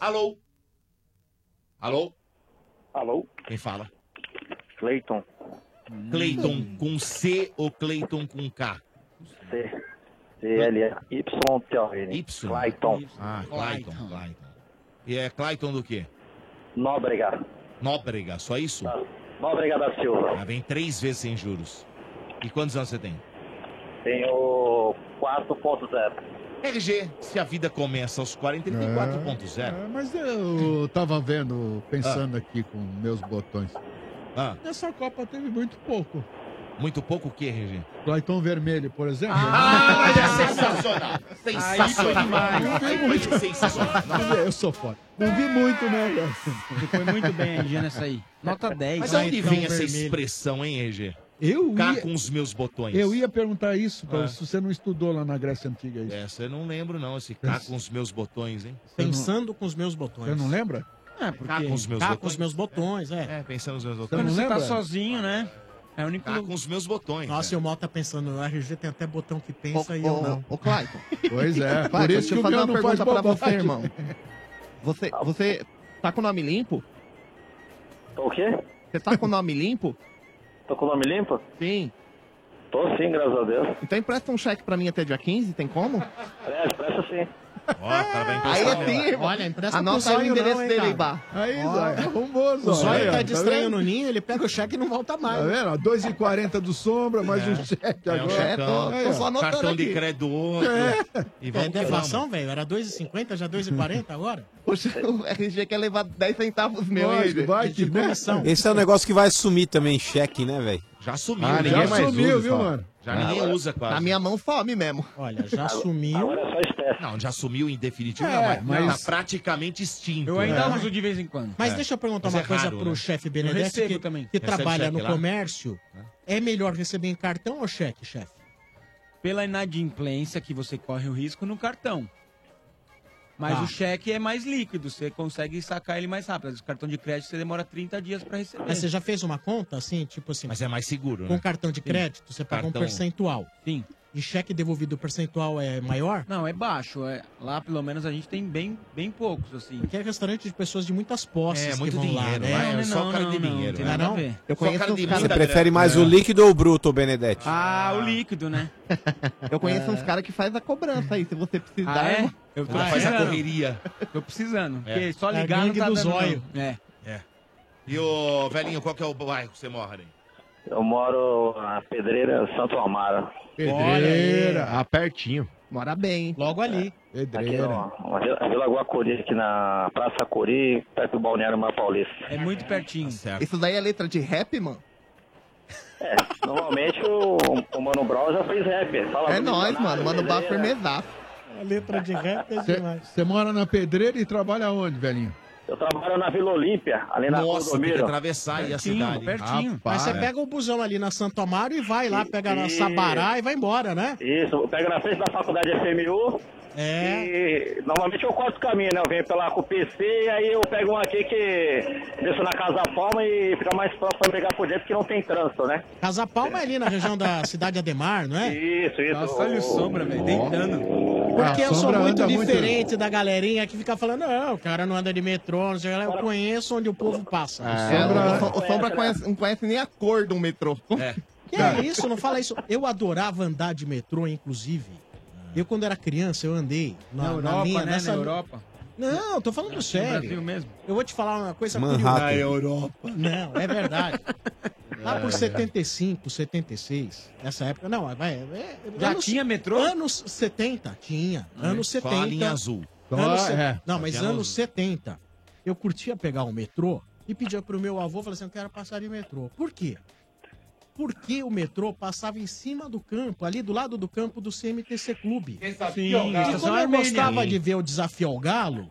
Alô? Alô? Alô? Quem fala? Cleiton. Cleiton com C ou Cleiton com K? C. C-L-Y-T-O-N. Y? Clayton. Ah, Clayton, Clayton. E é Clayton do quê? Nóbrega. Nóbrega, só isso? Nóbrega da Silva. Ah, vem três vezes sem juros. E quantos anos você tem? Tenho 4.0. RG, se a vida começa aos 40, ele tem 4.0. É, mas eu tava vendo, pensando aqui com meus botões. Ah, Nessa Copa teve muito pouco. muito pouco o que, RG? Clayton Vermelho, por exemplo. Ah, é sensacional! Sensacional! Não vi muito. sensacional. Eu sou foda. Não vi muito, né? Você foi muito bem, RG, nessa aí. Nota 10. Mas de onde vem essa expressão, hein, RG? Eu Cá ia- com os meus botões. Eu ia perguntar isso, pra, É. se você não estudou lá na Grécia Antiga isso. Essa eu não lembro, não. Esse cá com os meus botões, hein? Pensando com os meus botões. Você não lembra? É, porque- Cá com os meus Cá com botões? os meus botões, é. É, pensando nos meus Você botões. não Quando você tá sozinho, né? É o único Cá com os meus botões. Nossa, e o Mal tá pensando, o RG tem até botão que pensa e eu ô, não. ô, Clayton. Pois é, por isso deixa que eu o meu uma não pergunta faz pra você, bobagem. irmão. Você, você tá com o nome limpo? O quê? Você tá com o nome limpo? Tô com o nome limpo? Sim. Tô sim, graças a Deus. Então empresta um cheque pra mim até dia 15, tem como? É, presta sim. O Aí é irmão. Olha, empresta Anota aí o Zóio endereço não, hein, dele cara. aí, Bar. Aí, Ó, Zóio, arrumou, O Zóio. Zóio tá Aí, de estranho no ninho, ele pega o cheque e não volta mais. Tá vendo? ó? 2,40 do Sombra, mais um cheque É um agora. checão. Aí, ó. Cartão de crédito outro. E É vamos que deflação, velho? Era 2,50, já 2,40 agora? Poxa, o RG quer levar 10 centavos meu, RG? vai que, né? Esse é um negócio que vai sumir também, cheque, né, velho? Já sumiu, Ah, ninguém já mais sumiu, usa. viu, só. mano? Já ninguém Agora- usa quase. Na minha mão some mesmo. Olha, já sumiu. Agora é só espécie. Não, já sumiu em definitivo, É, não, mas, mas- tá praticamente extinto. Eu ainda né? uso de vez em quando. Mas É. deixa eu perguntar Mas uma é coisa raro, pro né? chefe Eu Benedetti, recebo que, também. que Recebe trabalha cheque no lá? comércio. É melhor receber em cartão ou cheque, chefe? Pela inadimplência que você corre o risco no cartão. Mas Tá. o cheque é mais líquido, você consegue sacar ele mais rápido. O cartão de crédito você demora 30 dias pra receber. Mas você já fez uma conta, assim, tipo assim... Mas é mais seguro, Com né? cartão de crédito, você paga um Cartão- percentual. Sim. E cheque devolvido, o percentual é maior? Não, é baixo. É... Lá, pelo menos, a gente tem bem, bem poucos, assim. Que é restaurante de pessoas de muitas posses É, que muito vão lá, dinheiro, né? lá é só cara de não, dinheiro, Não, né? não? Nada a ver. Eu conheço cara de Você prefere mais o líquido ou o bruto, Benedetti? Ah, o líquido, né? Eu conheço uns caras que faz a cobrança aí, se você precisar. Ah, é? irmão. Eu tô Ah, faz a precisando. correria. Tô precisando. É. Porque só É a ligar não gangue tá do dando, zóio. não. É. É. E o velhinho, qual que é o bairro que você mora aí? Eu moro na Pedreira Santo Amaro. Pedreira. Ah, pertinho. Mora bem. Logo ali. Aqui, Pedreira. ó, a Vila- Guacuri, aqui na Praça Curi, perto do Balneário Mar Paulista. É muito pertinho. Isso daí é letra de rap, mano? É, normalmente o, o Mano Brown já fez rap. Fala É nóis, mano. Mano, Bá Pedreira. firmezaço. A letra de rap é demais. Você mora na Pedreira e trabalha onde, velhinho? Eu trabalho na Vila Olímpia, ali na Nossa, tem que atravessar aí a cidade. pertinho. Mas você pega o busão ali na Santo Amaro e vai lá, pega na Sabará e vai embora, né? Isso, pega na frente da faculdade FMU. É. E normalmente eu corto o caminho, né? Eu venho pela com o PC e aí eu pego um aqui que desço na Casa Palma e fica mais próximo pra pegar por dentro porque não tem trânsito, né? Casa Palma é ali na região da cidade Ademar, não é? Isso, isso. Nossa, olha o sombra, velho. Deitando. Porque Ah, eu sou Sombra muito anda muito- diferente da galerinha que fica falando, não, o cara não anda de metrô, não sei que lá. eu conheço onde o povo passa. É, o, Som- o Sombra conhece- não conhece nem a cor do metrô. É. Que é isso? Não fala isso. Eu adorava andar de metrô, inclusive. Eu, quando era criança, eu andei na, Na na Europa, linha, né? nessa... Na Europa. Não, tô falando No sério. Brasil mesmo. Eu vou te falar uma coisa Manhattan. curiosa. Europa. Não, é verdade. Lá por 75, 76, nessa época, não, vai. é- Já anos- tinha metrô? Anos 70, tinha. Anos 70. Só a linha azul. Anos é. Não, mas anos azul. 70. Eu curtia pegar o metrô e pedia pro meu avô, falei assim, eu quero passar de metrô. Por quê? Porque o metrô passava em cima do campo, ali do lado do campo do CMTC Clube. Sim, E como eu gostava de ver o desafio ao Galo,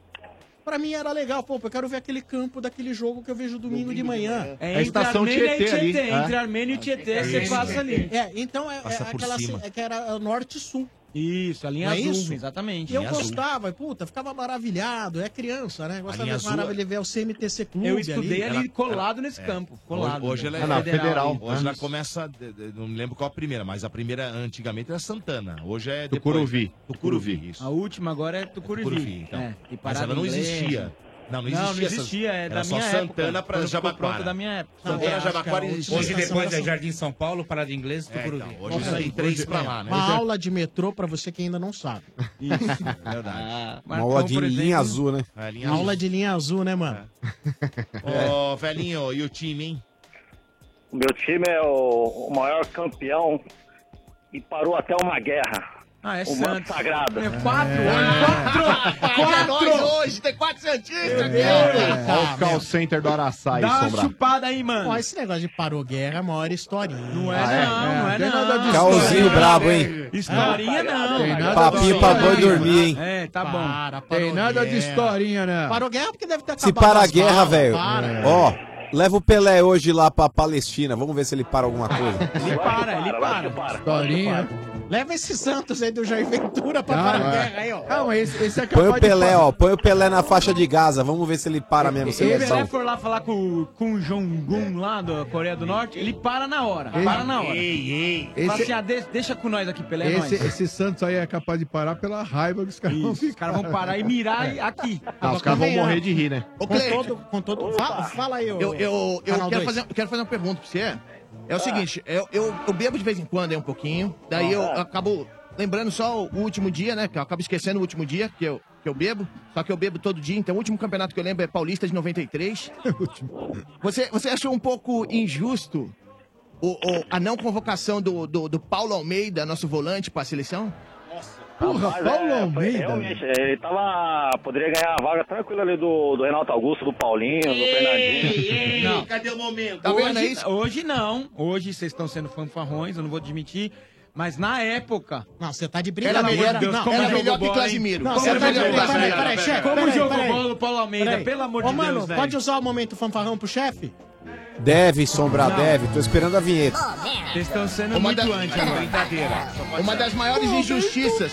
pra mim era legal. Pô, eu quero ver aquele campo daquele jogo que eu vejo domingo, de manhã. É É a estação Armênia e Tietê ali, Tietê. é. Entre Armênia e Tietê, você passa ali. É, então é, é aquela assim, é que era norte-sul. Isso, a linha Não é azul, isso? exatamente. E eu Linha azul. gostava, puta, ficava maravilhado. É criança, né? linha Gostava azul maravilha é- de ver o CMTC Clube. Eu estudei ali, Ela- colado nesse campo. Colado. Hoje, hoje ela é Ah. Hoje ela começa, de- de- não me lembro qual a primeira, mas a primeira antigamente era Santana. Hoje é depois. Tucuruvi. Tucuruvi, isso. A última agora é Tucuruvi. Tucuruvi, então. É, e Mas parada ela não inglesa. existia. Não, não Não, existia. não essas- existia, é era da só minha Santana época. pra Quando ficou Jabaquara. pronta da minha época. Não, Santana, é, Jabaquara existia. Hoje depois é Jardim São Paulo, Parada Inglesa, É, Tucuruvi. então, hoje tem Hoje- três pra lá, né? Uma aula de metrô pra você que ainda não sabe. Isso, verdade. Ah, Uma aula de linha azul, né? É, linha Aula azul. de linha azul, né, mano? Ô, velhinho, e o time, hein? O meu time é o maior campeão e parou até uma guerra. Ah, é o manto sagrado. É quatro, quatro, É quatro. nóis hoje, tem quatro Santistas aqui. Olha o call center do Araçai, Dá uma chupada aí, mano. Ó, esse negócio de parou guerra é a maior historinha. Não é, Ah, é? não, não é, tem não. nada de Calzinho brabo, hein? Historinha não. Tem nada Papinho pra boi dormir, hein? É, tá bom. Para, Tem nada de historinha, né? Parou guerra porque deve ter Se acabado para a guerra, velho. Ó, Leva o Pelé hoje lá pra Palestina. Vamos ver se ele para alguma coisa. Ele para, ele para. Historinha. Leva esse Santos aí do Jair Ventura pra Calma, parar a é. guerra aí, ó. Calma, esse, esse é Põe o Pelé, ó. Põe o Pelé na faixa de Gaza. Vamos ver se ele para mesmo. Se o Pelé Seleção. for lá falar com, com o Jong-un lá da Coreia do Norte, ele para na hora. Esse- Para na hora. Ei, ei. Fala Esse- assim, ah, de- deixa com nós aqui, Pelé, é Esse, nós. esse Santos aí é capaz de parar pela raiva que os caras vão os caras vão parar e mirar e- aqui. Ah, os caras vão morrer de rir, né? Ô, Com todo, com todo... Fala, fala aí, ô, eu, eu, eu quero, dois. fazer, eu quero fazer uma pergunta pra você. É o seguinte, eu, eu, eu bebo de vez em quando aí um pouquinho, daí eu acabo lembrando só o último dia, né? Que eu acabo esquecendo o último dia que eu, que eu bebo. Só que eu bebo todo dia, então o último campeonato que eu lembro é Paulista de 93. Você, você achou um pouco injusto o, o- a não convocação do, do, do Paulo Almeida, nosso volante, pra seleção? Porra, Mas, Paulo é, Almeida. Realmente, ele tava. Poderia ganhar a vaga tranquila ali do, do Renato Augusto, do Paulinho, do Fernandinho. Não. Cadê o momento? Tá vendo hoje, isso? hoje não. Hoje vocês estão sendo fanfarrões, eu não vou admitir. Mas na época. Não, você tá de Era brincadeira. melhor, Deus, não, como era jogou melhor que bola, hein? Casimiro. Não, era tá de melhor que brincadeira. Casimiro. Peraí, chefe. Como jogou bola o Paulo Almeida? Pelo amor Ô, de mano, Deus, velho. pode usar o momento fanfarrão pro chefe? Deve, Sombra, deve. Tô esperando a vinheta. Vocês estão sendo Uma muito da- anti agora. Brincadeira. Uma das maiores injustiças.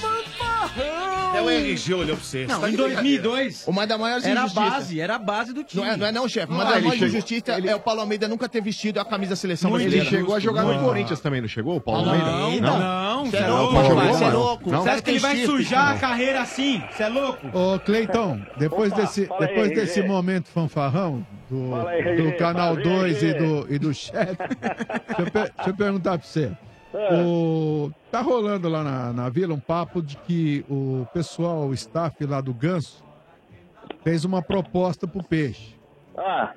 É o RG olhou pra você. Não, tá em de 2002 Uma das maiores era a injustiças. base, era a base do time. Não é, não é não, chefe. Uma Ah, das ele maiores injustiças é o Paulo Almeida nunca ter vestido a camisa da seleção Muito Ele brasileira. chegou a jogar no Corinthians também, não chegou? O Paulo Não, Almeida? não, não, Você é é louco, você é mano? louco. Não? Você acha que ele vai sujar a carreira assim? Você é louco? Ô, Cleitão, depois desse momento fanfarrão do, aí, do Canal fala aí, 2 e do, e do chefe, deixa, eu deixa eu perguntar pra você. É. O, tá rolando lá na, na vila um papo de que o pessoal, o staff lá do Ganso, fez uma proposta pro peixe. Ah,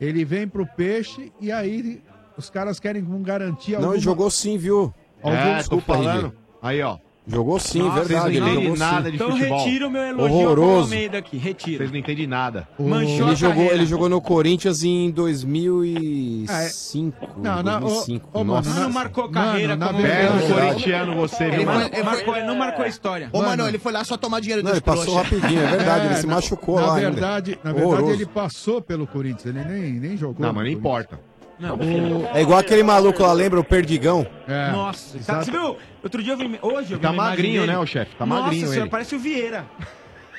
Ele vem pro peixe e aí os caras querem com garantia Não, alguma... ele jogou sim, viu? algum- É, tô Desculpa, falando. Aí, ó. Jogou sim, Nossa, verdade. vocês não Ele entendem jogou nada sim. de Então futebol. retira o meu elogio ao Horroroso. Almeida aqui, retira. Vocês não entendem nada. Manchou Ele a jogou, carreira. ele jogou no Corinthians em 2005. Não, não, ô, 2005. ô, mano, Nossa. Não marcou Mano, carreira na como Pega o verdade- corintiano você, Ele viu, mano? foi- marcou, ele não marcou a história. Ô, Mano, mano, ele foi lá só tomar dinheiro Não, dos ele passou trouxas. rapidinho, é verdade. ele se na- machucou na lá verdade, ainda. Na verdade, Horroroso. ele passou pelo Corinthians, ele nem, nem jogou. Não, mas não importa. Não. É igual aquele maluco lá, lembra? O Perdigão. É, Nossa, exato. cara, você viu? Outro dia eu vi. Hoje eu vi Tá magrinho, né, o chefe? Tá Nossa magrinho senhora, ele. parece o Vieira.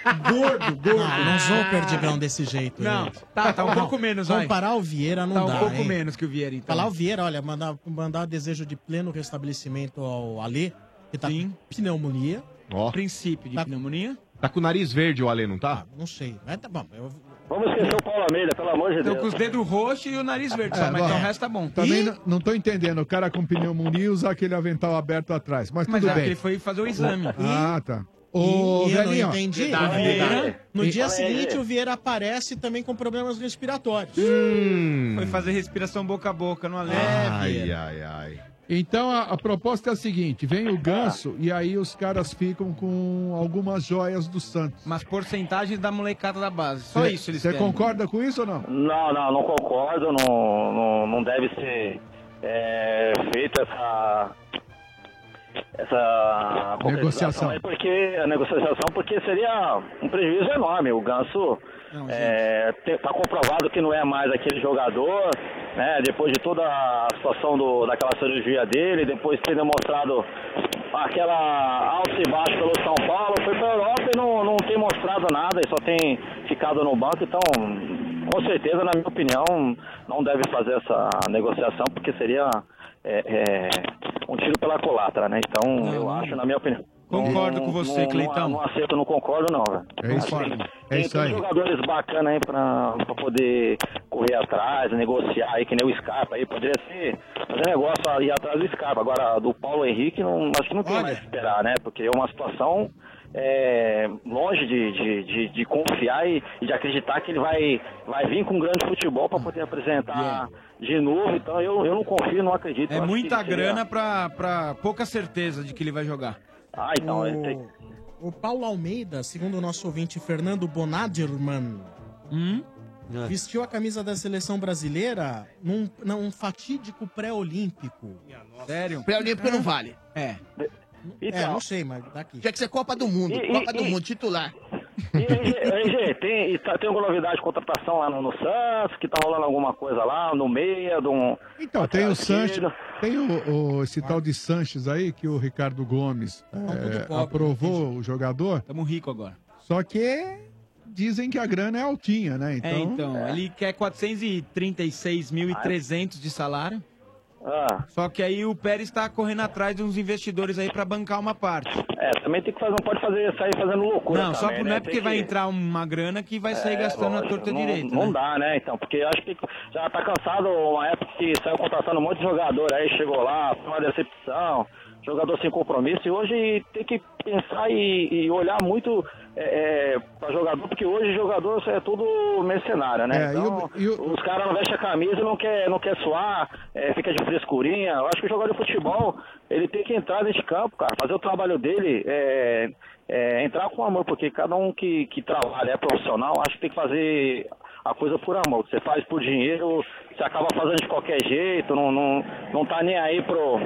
Gordo, gordo. Não, não sou o perdigão desse jeito. Não, gente. tá, tá um pouco menos, vai. Comparar o Vieira não Tá um dá, pouco hein? menos que o Vieira, então. Falar o Vieira, olha, mandar, mandar desejo de pleno restabelecimento ao Alê, que tá com pneumonia. Ó. Princípio de pneumonia. Tá com o nariz verde o Ale, não tá? Não sei, mas tá bom. Eu... vamos esquecer o Paulo Almeida, pelo amor de Tô Deus. com os dedos roxos e o nariz verde só, É, mas bom. então o resto tá bom. Também E- não, não tô entendendo. O cara com pneumonia usa aquele avental aberto atrás. Mas, Mas tudo é bem. ele foi fazer o exame. Ah, tá. E- Ô, e eu não velhinho. entendi. O Vieira, no E- dia seguinte, o Vieira aparece também com problemas respiratórios. Hum. Foi fazer respiração boca a boca no além. Ai, ai, ai. Então a, a proposta é a seguinte: vem o ganso e aí os caras ficam com algumas joias do Santos. Mas porcentagens da molecada da base. Só isso eles Você concorda com isso ou não? Não, não, não concordo. Não, não, não deve ser é, feita essa essa Negociação. porque a negociação porque seria um prejuízo enorme. O Ganso é, te- tá comprovado que não é mais aquele jogador, né? Depois de toda a situação do, daquela cirurgia dele, depois de ter demonstrado aquela alto e baixo pelo São Paulo, foi pra Europa e não, não tem mostrado nada, e só tem ficado no banco, então com certeza, na minha opinião, não deve fazer essa negociação, porque seria é, é, um tiro pela culatra, né? Então, eu acho, na minha opinião. Concordo não- com você, não- Cleitão. Não, não aceito, não concordo, não, velho. É isso que É Tem, isso tem aí. jogadores bacanas aí pra, pra poder correr atrás, negociar aí, que nem o Scarpa aí. Poderia ser fazer negócio aí atrás do Scarpa. Agora, do Paulo Henrique, não, acho que não tem mais que esperar, né? Porque é uma situação é, longe de, de, de, de confiar e, e de acreditar que ele vai, vai vir com um grande futebol pra poder apresentar de novo. Então, eu, eu não confio, não acredito. É muita seria- grana pra, pra pouca certeza de que ele vai jogar. Ah, então, ele tem... O Paulo Almeida, segundo o nosso ouvinte Fernando Bonadirman, Hum? vestiu a camisa da seleção brasileira num, num fatídico pré-olímpico. Sério? Pré-olímpico não vale. É. É, não sei, mas daqui. Tinha que ser Copa do Mundo. E- Copa e- do e- Mundo, titular. E, tem, e tá- tem alguma novidade de contratação lá no, no Santos? Que tá rolando alguma coisa lá no meia? De um, Então, tem o Sanches, tem o, o- esse tal de Sanches aí, que o Ricardo Gomes é, tudo pobre, aprovou o jogador. Tamo rico agora. Só que dizem que a grana é altinha, né? Então, é, então, ele quer 436.300 de salário. Ah. Só que aí o Pérez está correndo atrás de uns investidores aí pra bancar uma parte. É, também tem que fazer, não pode fazer, sair fazendo loucura. Não, só também, por- né? não é Tem porque vai que- entrar uma grana que vai sair É, gastando a lógico, torta não, direita. Não né? dá, né? Então, porque eu acho que já tá cansado uma época que saiu contratando um monte de jogador aí, chegou lá, foi uma decepção, jogador sem compromisso, e hoje tem que pensar e, e olhar muito é, é, pra jogador, porque hoje jogador é tudo mercenário, né? É, e o- então, os caras não vestem a camisa e não quer, não quer suar, é, fica de frescurinha. Eu acho que o jogador de futebol, ele tem que entrar nesse campo, cara, fazer o trabalho dele, é, é, entrar com amor, porque cada um que, que trabalha é profissional, acho que tem que fazer a coisa por amor. Você faz por dinheiro, você acaba fazendo de qualquer jeito, não, não, não tá nem aí pro,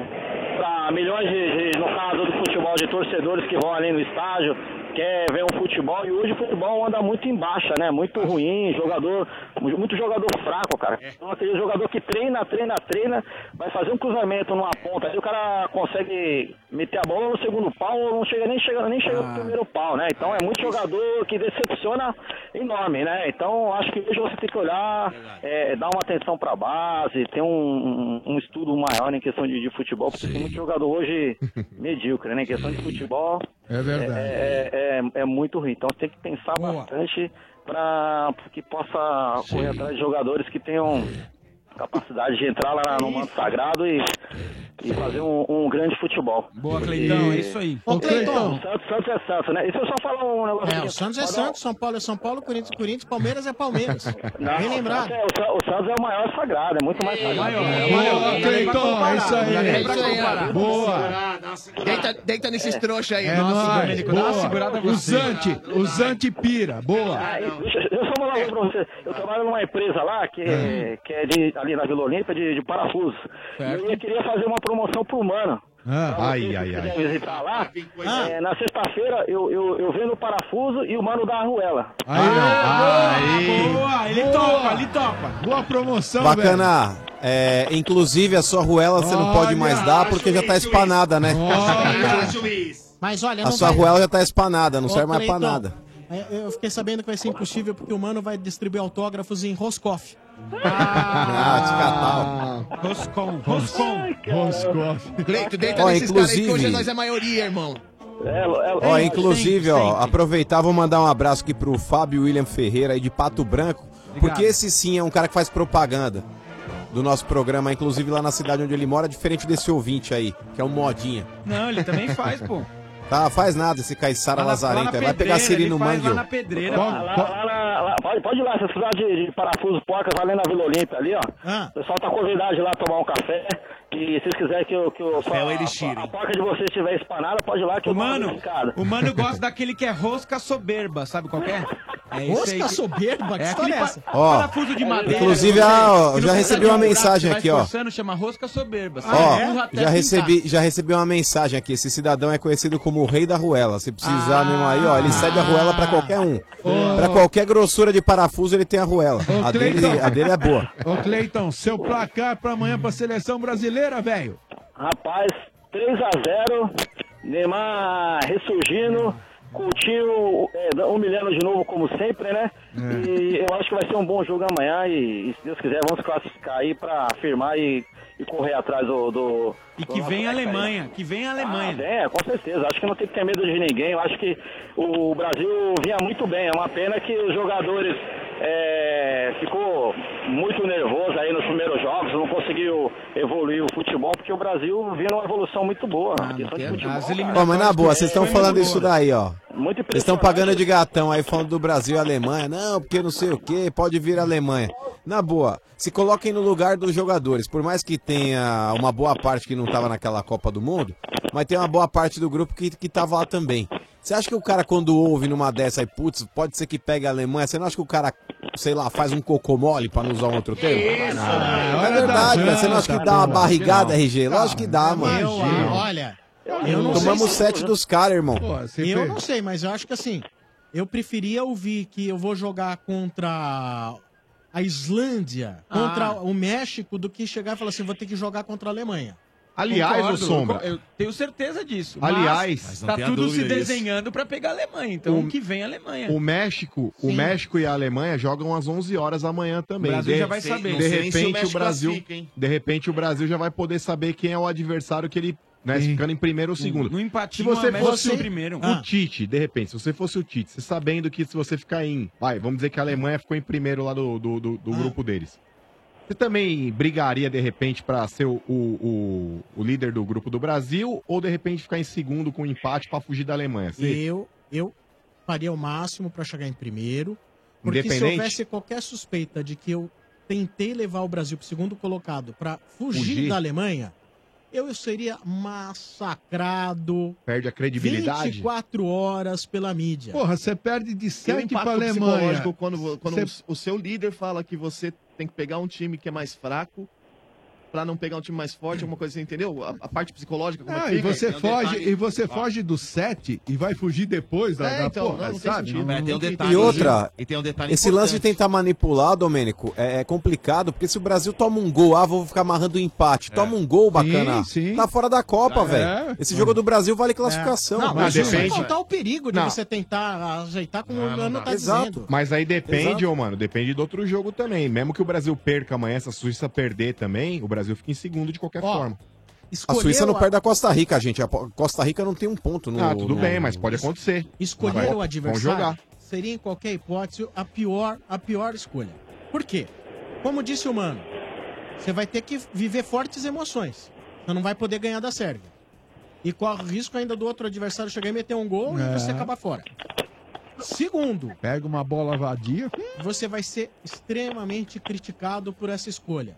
pra milhões de, de, no caso do futebol, de torcedores que vão ali no estádio, quer ver um futebol, e hoje o futebol anda muito em baixa, né? Muito ruim, jogador, muito jogador fraco, cara. Então aquele jogador que treina, treina, treina, vai fazer um cruzamento numa ponta, aí o cara consegue meter a bola no segundo pau, não chega nem chega, nem chega no primeiro pau, né? Então é muito jogador que decepciona enorme, né? Então acho que hoje você tem que olhar, é, dar uma atenção pra base, ter um, um- estudo maior em questão de, de futebol, porque tem muito jogador hoje medíocre, né? Em questão de futebol É verdade. é, é, é muito ruim. Então tem que pensar bastante para que possa correr atrás de jogadores que tenham capacidade de entrar lá no manto sagrado e, e fazer um, um grande futebol. Boa, Cleitão, é isso aí. Ô, Cleiton. Santos, Santos é Santos, né? E se eu só falar um negócio É, aqui, o Santos é Santos, São Paulo é São Paulo, Corinthians é Corinthians, Palmeiras é Palmeiras. Não, Bem o lembrado. Santos é- o Sa- o Santos é o maior sagrado, é muito mais sagrado. Boa, Cleiton, é isso aí. É isso aí, Boa. Deita, deita nesses trouxas aí. É Nossa. Domênico, dá uma segurada Boa. Você. Zante, o Zante pira. Boa. Ah, e deixa, coisa pra você. Eu trabalho numa empresa lá que é, que é de, ali na Vila Olímpia de, de parafuso. E eu queria fazer uma promoção pro Mano. Ah. Ai, ai, ai. visitar lá, é, na sexta-feira eu, eu, eu vendo o parafuso e o Mano da Arruela. Aí, Boa, ele topa, ele topa. Boa promoção, Bacana. É, inclusive, a sua ruela você não pode mais dar porque já tá espanada, né? Mas olha, A sua vai... ruela já tá espanada, não Ô, serve mais pra nada. Eu fiquei sabendo que vai ser impossível porque o Mano vai distribuir autógrafos em Roscoff. Ah, Roscon, Roscon. Roscoff. Cleito, deita Ó, nesses caras aí que inclusive- hoje nós é maioria, irmão. Ó, inclusive, ó, aproveitar, vou mandar um abraço aqui pro Fábio William Ferreira aí de Pato Branco, porque esse sim é um cara que faz propaganda do nosso programa, inclusive lá na cidade onde ele mora, diferente desse ouvinte aí, que é um modinha. Não, ele também faz, pô. Tá, faz nada esse Caissara aí, vai pegar Siri ele no faz mangue. lá na pedreira. Lá, lá, lá lá- pode, pode ir lá, essa cidade de, de parafuso porcas, lá na Vila Olímpia ali, ó. Ah. O pessoal tá convidado de ir lá tomar um café. E se vocês quiserem que, eu, que eu, Café é o a, Elixir, a, a porca de vocês estiver espanada, pode ir lá que O eu mano, o mano gosta daquele que é rosca soberba, sabe qual que é? é Rosca que- soberba? Que É história é essa? pa- Ó, parafuso de madeira. inclusive, não ah, ó, já recebi uma mensagem aqui, ó. forçando, chama rosca soberba. Ó, até já recebi, já recebi uma mensagem aqui. Esse cidadão é conhecido como o rei da ruela. Se precisar mesmo aí, ó, ele cede a ruela pra qualquer um. Pra qualquer grossura de parafuso, ele tem a ruela. Ô, A dele, a dele é boa. Ô, Cleiton, seu placar pra amanhã pra seleção brasileira, velho. Rapaz, 3x0, Neymar ressurgindo, Coutinho é, humilhando de novo como sempre, né? É. E eu acho que vai ser um bom jogo amanhã e, e se Deus quiser vamos classificar aí pra afirmar e, e correr atrás do... do E que vem a moleque aí. Alemanha, que vem a Ah, Alemanha. é, com certeza. Acho que não tem que ter medo de ninguém. Eu acho que o Brasil vinha muito bem. É uma pena que os jogadores é, ficou muito nervoso aí nos primeiros jogos, não conseguiu evoluir o futebol, porque o Brasil vinha numa evolução muito boa. Ah, futebol, mas na boa, vocês estão falando isso daí, ó. Muito Vocês estão pagando de gatão aí falando do Brasil e Alemanha. Não, porque não sei o que, pode vir a Alemanha. Na boa, se coloquem no lugar dos jogadores. Por mais que tenha uma boa parte que não tava naquela Copa do Mundo, mas tem uma boa parte do grupo que, que tava lá também. Você acha que o cara, quando ouve numa dessa aí, putz, pode ser que pegue a Alemanha, você não acha que o cara, sei lá, faz um cocô mole pra não usar um outro termo? hora é verdade, da velho. Você não acha que dá uma pô. barrigada, RG? Lógico que dá, mano. Eu, ah, olha, eu não Tomamos sei se- sete dos caras, irmão. Eu não sei, mas eu acho que assim, Eu preferia ouvir que eu vou jogar contra a Islândia, contra Ah. o México, do que chegar e falar assim, vou ter que jogar contra a Alemanha. Aliás, Concordo, ô Sombra. Eu tenho certeza disso. Aliás- tá tenha tudo se desenhando pra pegar a Alemanha. Então, O- que vem a Alemanha. O México, o. México e a Alemanha jogam às 11 horas da manhã também. O Brasil de, já vai saber. De se o repente o, México Brasil, classifica, hein? de repente o Brasil já vai poder saber quem é o adversário que ele, né, ficando em primeiro ou segundo. No Se empatinho, você fosse foi primeiro. o Ah. Tite, de repente, se você fosse o Tite, você sabendo que se você ficar em, vai, vamos dizer que a Alemanha ficou em primeiro lá do, do, do- do grupo deles. Você também brigaria, de repente, pra ser o, o, o- o líder do grupo do Brasil ou, de repente, ficar em segundo com um empate pra fugir da Alemanha? Você- Eu, eu faria o máximo pra chegar em primeiro. Porque se houvesse qualquer suspeita de que eu tentei levar o Brasil pro segundo colocado pra fugir, Fugir? da Alemanha, eu seria massacrado Perde a credibilidade? 24 horas pela mídia. Porra, você perde de Tem um 7 pra impacto Alemanha. quando, quando Cê- o seu líder fala que você tem que pegar um time que é mais fraco pra não pegar um time mais forte, alguma coisa assim, entendeu? A, a parte psicológica, como Ah, é que e você um foge, e você Ah. foge do 7 e vai fugir depois da, É, da então, porra, não, não sabe? É, tem um detalhe. E outra, E tem um detalhe esse lance de importante. tentar manipular, Domênico, é, é complicado, porque se o Brasil toma um gol, ah, vou ficar amarrando o empate, toma um gol bacana, tá fora da Copa, É. velho. Esse jogo do Brasil vale classificação. Não, mas sem contar o perigo de Não. você tentar ajeitar como o Não, não dá. tá Exato. dizendo. Mas aí depende, ô, mano, depende do outro jogo também. Mesmo que o Brasil perca amanhã, se a Suíça perder também, o Brasil fica em segundo de qualquer forma. A Suíça não perde a Costa Rica, gente. A Po- Costa Rica não tem um ponto no. Ah, tudo no- bem, mas pode acontecer. Escolher o adversário jogar. seria, em qualquer hipótese, a pior, a pior escolha. Por quê? Como disse o Mano, você vai ter que viver fortes emoções. Você não vai poder ganhar da Sérvia. E corre o risco ainda do outro adversário chegar e meter um gol É. e você acabar fora. Segundo, Pega uma bola vadia. você vai ser extremamente criticado por essa escolha.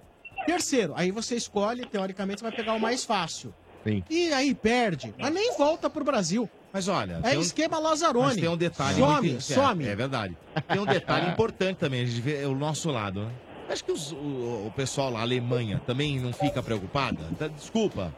Terceiro, aí você escolhe, teoricamente, você vai pegar o mais fácil. Sim. E aí perde, mas nem volta pro Brasil. Mas olha. É tem um- esquema Lazzaroni. Mas tem um detalhe. Some, muito- some. É, é verdade. Tem um detalhe importante também, a gente vê o nosso lado, né? Acho que os- o, o pessoal lá, a Alemanha, também não fica preocupada? Tá, Desculpa.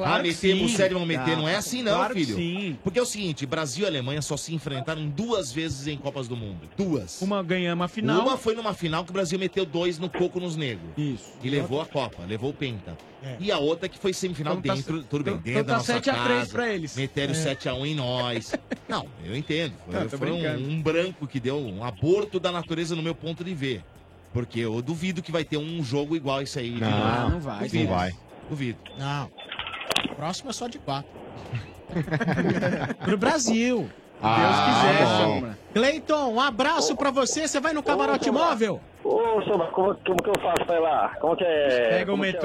Claro ah, metemos sim. sério, vão meter. Ah, não é assim, não, claro filho. sim. Porque é o seguinte: Brasil e Alemanha só se enfrentaram duas vezes em Copas do Mundo. Duas. Uma ganhamos a final. Uma foi numa final que o Brasil meteu dois no coco nos negros. Isso. E levou a Copa, levou o Penta. É. E a outra que foi semifinal Então tá dentro, se- tudo bem, então- dentro então da tá nossa 7 a 3 casa. pra eles. Meteram É. 7x1 em nós. Não, eu entendo. Foi, Não, foi um, um branco que deu um aborto da natureza no meu ponto de ver. Porque eu duvido que vai ter um jogo igual a esse aí. Não, não vai, Duvido. não vai. Duvido. Não. O próximo é só de quatro. Pro Brasil. Ah, Deus quiser, bom. Sombra. Cleiton, um abraço pra você. Você vai no camarote móvel? Ô, Sombra, como, como que eu faço pra ir lá? Como que é? Pega o como que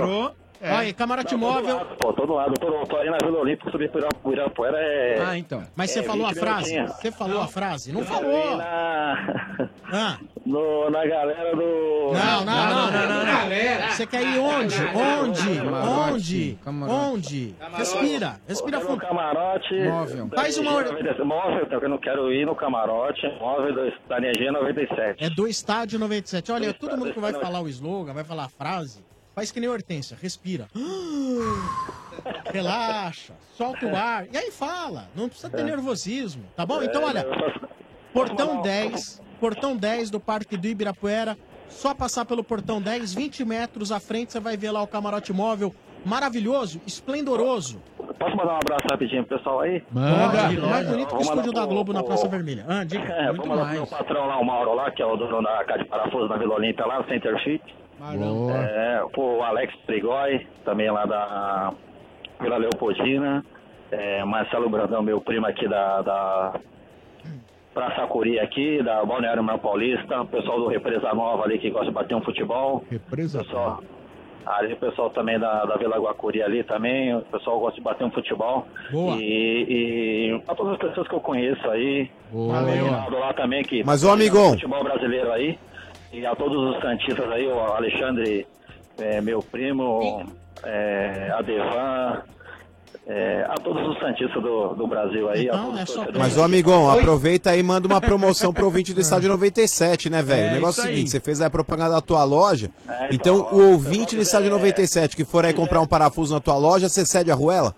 é? Olha aí, camarote Não, todo móvel. lado, Pô, todo lado. Tô, tô aí na Vila Olímpica, subir pro Ira- pro Irapuera é... Ah, então. Mas você é falou a 20 frase? Você falou a frase? Não Eu falou. fui Na... Ah. No, na galera do... Não, não, não, não, não, não. Você quer ir onde? Onde? Camarote, Onde? camarote. Onde? Respira, respira quero fundo. no camarote. Móvel. da Faz uma 97. Móvel, eu não quero ir no camarote. Móvel do- da NG 97. É do estádio 97. Olha, todo mundo que vai falar o slogan, vai falar a frase, faz que nem Hortência, respira. Relaxa, solta o ar. E aí fala, não precisa ter É. nervosismo, tá bom? Então, olha, portão 10, portão 10 do Parque do Ibirapuera, só passar pelo portão 10, 20 metros à frente, você vai ver lá o camarote móvel, maravilhoso, esplendoroso. Posso mandar um abraço rapidinho pro pessoal aí? Pode, mais bonito que o estúdio da pro- Globo na pro- Praça Vermelha. Ah, diga, É, muito vou mandar pro mais. meu patrão lá, o Mauro lá, que é o dono da casa de parafuso da Vila Olímpia lá, no Center Fit. Boa. É, o Alex Trigói, também lá da Vila Leopoldina. É, Marcelo Brandão, meu primo aqui da, da Praça Curi aqui, da Balneário Mar Paulista. O pessoal do Represa Nova ali que gosta de bater um futebol. Represa pessoal, Ali o pessoal também da, da Vila Guacuri ali também, o pessoal gosta de bater um futebol. Boa. E, e a todas as pessoas que eu conheço aí, Boa. o Reginaldo lá também que Mas, pratica amigão. futebol brasileiro aí, e a todos os santistas aí, o Alexandre, é, meu primo, é, a Devan, é, a todos os santistas do, do Brasil aí. a todos é só. Mas, ô amigão, aproveita aí e manda uma promoção pro ouvinte do estádio 97, né, velho? É, o negócio é o aí. seguinte: você fez aí a propaganda da tua loja. É, então, então, o ouvinte do estádio 97 que for aí comprar um parafuso na tua loja, você cede a ruela?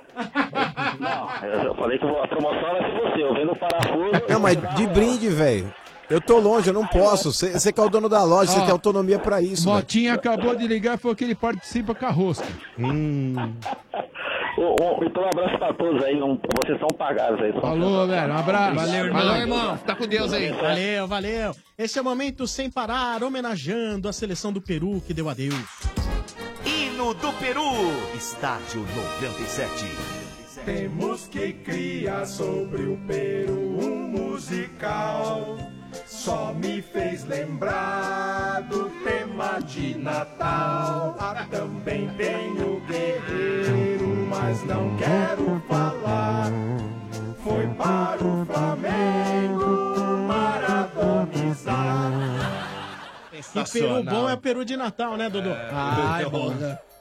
Não, Eu falei que a promoção era de você, eu vendo o parafuso. Não, mas de brinde, velho. Eu tô longe, eu não posso. Você que é o dono da loja, você tem autonomia pra isso. Motinha acabou de ligar e falou que ele participa com a rosca. Hum. Ô, ô, então um abraço pra todos aí, um- vocês são pagados aí. Falou, velho. Um abraço. Valeu, irmão. Valeu, irmão. Tá com Deus aí. Valeu, valeu. Esse é o momento sem parar, homenageando a seleção do Peru que deu adeus. Hino do Peru. Estádio 97. Temos que criar sobre o Peru um musical. Só me fez lembrar do tema de Natal. Ah, também tenho guerreiro, mas não quero falar. Foi para o Flamengo maratonizar. E Peru bom é o Peru de Natal, né, Dodô? Ah, é bom.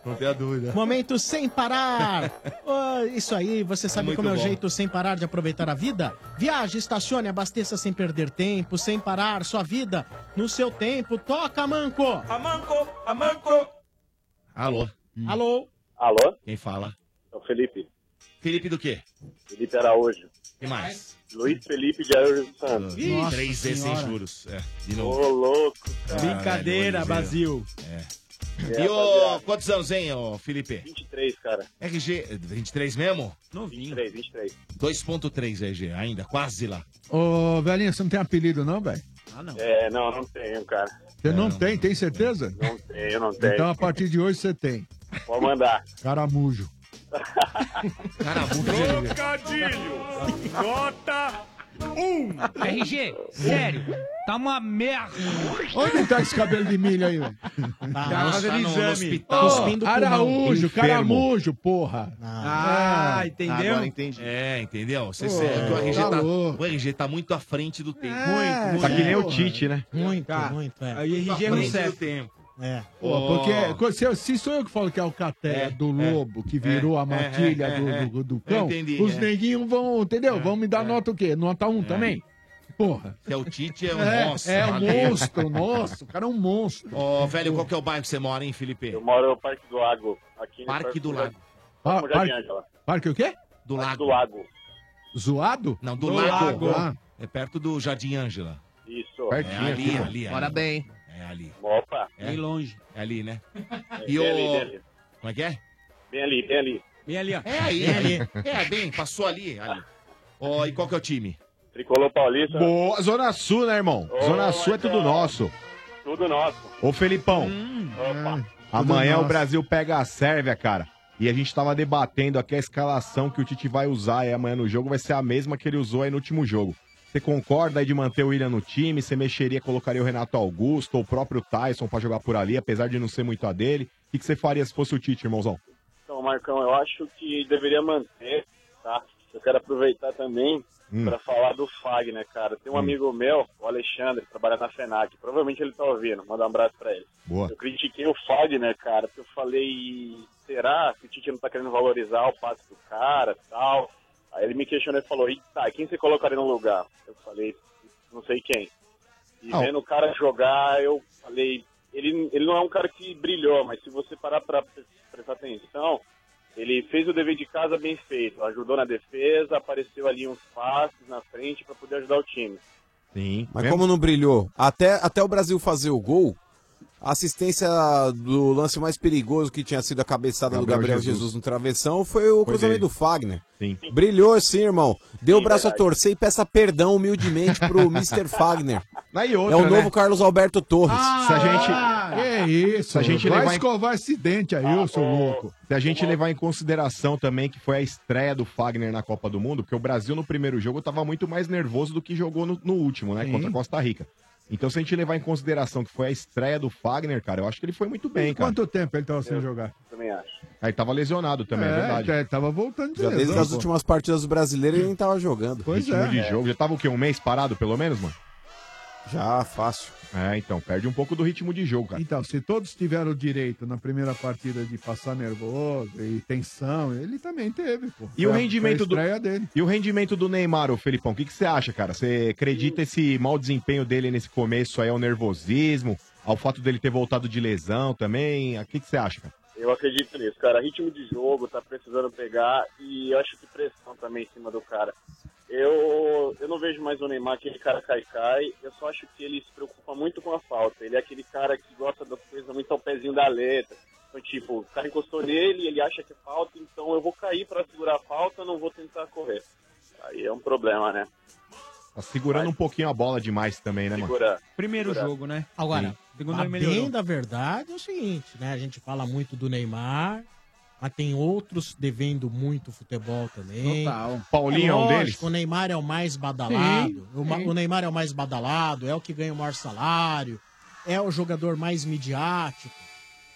Não tenha dúvida. Momento sem parar. Ô, isso aí, você sabe muito como é o bom. jeito sem parar de aproveitar a vida? Viaje, estacione, abasteça sem perder tempo, sem parar sua vida no seu tempo. Toca, Manco! Amanco, Amanco. Alô? Alô? Alô? Quem fala? É o Felipe. Felipe do quê? Felipe Araújo. Quem mais? Luiz Felipe de Araújo dos Santos. Três vezes sem juros. É, de novo. Ô, louco. Brincadeira, Caralho, Brasil. É. É, E ô, quantos anos, hein, ô Felipe? 23, cara. RG, 23 mesmo? Novinho. 23, 23. 2.3 RG, ainda, quase lá. Ô, velhinho, você não tem apelido não, velho? Ah, não. É, não, não tenho, cara. Você não tem, tem certeza? Não tenho, não tenho. Então a partir de hoje você tem. Pode mandar. Caramujo. Trocadilho. Nota 1. RG, sério, tá uma merda. Onde tá esse cabelo de milho aí, velho? Tá fazendo no- no exame. hospital. Cuspindo. Araújo, caramujo, porra. Ah, É. entendeu? Agora entendi. É, entendeu? Você, Ô, cê- é o, RG tá tá, o RG tá muito à frente do tempo. É, muito, muito. Tá que nem o. Tite, né? Muito, Tá. muito, é. Aí Muito à RG no do CEF. tempo. É. Pô, porque se, se sou eu que falo que é o caté É, do é, lobo que virou é, a matilha é, do, é, do, do Eu cão, entendi, os é. neguinhos vão, entendeu? vão me dar nota o quê? Nota 1 também? Porra. Que é o Tite, é um É, monstro. é um monstro, nossa, o cara é um monstro. Ô, velho, qual que é o bairro que você mora, hein, Felipe? Eu moro no Parque do Lago. Aqui no Parque do Lago. Pa- Como Jardim par- Ângela. parque o quê? Do Parque Lago. do Lago. Zoado? Não, do, Do lago. Lago. Ah, É perto do Jardim Ângela. Isso. É ali, ali, ali. Bora bem. É ali. Opa. É, Bem longe. é ali, né? É, E bem ali, bem o... ali. Como é que é? Bem ali, bem ali. Bem ali, ó. É aí, Bem ali. É, bem, passou ali, ali. Ó, e qual que é o time? Tricolor Paulista. Boa, Zona Sul, né, irmão? Ô, Zona Sul é tudo nosso. Tudo nosso. Ô, Felipão, Opa. amanhã nosso. o Brasil pega a Sérvia, cara. E a gente tava debatendo aqui a escalação que o Tite vai usar aí amanhã no jogo vai ser a mesma que ele usou aí no último jogo. Você concorda aí de manter o William no time? Você mexeria, colocaria o Renato Augusto ou o próprio Tyson pra jogar por ali, apesar de não ser muito a dele? O que, que você faria se fosse o Tite, irmãozão? Então, Marcão, eu acho que deveria manter, tá? Eu quero aproveitar também Hum. para falar do Fagner, cara. Tem um amigo meu, o Alexandre, que trabalha na FENAC. Provavelmente ele tá ouvindo. Manda um abraço para ele. Boa. Eu critiquei o Fagner, cara, porque eu falei, será que o Tite não tá querendo valorizar o passe do cara e tal? Aí ele me questionou e falou, e tá, quem você colocaria no lugar? Eu falei, não sei quem. E Ah, vendo o cara jogar, eu falei, ele, ele não é um cara que brilhou, mas se você parar pra pre- prestar atenção, ele fez o dever de casa bem feito, ajudou na defesa, apareceu ali uns passes na frente para poder ajudar o time. Sim. Mas como não brilhou? Até, até o Brasil fazer o gol, assistência do lance mais perigoso que tinha sido a cabeçada do Gabriel Gabriel Jesus. Jesus. no travessão foi o Foi cruzamento dele. do Fagner. Sim. Brilhou sim, irmão. Deu o braço a verdade. torcer e peça perdão humildemente pro Mr. Fagner. Aí É outra, o né? novo Carlos Alberto Torres. Se a gente, É isso. Se a gente vai levar em- escovar esse dente aí, ô seu louco. se a gente levar em consideração também que foi a estreia do Fagner na Copa do Mundo, porque o Brasil no primeiro jogo tava muito mais nervoso do que jogou no, no último, né? Sim. Contra a Costa Rica. Então, se a gente levar em consideração que foi a estreia do Fagner, cara, eu acho que ele foi muito bem, cara. Quanto tempo ele tava sem jogar? Também acho. Aí tava lesionado também, é, verdade. é, tava voltando de Já desde lesão, as pô. últimas partidas do brasileiro ele nem tava jogando. Pois Ritmo é. de jogo. Já tava o quê? Um mês parado, pelo menos, mano? Já, fácil. É, então, perde um pouco do ritmo de jogo, cara. Então, se todos tiveram o direito na primeira partida de passar nervoso e tensão, ele também teve, pô. E Foi o a- rendimento foi do a estreia dele. E o rendimento do Neymar, ô Felipão, o que, que você acha, cara? Você acredita esse mau desempenho dele nesse começo aí ao nervosismo, ao fato dele ter voltado de lesão também? O que, que você acha, cara? Eu acredito nisso, cara. Ritmo de jogo, tá precisando pegar e eu acho que pressão também em cima do cara. Eu, eu não vejo mais o Neymar aquele cara cai-cai, eu só acho que ele se preocupa muito com a falta. Ele é aquele cara que gosta das coisas muito ao pezinho da letra. Então, tipo, o cara encostou nele, ele acha que é falta, então eu vou cair pra segurar a falta, não vou tentar correr. Aí é um problema, né? Tá segurando um pouquinho a bola demais também, né, mano? Segura. Primeiro Segura. jogo, né? Agora, Sim. Segundo a bem da verdade é o seguinte, né? A gente fala muito do Neymar, mas tem outros devendo muito futebol também. Total. Paulinho é um deles? O Neymar é o mais badalado. Sim, o, Ma- sim. o Neymar é o mais badalado, é o que ganha o maior salário, é o jogador mais midiático.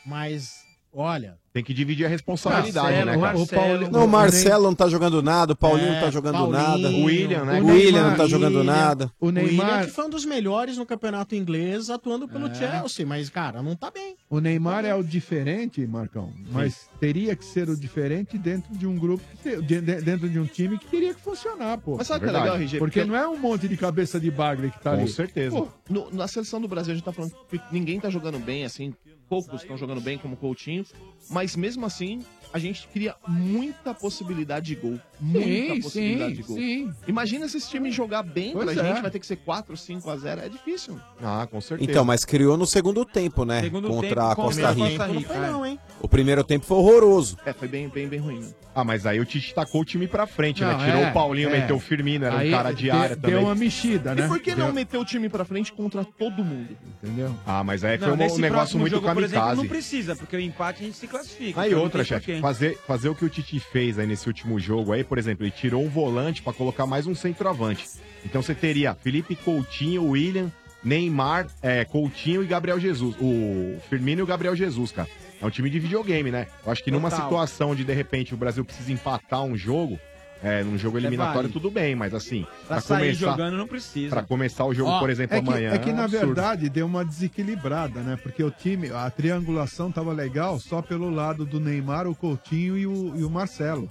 Mas, olha, Tem que dividir a responsabilidade, Marcelo, né, cara? o Paulo- Não, o Marcelo não tá jogando nada, o Paulinho É, não tá jogando Paulinho, nada. o William, né, O cara? William não tá William. jogando nada. O o William Neymar, que foi um dos melhores no campeonato inglês atuando pelo É. Chelsea, mas, cara, não tá bem. o Neymar é o diferente, Marcão, mas teria que ser o diferente dentro de um grupo, te- dentro de um time que teria que funcionar, pô. Mas sabe o que é legal, RG? Porque Porque- não é um monte de cabeça de bagre que tá ali. Pô, No- na seleção do Brasil, a gente tá falando que ninguém tá jogando bem, assim, poucos estão jogando bem, como o Coutinho, mas mesmo assim, a gente cria muita possibilidade de gol. Muita Sim, possibilidade sim, de gol. sim. Imagina se esse time jogar bem Pois pra é. gente, vai ter que ser 4, 5 a 0 é difícil. Ah, com certeza. Então, mas criou no segundo tempo, né? Segundo Contra tempo, a Costa Rica. Costa Rica, Não foi não, hein? O primeiro tempo foi horroroso. É, foi bem, bem, bem ruim. né? Ah, mas aí o Tite tacou o time pra frente, Não, né? Tirou é, o Paulinho, é. meteu o Firmino, era Aí um cara de deu- área deu também. uma mexida, né? E por que Deu- não meter o time pra frente contra todo mundo? Entendeu? Ah, mas aí Não, foi um- um negócio muito jogo, por exemplo, kamikaze. não precisa, porque o empate a gente se classifica. Aí então outra, chefe, fazer, fazer o que o Tite fez aí nesse último jogo aí, por exemplo, ele tirou um volante pra colocar mais um centroavante. Então você teria Felipe Coutinho, William, Neymar, é, Coutinho e Gabriel Jesus. O Firmino e o Gabriel Jesus, cara. É um time de videogame, né? Eu acho que numa Total. situação de, de repente, o Brasil precisa empatar um jogo, é, num jogo eliminatório, válido. tudo bem, mas assim, Pra pra, sair começar. jogando não precisa. Pra começar o jogo, Ó, por exemplo, é que, amanhã. É que, na absurdo. verdade, deu uma desequilibrada, né? Porque o time, a triangulação tava legal só pelo lado do Neymar, o Coutinho e o, e o Marcelo.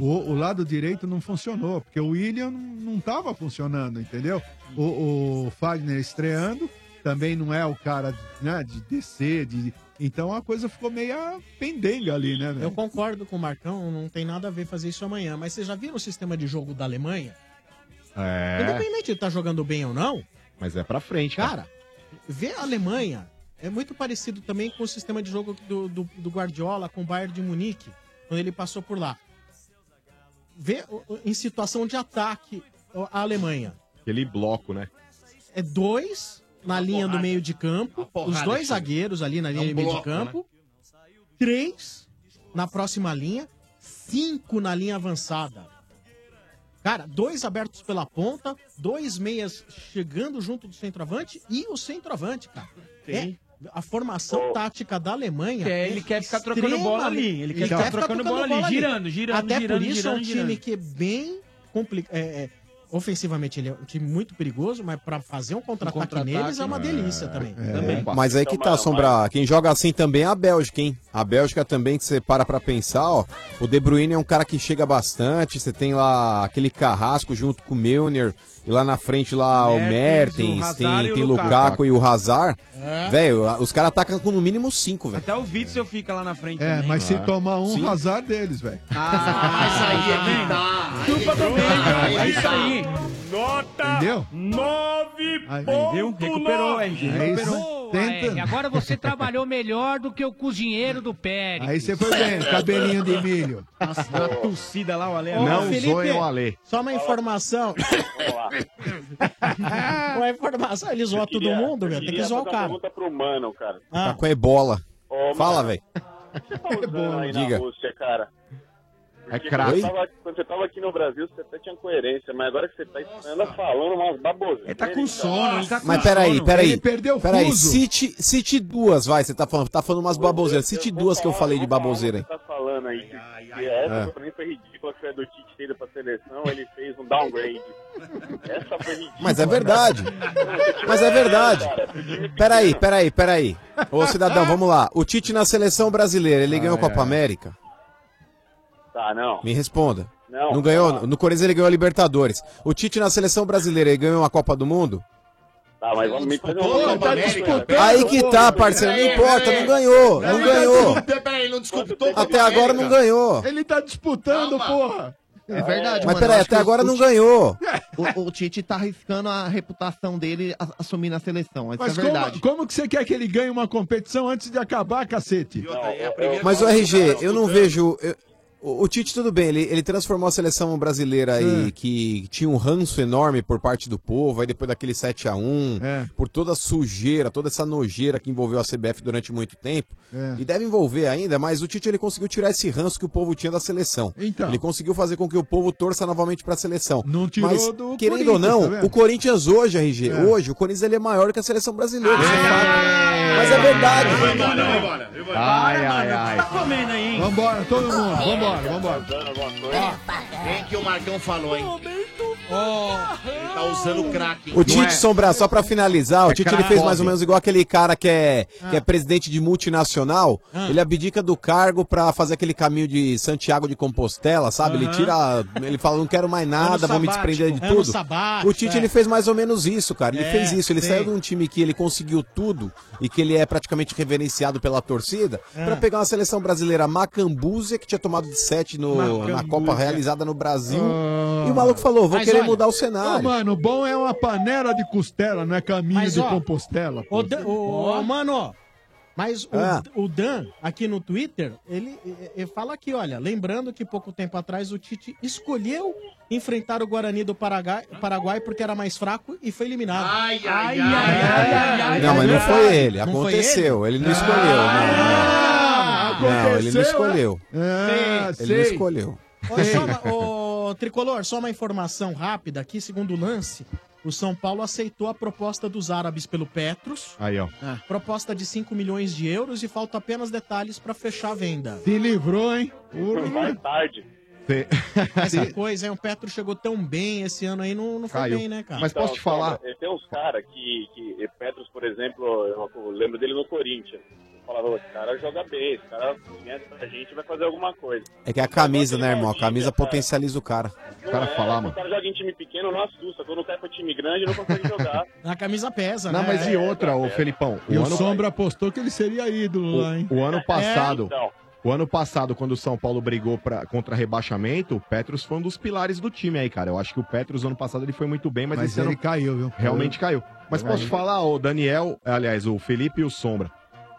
O, o lado direito não funcionou, porque o William não não tava funcionando, entendeu? O, o Fagner estreando, também não é o cara né, de descer, de... Então a coisa ficou meio pendenga ali, né, Eu concordo com o Marcão, não tem nada a ver fazer isso amanhã. Mas vocês já viram o sistema de jogo da Alemanha? É, Independente de estar jogando bem ou não, mas é pra frente, cara. Ver a Alemanha é muito parecido também com o sistema de jogo do, do, do Guardiola com o Bayern de Munique, quando ele passou por lá. Ver o- o- em situação de ataque o- a Alemanha. Aquele bloco, né? É dois na linha do meio de campo, os dois zagueiros ali na É linha um de meio de campo, três na próxima linha, cinco na linha avançada. Cara, dois abertos pela ponta, dois meias chegando junto do centroavante e o centroavante, cara. É, a formação tática da Alemanha. É, ele quer ficar trocando bola ali, ele quer ficar trocando bola ali, girando, girando, Até girando, por isso é um girando, time girando. que é bem complicado. Ofensivamente, ele é um time muito perigoso, mas pra fazer um contra-ataque contra-ataque, neles é uma delícia também. também. Mas aí que tá, Sombra. Quem joga assim também é a Bélgica, hein? A Bélgica também, que você para pra pensar, ó. O De Bruyne é um cara que chega bastante. Você tem lá aquele carrasco junto com o Milner. E lá na frente lá o Mertens, o Mertens, Hazard tem, o tem Lukaku. Lukaku e o Hazard. É. Velho, os caras atacam com no mínimo cinco, velho. Até o Witzel fica lá na frente É, também. mas se Ah. tomar um, Sim. azar deles, velho. Ah, isso aí é tá. Chupa também, é isso aí. Nota Entendeu? 9 Aí, viu? Recuperou, RG. É isso. Recuperou. Tenta. É, agora você trabalhou melhor do que o cozinheiro do Pérez. Aí você foi bem, cabelinho de milho. Nossa, uma tossida lá, o Ale. Ô, Não Felipe, zoem o Ale. Só uma informação. uma informação, ele zoa todo Queria- mundo, eu meu. Tem que queria zoar o fazer uma cara. pergunta pro Mano, cara. Ah. Tá com ebola. Ô, Fala, velho. O que você tá usando aí Diga. na Rússia, cara? É Porque craque. Quando, você tava- quando você tava aqui no Brasil, você até tinha coerência, mas agora que você tá você anda falando umas baboseiras. Ele tá com sono, ele tá Mas peraí, peraí. Ele perdeu o Peraí, fuso. cite, cite duas, vai. Você tá falando, tá falando umas baboseiras. Cite duas que eu falei de baboseira aí. Você tá falando aí que, que essa É. pra mim foi ridícula, que foi a do Tite ter ido pra seleção, ele fez um downgrade. Mas é verdade. Mas é verdade. Peraí, peraí, peraí. Ô cidadão, vamos lá. O Tite na seleção brasileira, ele ganhou a Copa América? Tá, não. Me responda. Não, Não ganhou? No Corinthians ele ganhou a Libertadores. O Tite na seleção brasileira, ele ganhou a Copa do Mundo? Tá, mas vamos me uma tá disputando. Aí que tá, parceiro, não importa, não ganhou, não ganhou. Não Até agora não ganhou. Ele tá disputando, porra. É verdade, Mas mano, peraí, até agora o não ganhou. O, o Tite tá arriscando a reputação dele a- assumir na seleção. Isso Mas é verdade. como, como que você quer que ele ganhe uma competição antes de acabar, cacete? Mas o RG, eu não vejo. eu- o, o Tite, tudo bem, ele, ele transformou a seleção brasileira aí, que tinha um ranço enorme por parte do povo, aí depois daquele 7x1, por toda a sujeira, toda essa nojeira que envolveu a CBF durante muito tempo. É. E deve envolver ainda, mas o Tite ele conseguiu tirar esse ranço que o povo tinha da seleção. Então. Ele conseguiu fazer com que o povo torça novamente pra seleção. Não tirou mas, do querendo ou não, tá o Corinthians hoje, RG, É. hoje, o Corinthians ele é maior que a seleção brasileira. Isso é fato. Mas é verdade. Ai, ai, ai. Tá comendo aí, hein? Vambora, todo mundo, vambora, vambora. Quem que o Marcão falou, hein? Ele tá usando crack? O Tite Sombra, só pra finalizar, o É Tite ele fez mais ou menos igual aquele cara que é, que é presidente de multinacional. Ah. Ele abdica do cargo pra fazer aquele caminho de Santiago de Compostela, sabe? Ele tira. Ele fala, não quero mais nada, vou me desprender de tudo. sabático, o Tite é. ele fez mais ou menos isso, cara. Ele É, fez isso. Ele sei. saiu de um time que ele conseguiu tudo e que ele é praticamente reverenciado pela torcida É. pra pegar uma seleção brasileira macambúzia que tinha tomado de 7 no, na. Copa realizada no Brasil. Ah. E o maluco falou, vou Mas querer olha- mudar o Ô, cenário. mano, bom é uma panela de costela, não é caminho Mas, de ó, Compostela. Ô, Dan, ô, ô, mano, mas o, Ah. o Dan, aqui no Twitter, ele, ele fala aqui, olha, lembrando que pouco tempo atrás o Tite escolheu enfrentar o Guarani do Paraguai, Paraguai porque era mais fraco e foi eliminado. Ai, ai, ai, ai, ai, Não, mas não foi ele. Não foi Aconteceu. Ele não escolheu. Ah, não, não. Não, ele não escolheu. Ah, Ele não escolheu. Ô, só uma- ô, Tricolor, só uma informação rápida aqui, segundo o lance, o São Paulo aceitou a proposta dos árabes pelo Petros. Aí, ó. Proposta de 5 milhões de euros e falta apenas detalhes pra fechar a venda. Se livrou, hein? Mais tarde. Essa coisa, hein? O Petro chegou tão bem esse ano aí, não, não foi Caiu. bem, né, cara? Mas posso te falar? Então, Tem uns caras que, que. Petros, por exemplo, eu lembro dele no Corinthians. Falava, esse cara joga bem, esse cara vier pra gente e vai fazer alguma coisa. É que é a camisa, né, irmão? A camisa potencializa o cara. Não é, O cara joga em time pequeno, não assusta. Quando cai pra time grande, não consegue jogar. A camisa pesa, Não, né? mas e outra, ô Felipão? E o ano- Sombra apostou que ele seria ídolo lá, hein? O ano passado, então. o ano passado, quando o São Paulo brigou pra, contra rebaixamento, o Petros foi um dos pilares do time aí, cara. Eu acho que o Petros, ano passado, ele foi muito bem, mas, Mas esse ele ano caiu, viu? realmente caiu. Mas posso falar, o Daniel, aliás, o Felipe e o Sombra.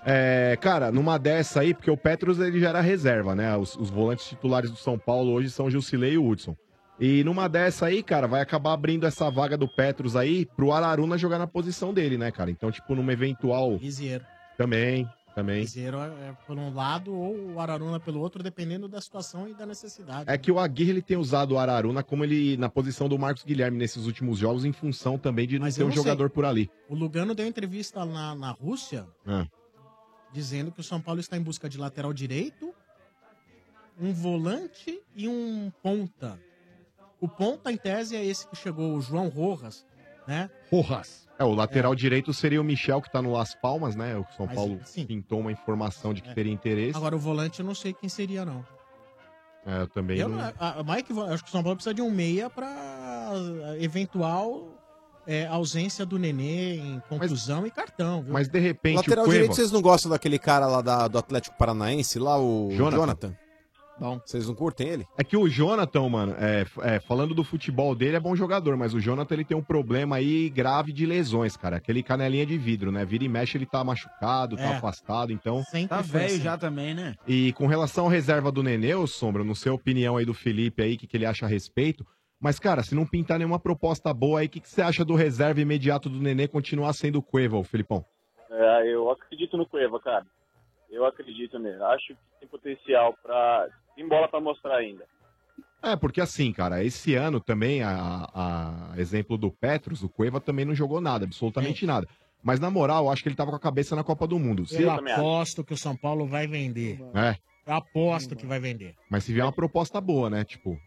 É, cara, numa dessa aí, porque o Petros ele já era reserva, né? Os, os volantes titulares do São Paulo hoje são Gilcilei e o Hudson. E numa dessa aí, cara, vai acabar abrindo essa vaga do Petros aí pro Araruna jogar na posição dele, né, cara? Então, tipo, numa eventual. Liseiro. Também, também. Liseiro é é por um lado ou o Araruna pelo outro, dependendo da situação e da necessidade. É que o Aguirre ele tem usado o Araruna como ele na posição do Marcos Guilherme nesses últimos jogos, em função também de não Mas ter um jogador sei. por ali. O Lugano deu entrevista na, na Rússia Ah. Dizendo que o São Paulo está em busca de lateral direito, um volante e um ponta. O ponta, em tese, é esse que chegou, o João Rojas, né? Rojas. É, o lateral direito seria o Michel, que tá no Las Palmas, né? O São Mas, Paulo sim. pintou uma informação de que É. teria interesse. Agora, o volante eu não sei quem seria, não. É, eu também Eu, não... não- a, a Mike, eu acho que o São Paulo precisa de um meia para eventual é, ausência do Nenê em contusão e cartão, viu? Mas de repente Lateral o Cueva... direito, vocês não gostam daquele cara lá da- do Atlético Paranaense, lá, o Jonathan. Jonathan? Bom. Vocês não curtem ele? É que o Jonathan, mano, é, é, falando do futebol dele, é bom jogador, mas o Jonathan ele tem um problema aí grave de lesões, cara. Aquele canelinha de vidro, né? Vira e mexe, ele tá machucado, tá É. afastado, então. Tá velho já também, né? E com relação ao reserva do Nenê, ô Sombra, não sei a opinião aí do Felipe aí, o que, que ele acha a respeito. Mas, cara, se não pintar nenhuma proposta boa aí, o que, que você acha do reserva imediato do Nenê continuar sendo o Cueva, ô Felipão? É, eu acredito no Cueva, cara. Eu acredito nele. Acho que tem potencial pra. Tem bola pra mostrar ainda. É, porque assim, cara, esse ano também, a, a exemplo do Petros, o Cueva também não jogou nada, absolutamente nada. Mas na moral, eu acho que ele tava com a cabeça na Copa do Mundo. Se Eu aposto que o São Paulo vai vender. É, Eu aposto que vai vender. mas se vier uma proposta boa, né? Tipo,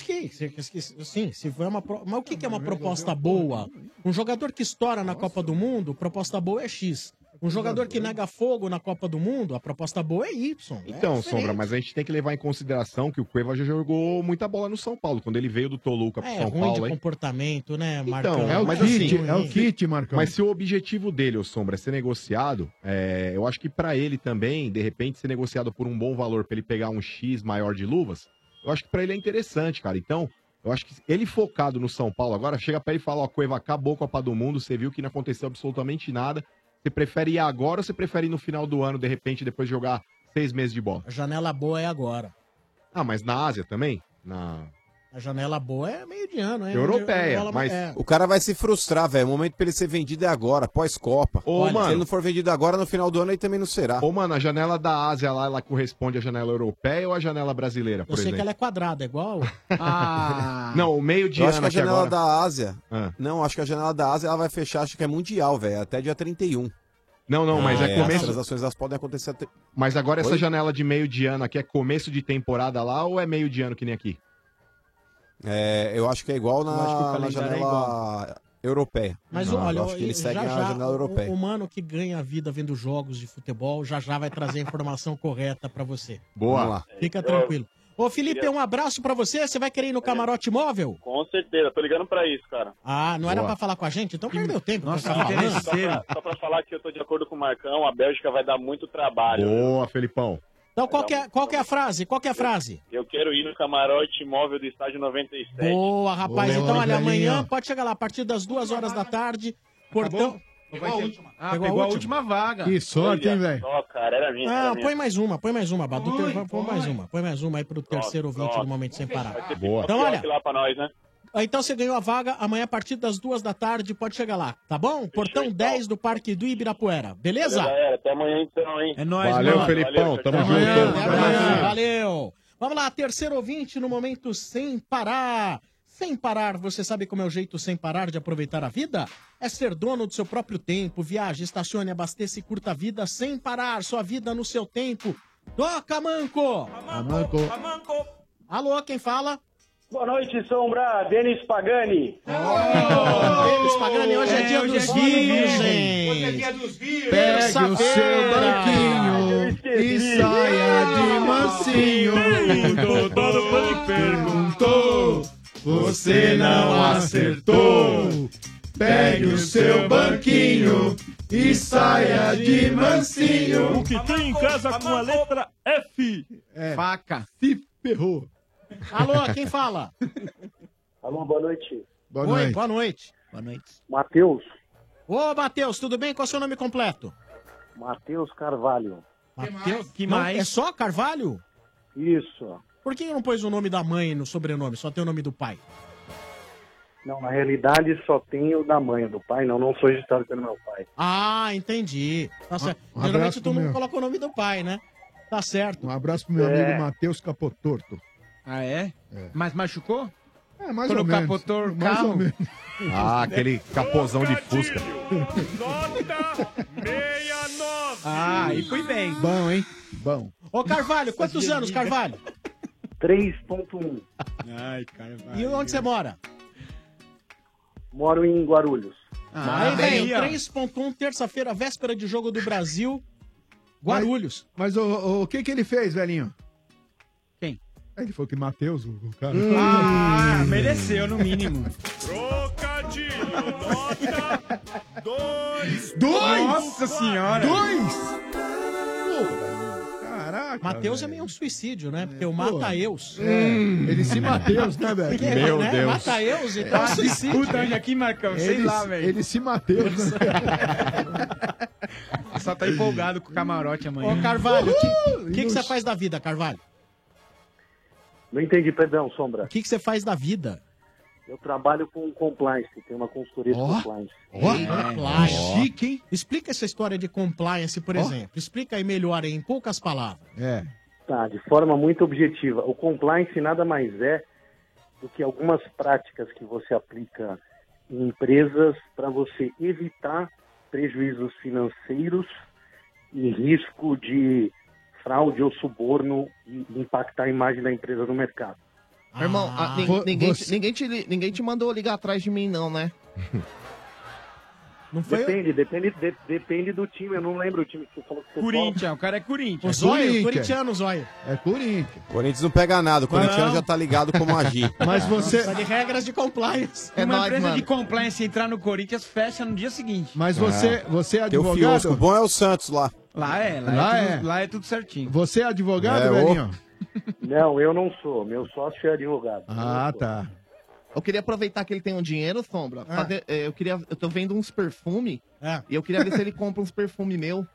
Acho que, sim, se for uma. pro- Mas o que, que é uma proposta boa? Um jogador que estoura na Copa do Mundo, proposta boa é X. Um jogador que nega fogo na Copa do Mundo, a proposta boa é Y. é Então, diferente. Sombra, mas a gente tem que levar em consideração que o Cueva já jogou muita bola no São Paulo. Quando ele veio do Toluca pro É São ruim Paulo, de hein? comportamento, né, Marcão? Então, mas assim, Marcão. Mas se o objetivo dele, ô Sombra, é ser negociado, é, eu acho que pra ele também, de repente, ser negociado por um bom valor pra ele pegar um X maior de luvas, eu acho que pra ele é interessante, cara. Então, eu acho que ele focado no São Paulo agora, chega pra ele e fala, ó, Cueva, acabou a Copa do Mundo, você viu que não aconteceu absolutamente nada. Você prefere ir agora ou você prefere ir no final do ano, de repente, depois de jogar seis meses de bola? A janela boa é agora. Ah, mas na Ásia também? Na... A janela boa é meio de ano, é Europeia, mas é. o cara vai se frustrar, velho. O momento pra ele ser vendido é agora, pós-Copa. Ô, Olha, mano. Se ele não for vendido agora, no final do ano ele também não será. Ô, mano, a janela da Ásia lá, ela corresponde à janela europeia ou à janela brasileira, por Eu sei exemplo? que ela é quadrada, é igual. Ah. Não, o meio de Eu acho ano que a janela agora. da Ásia. Ah. Não, acho que a janela da Ásia ela vai fechar, acho que é mundial, velho. Até dia 31. Não, não, mas é As começo- transações elas podem acontecer até. Mas agora essa Oi? janela de meio de ano aqui é começo de temporada lá ou é meio de ano que nem aqui? É, eu acho que é igual na, que na é janela europeia. Mas Ah, olha, eu acho que eles já, seguem já, a janela europeia. O, o mano que ganha a vida vendo jogos de futebol já já vai trazer a informação correta pra você. Boa. Fica tranquilo. Ô, Felipe, um abraço pra você. Você vai querer ir no camarote móvel? Com certeza, tô ligando pra isso, cara. Ah, não era Boa. pra falar com a gente? Então perdeu tempo. Nossa, pra ficar falando. só, pra, só pra falar que eu tô de acordo com o Marcão, a Bélgica vai dar muito trabalho. Boa, Felipão. Então qual que, é, qual que é a frase? Qual que é a frase? Eu quero ir no camarote móvel do estádio 97. Boa, rapaz. Boa, então, olha, amanhã pode chegar lá a partir das duas horas da tarde. Portão. Pegou a última. Ah, pegou a última vaga. Que sorte, hein, velho? Cara, era minha. era Não, minha. põe mais uma, põe mais uma, Badu. Põe, põe mais uma, põe mais uma aí pro terceiro ouvinte do Momento Sem Parar. Boa. Então, olha, lá pra nós, né? Então você ganhou a vaga, amanhã a partir das duas da tarde pode chegar lá, tá bom? Portão 10 do Parque do Ibirapuera, beleza? Valeu, galera. Até amanhã então, hein? É nóis, Valeu, mano. Felipão. Tamo tchau, tchau. junto. Valeu, valeu. Vamos lá, terceiro ouvinte no Momento Sem Parar. Sem parar, você sabe como é o jeito sem parar de aproveitar a vida? É ser dono do seu próprio tempo. Viaje, estacione, abasteça e curta a vida sem parar. Sua vida no seu tempo. Toca, Manco! Manco. Alô, quem fala? Boa noite, Sombra. Denis Pagani. Denis Pagani, hoje é, dia hoje dos é virgens. Hoje é dia dos virgens. Pegue o seu banquinho e saia de mansinho. O doutor perguntou, você não acertou. Pegue o seu banquinho e saia de mansinho. O que tem em casa com a letra F? É, Faca. se ferrou. Alô, quem fala? Alô, boa noite. Boa Oi, noite. boa noite. Boa noite. Matheus. Ô, Matheus, tudo bem? Qual é o seu nome completo? Matheus Carvalho. Matheus? Que Não, mais? É só Carvalho? Isso. Por que não pôs o nome da mãe no sobrenome? Só tem o nome do pai? Não, na realidade só tem o da mãe, do pai não. Não sou registrado pelo meu pai. Ah, entendi. Tá certo. um Geralmente todo mundo meu. coloca o nome do pai, né? Tá certo. Um abraço pro meu É. amigo Matheus Capotorto. Ah, é? Mas machucou? É, mais Quando ou menos. capotou o Mais carro? ou menos. Ah, aquele capozão de Fusca. Nota 69. Ah, aí foi bem. Bom, hein? Bom. Ô, Carvalho, quantos anos, Carvalho? 3.1. Ai, cara. E onde você mora? Moro em Guarulhos. aí, velho, ó. 3.1, terça-feira, véspera de jogo do Brasil. Guarulhos. Mas o, o, o que que ele fez, velhinho? Quem? Ele falou que Matheus, o, o cara. Ah, mereceu, no mínimo. Trocadilho, nota 2. Dois! Nossa senhora. Dois! Caraca. Mateus é meio um suicídio, né? Porque o Mata-Eus. É, ele se Mateus, né, velho? Porque, Meu né? Deus. Mata-Eus, então é Ah, suicídio. disputa onde aqui, Marcão? Sei Ele, lá, velho. ele se Mateus, né? Só tá empolgado com o camarote amanhã. Ô, Carvalho, o que, que, que você faz da vida, Carvalho? Não entendi, perdão, Sombra. O que, que você faz da vida? Eu trabalho com compliance, tem uma consultoria de Ó. compliance. Ó, Compliance. chique, hein? Explica essa história de compliance, por Ó. exemplo. Explica aí melhor, em poucas palavras. É. Tá, de forma muito objetiva. O compliance nada mais é do que algumas práticas que você aplica em empresas para você evitar prejuízos financeiros e risco de fraude ou suborno e impactar a imagem da empresa no mercado. Irmão, Ah, nin- vo- ninguém, você- te, ninguém, te, ninguém te mandou ligar atrás de mim, não, né? Não foi- Depende, depende, de- depende do time. Eu não lembro o time que você falou que você Corinthians, o cara é Corinthians. O Zóio, corintiano, Zóio. É Corinthians. Corinthians não pega nada, o corintiano Não. já tá ligado como agir. Mas você- Só de regras de compliance. É uma empresa de compliance entrar no Corinthians fecha no dia seguinte. Mas você, você é Tem o advogado? Fiosco, o bom é o Santos lá. Lá é, lá, Lá é, é. Tudo, lá é tudo certinho. Você é advogado, É, ô. velhinho? Não, eu não sou. Meu sócio é advogado. Ah, tá. Eu queria aproveitar que ele tem um dinheiro, Sombra. fazer- é, eu queria, eu tô vendo uns perfume e eu queria ver se ele compra uns perfume meu.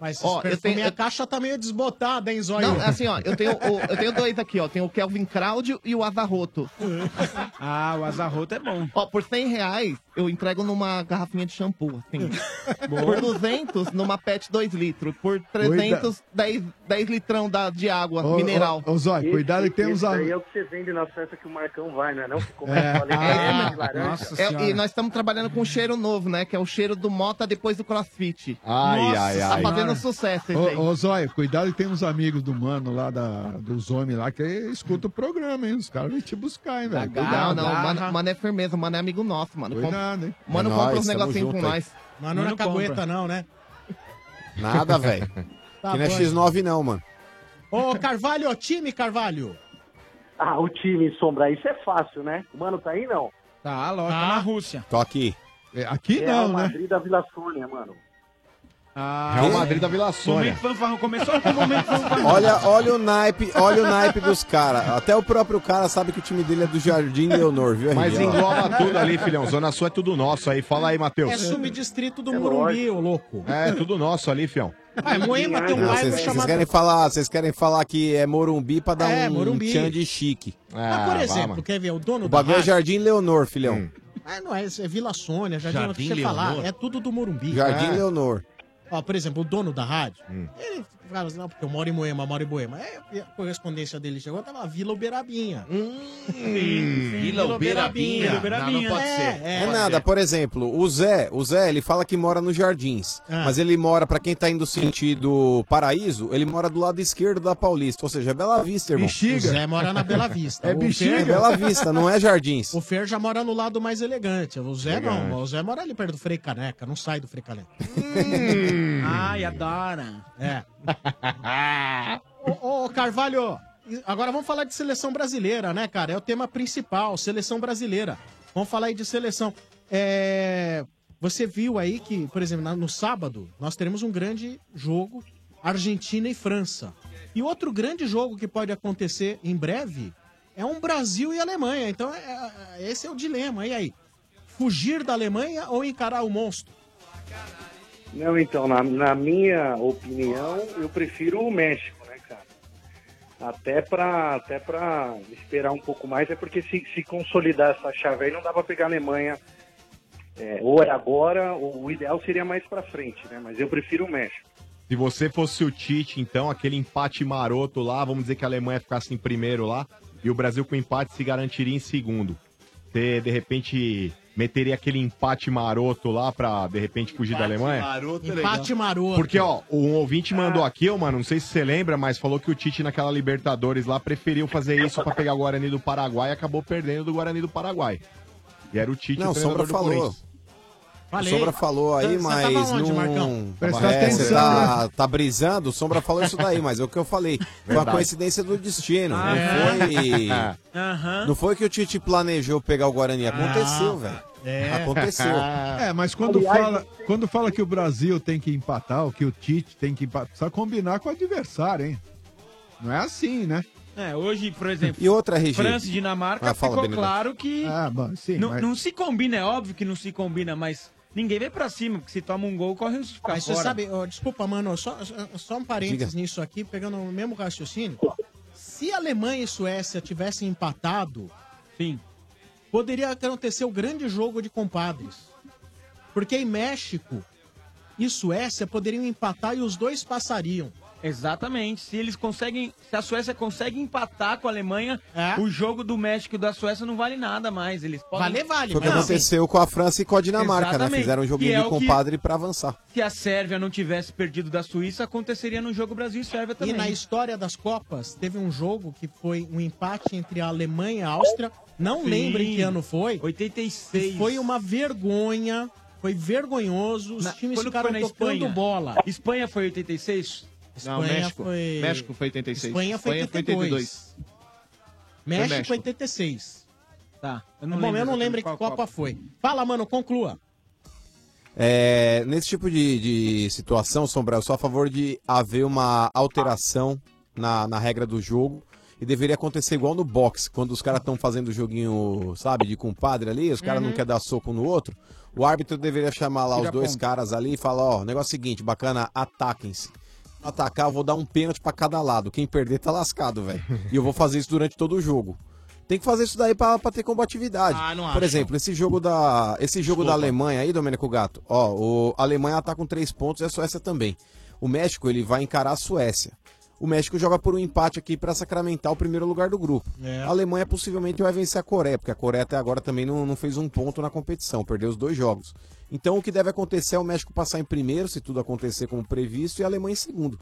Mas Ó, ó, eu tenho- a eu- caixa tá meio desbotada, hein, Zóio? Não, assim, ó, eu tenho, o- eu tenho dois aqui, ó. Tem o Kelvin Claudio e o Azarroto. Ah, o Azarroto é bom. Ó, por 100 reais, eu entrego numa garrafinha de shampoo, assim. Boa. por 200, numa PET 2 litros. Por 300, 10, 10 litrão da, de água Ô, mineral. ô, ô, Zóio, cuidado que tem uns aí é o que você vende na festa que o Marcão vai, não é? Não que começa É. Ah, laranja. É, e nós estamos trabalhando com um cheiro novo, né? Que é o cheiro do Mota depois do crossfit. Ai, Nossa, ai, Tá ai. fazendo sucesso esse aí. Ô, ô Zóio, cuidado que tem uns amigos do mano lá, da, dos homens lá, que escuta o programa, hein? Os caras vêm te buscar, hein, velho? Não, não, mano, mano é firmeza, mano é amigo nosso, mano. Cuidado, hein? Mano, É compra uns negocinhos com aí. nós. Mas não é na cagueta, não, né? Nada, velho. Tá Aqui não é bom. X9 não, mano. Ô, Carvalho, time Carvalho. Ah, o time, Sombra, isso é fácil, né? O mano tá aí, não? Tá, lógico, tá na Rússia. Tô aqui. Aqui Real Madrid da Vila Sônia, mano. Ah, Real Madrid da Vila Sônia. Momento fanfarrão. Começou com o momento fanfarrão. Olha, olha o naipe, olha o naipe dos caras. Até o próprio cara sabe que o time dele é do Jardim Leonor, viu? Mas? Ó. engloba tudo ali, filhão. Zona Sul é tudo nosso aí. Fala aí, Matheus. É subdistrito do Morumbi, ô louco. É, tudo nosso ali, fião. Ah, em Moema tem um Não, bairro Vocês vocês chamado... querem falar, vocês querem falar que é Morumbi pra dar É, um Morumbi. tchan de chique. Ah, por exemplo, quer ver, o dono O da bagulho é. Jardim Leonor, filhão. Ah, não, é, é Vila Sônia, Jardim, Jardim o que você Leonor? falar, é tudo do Morumbi. Jardim É. Leonor. Ó, por exemplo, o dono da rádio, Hum. ele assim, não, porque eu moro em Moema, moro em Moema. É, a correspondência dele chegou, tava Vila Uberabinha. Vila Uberabinha. Não, não pode ser. É, nada, por exemplo, o Zé, o Zé, ele fala que mora nos Jardins, Ah. mas ele mora, pra quem tá indo sentido Paraíso, ele mora do lado esquerdo da Paulista, ou seja, é Bela Vista, irmão. O Zé mora na Bela Vista. É bexiga. Fer- É Bela Vista, não é Jardins. O Fer já mora no lado mais elegante. O Zé Elegante. não. O Zé mora ali perto do Frei Caneca. Não sai do Frei Caneca. Ai, adora. É. ô, ô, Carvalho, agora vamos falar de seleção brasileira, né, cara? É o tema principal, seleção brasileira. Vamos falar aí de seleção. É, Você viu aí que, por exemplo, no sábado, nós teremos um grande jogo Argentina e França. E outro grande jogo que pode acontecer em breve é um Brasil e Alemanha. Então, é- é- esse é o dilema. E aí? Fugir da Alemanha ou encarar o monstro? Não, então, na, na minha opinião, eu prefiro o México, né, cara? Até pra, até pra esperar um pouco mais, é porque se, se consolidar essa chave aí, não dá pra pegar a Alemanha. É, ou é agora, ou o ideal seria mais pra frente, né? Mas eu prefiro o México. Se você fosse o Tite, então, aquele empate maroto lá, vamos dizer que a Alemanha ficasse em primeiro lá, e o Brasil com empate se garantiria em segundo. Você, de repente, meteria aquele empate maroto lá pra, de repente, fugir da Alemanha? Empate maroto. Porque, ó, um ouvinte mandou aqui, ó, mano, não sei se você lembra, mas falou que o Tite naquela Libertadores lá preferiu fazer isso pra pegar o Guarani do Paraguai e acabou perdendo do Guarani do Paraguai. E era o Tite Não, o Sombra treinador do falou. Corinthians. O Sombra falou aí, Você mas tava onde, não... Marcão? Presta é, atenção, Você tá, né? tá brisando, o Sombra falou isso daí, mas é o que eu falei. Foi uma coincidência do destino. Ah, não é? foi... Aham. Não foi que o Tite planejou pegar o Guarani. Aconteceu, velho. É. Aconteceu. É, mas quando Aliás, fala, quando fala que o Brasil tem que empatar, ou que o Tite tem que empatar, precisa combinar com o adversário, hein? Não é assim, né? É, hoje, por exemplo, E outra, RG? França e Dinamarca Ah, ficou claro que Ah, bom, sim. não, mas- não se combina, é óbvio que não se combina, mas ninguém vai pra cima, porque se toma um gol, corre o risco de ficar Mas você sabe, ó, desculpa, mano, só, só um parênteses Diga. nisso aqui, pegando o mesmo raciocínio. Se Alemanha e Suécia tivessem empatado, Sim. poderia acontecer o grande jogo de compadres. Porque em México e Suécia poderiam empatar e os dois passariam. Exatamente. Se eles conseguem, se a Suécia consegue empatar com a Alemanha, É. o jogo do México e da Suécia não vale nada mais. Eles podem... Vale, vale. Foi o que mas assim, aconteceu com a França e com a Dinamarca, Exatamente. né? Fizeram um joguinho é de o que- compadre pra avançar. Se a Sérvia não tivesse perdido da Suíça, aconteceria no jogo Brasil e Sérvia E também. na história das Copas, teve um jogo que foi um empate entre a Alemanha e a Áustria. Não Sim. lembro em que ano foi. 86. que Foi uma vergonha Foi vergonhoso, os times Quando ficaram na tocando Espanha? bola. Espanha foi 86? Não, Espanha México. foi- México foi 86. Espanha foi Espanha foi 82. México, México. 86. Tá. Eu não Bom, eu não lembro que Copa foi. Fala, mano, conclua. É, nesse tipo de, de situação, Sombra, eu sou a favor de haver uma alteração na, na regra do jogo. E deveria acontecer igual no boxe, quando os caras estão fazendo o joguinho, sabe, de compadre ali, os caras não Uhum. querem dar soco no outro. O árbitro deveria chamar lá Tira os dois ponto. caras ali e falar: ó, negócio é o seguinte, bacana, ataquem-se. Atacar, eu vou dar um pênalti pra cada lado. Quem perder tá lascado, velho. e eu vou fazer isso durante todo o jogo. Tem que fazer isso daí pra, pra ter combatividade. Ah, não Por acho. exemplo, esse jogo da esse jogo da Alemanha aí, Domênico Gato, ó, o a Alemanha tá com três pontos e a Suécia também. O México ele vai encarar a Suécia. O México joga por um empate aqui pra sacramentar o primeiro lugar do grupo. É. A Alemanha possivelmente vai vencer a Coreia, porque a Coreia até agora também não, não fez um ponto na competição, perdeu os dois jogos. Então o que deve acontecer é o México passar em primeiro, se tudo acontecer como previsto, e a Alemanha em segundo.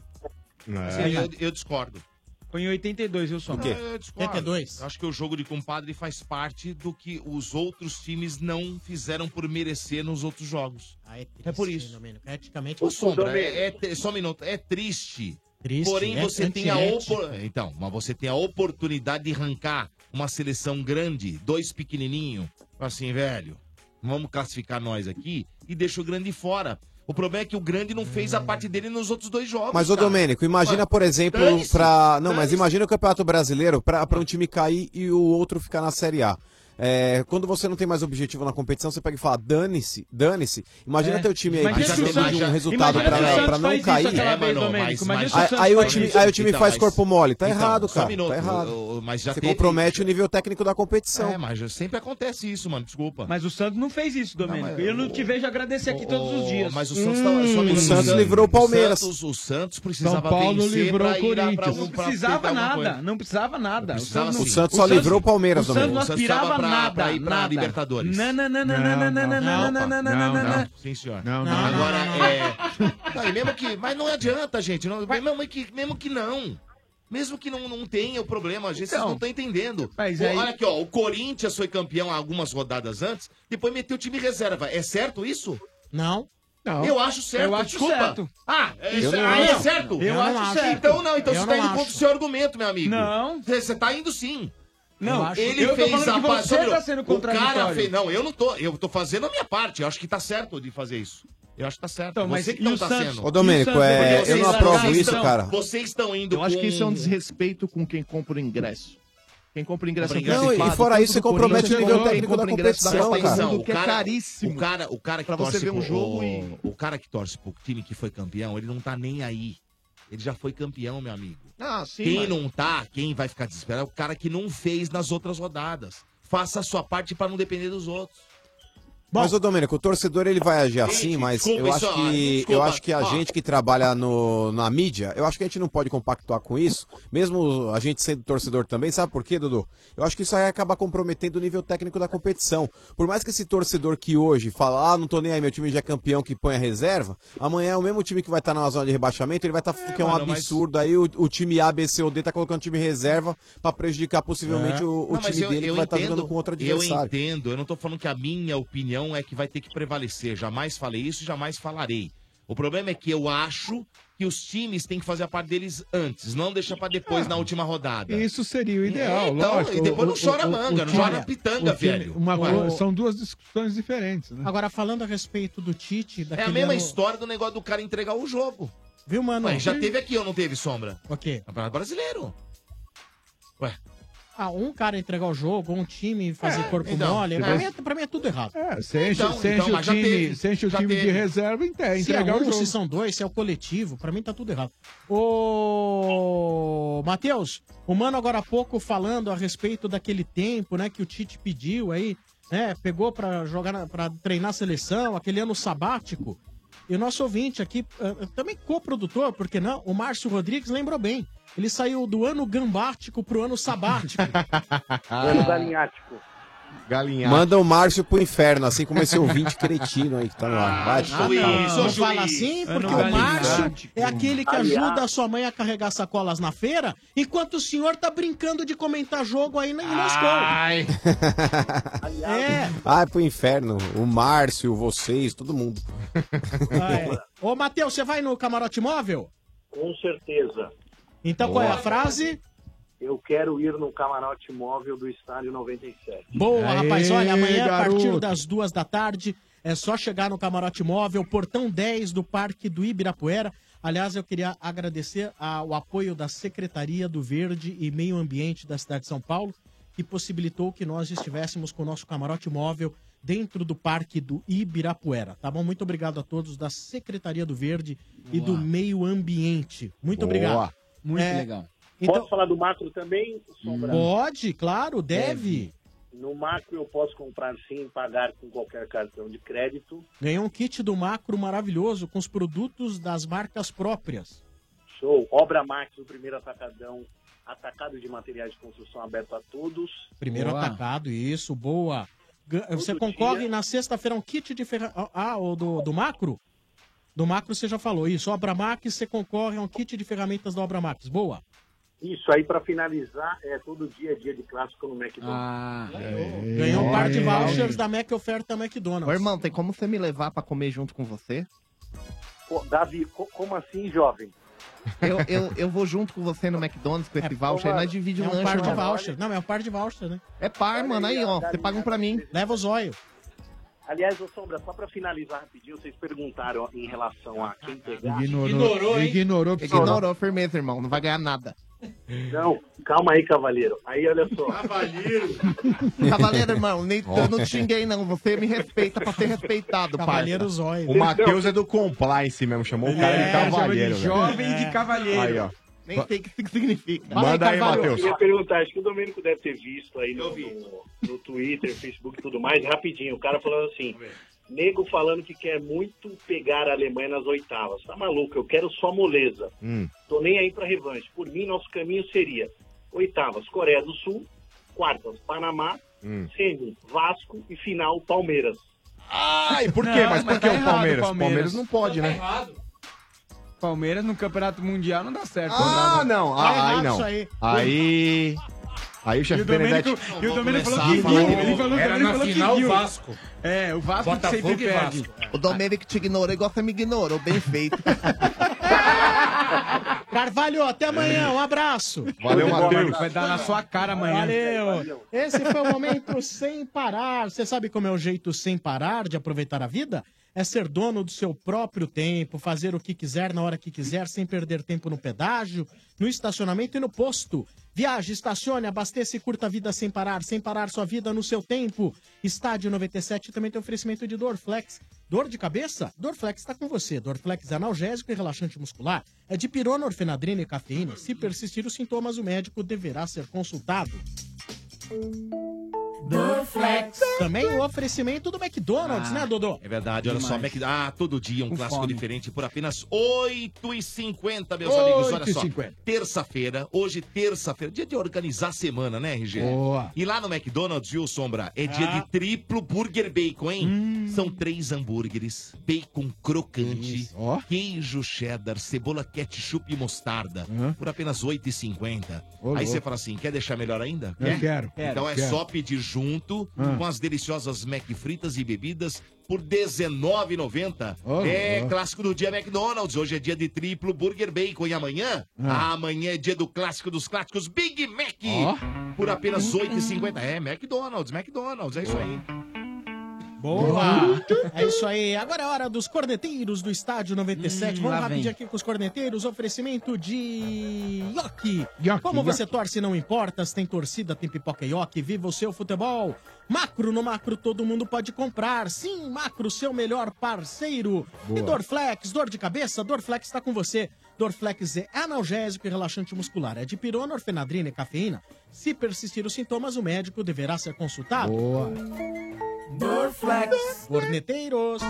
Sim, eu, eu discordo. Foi em 82, viu, Sombra? O quê? Eu discordo. Eu Acho que o jogo de compadre faz parte do que os outros times não fizeram por merecer nos outros jogos. é por isso. Domênico. Eticamente, Ô, Sombra, é, é tri- só um minuto, é triste. Triste, Porém, é você tem a opor- Então, mas você tem a oportunidade de arrancar uma seleção grande, dois pequenininhos, assim, velho. Vamos classificar nós aqui e deixa o grande fora. O problema é que o grande não fez a parte dele nos outros dois jogos. Mas, ô. Domênico, imagina, por exemplo, pra. Não, mas imagina o Campeonato Brasileiro pra, pra um time cair e o outro ficar na Série A. É, quando você não tem mais objetivo na competição, você pega e fala, dane-se, dane-se. Imagina É. teu time aí Imagina precisando de um resultado pra, pra não cair. Domênico, Aí, o time, isso. aí o time Então, faz mas- corpo mole. Tá então, errado, só um cara. minuto, tá errado. mas já você teve- compromete o nível técnico da competição. É, mas sempre acontece isso, mano. Desculpa. Mas o Santos não fez isso, Domênico. eu não te vejo agradecer aqui todos os dias. Mas o Santos tava- só um minuto. o Santos livrou o Palmeiras. O Santos precisava São Paulo vencer livrou pra o ir pra- Não precisava nada, não precisava nada. O Santos só livrou o Palmeiras, O Santos não Domênico. aspirava nada, pra ir pra nada. Libertadores. Não, não, não, não, não, não, não, não, não, não, não, não, não, não. Sim, senhor. Não, não, Agora, é... E mesmo que... Mas não adianta, gente. Não... Mesmo, que... mesmo que não. Mesmo que não, não tenha o problema, a gente vocês Então, não estão entendendo. mas Pô, aí- Olha aqui, ó. O Corinthians foi campeão algumas rodadas antes, depois meteu o time reserva. É certo isso? Não. Não. Eu acho certo, Eu acho desculpa. certo. Ah, é, Eu isso não aí é certo? Eu Eu acho certo. Então não, então Eu você tá indo acho. contra o seu argumento, meu amigo. Não. Você você tá indo sim. Não, Não, acho- ele eu fez a que parte. você tá sendo o cara fez. Não, eu não tô. Eu tô fazendo a minha parte. Eu acho que tá certo de fazer isso. Eu acho que tá certo. Então, mas você que e não o tá Santos? sendo. Ô, Domênico, E o é, eu não aprovo estão- isso, cara. Vocês estão indo Eu acho que com- isso é um desrespeito com quem compra o ingresso. Quem compra o ingresso Não, e antecipado, fora tanto isso, você compromete o nível técnico da competição, cara. Que é cara- caríssimo. O cara, o cara que Pra você torce ver um jogo o, e- o cara que torce pro time que foi campeão, ele não tá nem aí. Ele já foi campeão, meu amigo. Ah, sim, quem mas- não tá, quem vai ficar desesperado é o cara que não fez nas outras rodadas. Faça a sua parte pra não depender dos outros. Mas, ô Domênico, o torcedor ele vai agir assim, mas desculpa, eu acho que desculpa. eu acho que a Ó. gente que trabalha no, na mídia, eu acho que a gente não pode compactuar com isso, mesmo a gente sendo torcedor também, sabe por quê, Dudu? Eu acho que isso aí acaba comprometendo o nível técnico da competição. Por mais que esse torcedor que hoje fala, ah, não tô nem aí, meu time já é campeão, que põe a reserva, amanhã é o mesmo time que vai estar na zona de rebaixamento, ele vai estar, que é um mano, mas- absurdo aí, o, o time A, B, C ou D tá colocando time reserva pra prejudicar possivelmente É. o, o Não, mas time eu- dele eu que vai estar entendo- jogando com outro Eu adversário. entendo, eu não tô falando que a minha opinião é que vai ter que prevalecer. Jamais falei isso, jamais falarei. O problema é que eu acho que os times têm que fazer a parte deles antes, não deixar pra depois na última rodada. Isso seria o ideal, É, então, lógico. e depois O- não chora o- manga, o não chora pitanga, time- velho. uma Ué. são duas discussões diferentes, né? Agora, falando a respeito do Tite, É a mesma ano- história do negócio do cara entregar o jogo. Viu, mano? Ué, já teve aqui ou não teve, Sombra? O quê? Campeonato Brasileiro. Ué. Ah, um cara entregar o jogo, um time fazer corpo então, mole, é. pra, mim, é- pra mim é tudo errado. É, você enche, Então, você enche então, o mas já time, teve, você enche o time de reserva e entrega, Se é entregar um, o jogo. se são dois, se é o coletivo, pra mim tá tudo errado. Ô, Matheus, o Mano agora há pouco falando a respeito daquele tempo, né, que o Tite pediu aí, né, pegou pra jogar, na- pra treinar a seleção, aquele ano sabático. E o nosso ouvinte aqui, eh, também co-produtor, por que não? O Márcio Rodrigues lembrou bem. Ele saiu do ano gambático pro ano sabático. Ano galinhático. Galinhar. Manda o Márcio pro inferno, assim como esse ouvinte cretino aí que tá no ar. Vai, Ah, não, não fala assim, porque o Márcio é aquele que ajuda a sua mãe a carregar sacolas na feira, enquanto o senhor tá brincando de comentar jogo aí na, na escola. É. Vai pro inferno. O Márcio, vocês, todo mundo. Ah, é. Ô, Matheus, você vai no camarote móvel? Com certeza. Então qual é a frase? Eu quero ir no camarote móvel do Estádio 97. Boa, rapaz. Olha, amanhã, a partir garoto. das duas da tarde, é só chegar no camarote móvel, portão 10 do Parque do Ibirapuera. Aliás, eu queria agradecer ao apoio da Secretaria do Verde e Meio Ambiente da cidade de São Paulo, que possibilitou que nós estivéssemos com o nosso camarote móvel dentro do Parque do Ibirapuera. Tá bom? Muito obrigado a todos da Secretaria do Verde e do Meio Ambiente. Muito Boa. obrigado. Muito É, legal. Então, Posso falar do macro também, Sombra? pode, claro, deve. No macro eu posso comprar sim e pagar com qualquer cartão de crédito. Ganhou um kit do Macro maravilhoso com os produtos das marcas próprias. Show. Obra Max, o primeiro atacadão. Atacado de materiais de construção aberto a todos. Primeiro atacado, isso, boa. Você concorre na sexta-feira a um kit de ferramentas. Ah, o do, do Macro? Do Macro você já falou isso. Obra Max, você concorre a um kit de ferramentas da Obra Max. Boa. Isso aí, para finalizar, é todo dia dia de clássico no McDonald's. Ah, Ganhou um par de vouchers da Mac Oferta McDonald's. Ô, irmão, tem como você me levar pra comer junto com você? Pô, Davi, co- como assim, jovem? Eu, eu, eu vou junto com você no McDonald's com esse voucher aí, nós dividimos é o um lanche. par de mano. voucher. Não, é um par de voucher, né? É par, mano. Aí, ó. Você paga um pra mim. Leva o zóio. Aliás, ô Sombra, só para finalizar rapidinho, vocês perguntaram ó, em relação a quem pegar. Ignorou. Ignorou, hein? Ignorou. Ignorou, firmeza, irmão. Não vai ganhar nada. Não, calma aí, cavaleiro. Aí, olha só. Cavaleiro. Cavaleiro, irmão, nem, eu não te xinguei, não. Você me respeita pra ser respeitado, Cavaleiro parça. Zóio. O Matheus é do compliance mesmo, chamou o cara de cavalheiro. velho. jovem de cavalheiro. Aí, ó. Nem sei o que significa. Manda aí, Eu Matheus. queria perguntar, acho que o Domênico deve ter visto aí no, no, no Twitter, Facebook e tudo mais, rapidinho. O cara falando assim, nego falando que quer muito pegar a Alemanha nas oitavas. Tá maluco, eu quero só moleza. Hum. Tô nem aí pra revanche. Por mim, nosso caminho seria oitavas, Coreia do Sul, quartas, Panamá, Hum. semi, Vasco e final, Palmeiras. Ai, por quê? Não, mas por mas que tá o errado, Palmeiras? Palmeiras. Palmeiras não pode, né? Palmeiras no Campeonato Mundial não dá certo. Ah, não. Tá Ah, errado aí não. isso aí. Aí. Aí o chefe E o Domênico, Benedetti. e o Domênico falou que que Ele falou, era ele na falou que final viu. Vasco. É, o Vasco que sempre perde. O Domênico te ignorou igual você me ignorou. Bem feito. Carvalho, até amanhã. Um abraço. Valeu, Matheus. Vai dar na sua cara amanhã. Valeu. Esse foi o momento sem parar. Você sabe como é o jeito sem parar de aproveitar a vida? É ser dono do seu próprio tempo, fazer o que quiser na hora que quiser, sem perder tempo no pedágio, no estacionamento e no posto. Viaje, estacione, abasteça e curta a vida sem parar, sem parar sua vida no seu tempo. Estádio 97 também tem oferecimento de Dorflex. Dor de cabeça? Dorflex está com você. Dorflex é analgésico e relaxante muscular. É de pirona, orfenadrina e cafeína. Se persistir os sintomas, o médico deverá ser consultado. Dorflex. Também o oferecimento do McDonald's, né, Dodô? É verdade, olha só, Demais. Mac... ah, todo dia um Com clássico fome. diferente por apenas R$ 8,50, meus amigos. Olha só, 8,50. terça-feira, hoje terça-feira, dia de organizar a semana, né, RG? Boa. E lá no McDonald's, viu, Sombra? É dia Ah. de triplo burger bacon, hein? Hum. São três hambúrgueres, bacon crocante, queijo cheddar, cebola ketchup e mostarda, por apenas R$ 8,50. Ô, Aí você fala assim, quer deixar melhor ainda? Eu Quer? quero, Então é quero. só pedir junto Ah. com as deliciosas Mac fritas e bebidas por R$19,90. Ô, é louco. clássico do dia McDonald's. Hoje é dia de triplo burger bacon. E amanhã? Ah. Amanhã é dia do clássico dos clássicos Big Mac. Ó. Por apenas R$8,50. É, McDonald's, McDonald's. É isso aí. Boa! É isso aí. Agora é hora dos corneteiros do Estádio 97. Hum, Vamos lá rapidinho vem. aqui com os corneteiros. Oferecimento de Yoki. Yoki, Como você Yoki. torce, não importa. Se tem torcida, tem pipoca Yoki. Viva o seu futebol. Macro, no Macro todo mundo pode comprar. Sim, Macro, seu melhor parceiro. Boa. E Dorflex, dor de cabeça? Dorflex está com você. Dorflex é analgésico e relaxante muscular. É de pirona, orfenadrina e cafeína. Se persistir os sintomas, o médico deverá ser consultado. Boa. Dorflex. Corneteiros.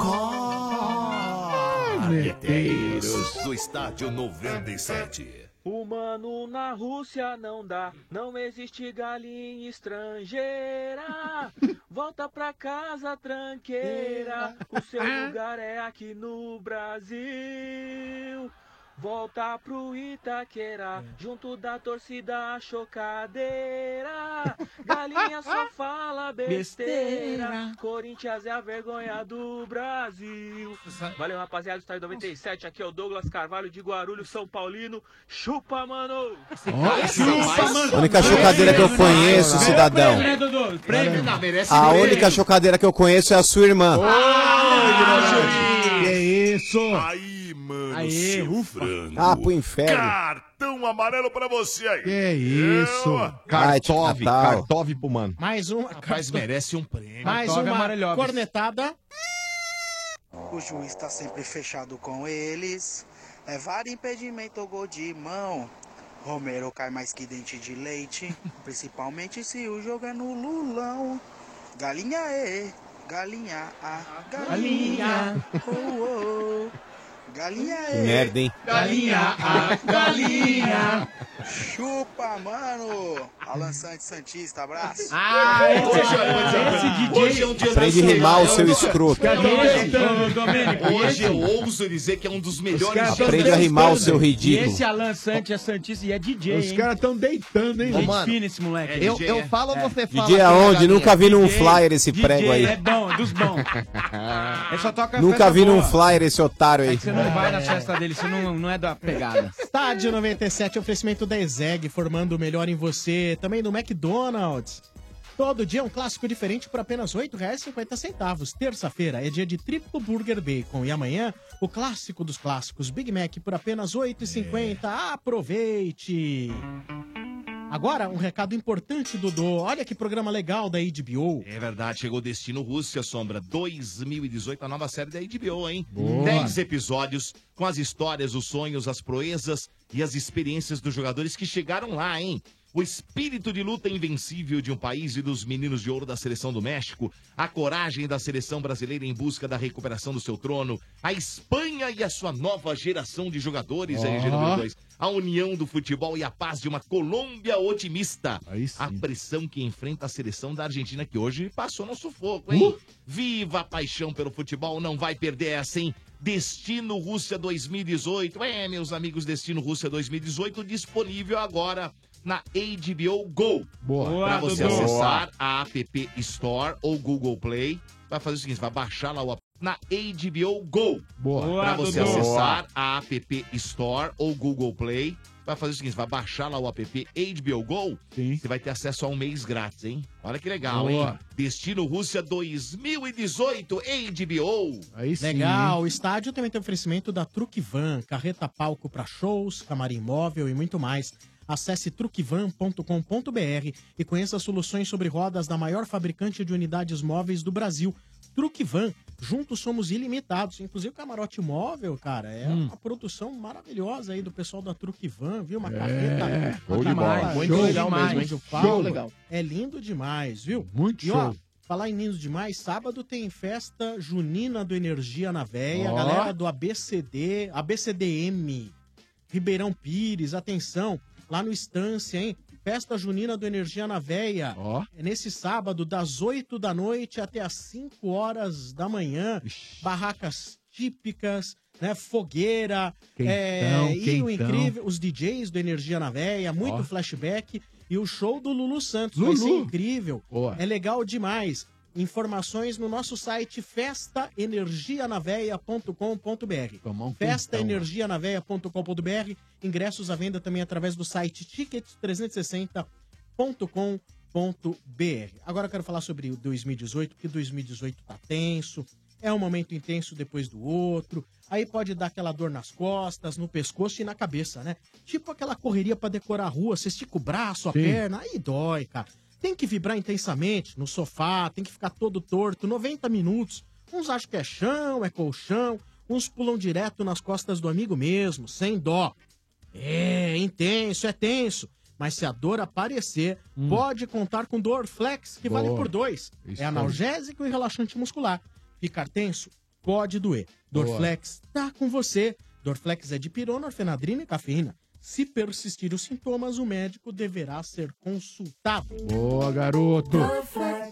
Corneteiros do Estádio 97. Humano na Rússia não dá, não existe galinha estrangeira. Volta pra casa tranqueira, o seu lugar é aqui no Brasil. Volta pro Itaquera, junto da torcida chocadeira. Galinha só fala besteira. Besteira. Corinthians é a vergonha do Brasil. Valeu, rapaziada, do Estádio 97. Aqui é o Douglas Carvalho de Guarulhos, São Paulino. Chupa, mano! A única chocadeira que eu conheço, cidadão. A única chocadeira que eu conheço é a sua irmã. Que isso? Aí, mano, Aê, seu ufa. frango. Ah, pro inferno. Cartão amarelo pra você aí. Que isso? Cartove. Cartove pro mano. Mais uma. Rapaz, merece um prêmio. Mais Cartoga uma amarelhobes. cornetada. O juiz tá sempre fechado com eles. É vário impedimento ou gol de mão. Romero cai mais que dente de leite. Principalmente se o jogo é no Lulão. Galinha e, galinha a, galinha. Oh, oh. Galinha Que e. merda, hein? Galinha a, galinha. Chupa, mano. Alan Santos Santista, abraço. Ah, esse- esse DJ Hoje é um dia Aprende a rimar o seu escroto. Hoje eu ouso dizer que é um dos melhores Aprende a rimar o seu E ridículo. esse Alan Santos é Santista e é DJ, Os caras estão deitando, hein? Gente mano? fina esse moleque. Eu- eu falo, você DJ aonde? Nunca vi num flyer esse prego aí. É bom, dos bons. Nunca vi num flyer esse otário aí. Não vai na festa dele, você não, não é da pegada. Estádio 97, oferecimento da Ezeg, formando o melhor em você. Também do McDonald's. Todo dia um clássico diferente por apenas R$ 8,50. Terça-feira é dia de triplo burger bacon. E amanhã, o clássico dos clássicos, Big Mac, por apenas R$ 8,50. Aproveite! Agora, um recado importante, Dodô. Olha que programa legal da HBO. É verdade, chegou Destino Rússia, Sombra 2018, a nova série da HBO, hein? Boa. 10 episódios com as histórias, os sonhos, as proezas e as experiências dos jogadores que chegaram lá, hein? O espírito de luta invencível de um país e dos meninos de ouro da seleção do México, a coragem da seleção brasileira em busca da recuperação do seu trono, a Espanha e a sua nova geração de jogadores, Ó. número 2, a união do futebol e a paz de uma Colômbia otimista. A pressão que enfrenta a seleção da Argentina, que hoje passou no sufoco, hein? Viva a paixão pelo futebol, não vai perder essa, hein? Destino Rússia 2018. É, meus amigos, Destino Rússia 2018 disponível agora na HBO Go. Boa. Pra Boa, você Dudu. acessar a App Store ou Google Play. Vai fazer o seguinte, vai baixar lá o app na HBO Go. Boa. Pra você Dudu. acessar a App Store ou Google Play. Vai fazer o seguinte, vai baixar lá o app HBO Go. Você vai ter acesso a um mês grátis, hein? Olha que legal, Boa. hein? Destino Rússia 2018 HBO. Aí Legal, o estádio também tem oferecimento da Truque Van, carreta palco para shows, camarim móvel e muito mais. Acesse truquevan.com.br e conheça soluções sobre rodas da maior fabricante de unidades móveis do Brasil. Truque Van, juntos somos ilimitados. Inclusive o camarote móvel, cara, é Hum. uma produção maravilhosa aí do pessoal da Truque Van, viu? Uma É, carreta. show de bola. Muito show legal demais, mesmo, hein? falo. Show legal. É lindo demais, viu? Muito e, ó, show. Falar em lindo demais, sábado tem festa junina do Energia na Véia, a galera do ABCD, ABCDM, Ribeirão Pires, atenção, lá no Estância, hein? Festa junina do Energia na Véia. É nesse sábado, das 8 da noite até as 5 horas da manhã. Barracas típicas, né? Fogueira. Quentão, é, e o quentão. incrível, os DJs do Energia na Véia, muito Ó. flashback. E o show do Lulu Santos. Vai Lulu. ser incrível. Boa. É legal demais. Informações no nosso site festaenergianaveia.com.br. Festaenergianaveia.com.br. Ingressos à venda também através do site ticket360.com.br. Agora eu quero falar sobre o 2018, porque 2018 tá tenso. É um momento intenso depois do outro. Aí pode dar aquela dor nas costas, no pescoço e na cabeça, né? Tipo aquela correria pra decorar a rua, você estica o braço, a Sim. perna, aí dói, cara. Tem que vibrar intensamente no sofá, tem que ficar todo torto, 90 minutos. Uns acham que é chão, é colchão, uns pulam direto nas costas do amigo mesmo, sem dó. É intenso, é tenso. Mas se a dor aparecer, pode contar com Dorflex, que vale Boa. por dois. Isso é analgésico e relaxante muscular. Ficar tenso pode doer. Boa. Dorflex tá com você. Dorflex é de pirona, orfenadrina e cafeína. Se persistir os sintomas, o médico deverá ser consultado. Boa, garoto.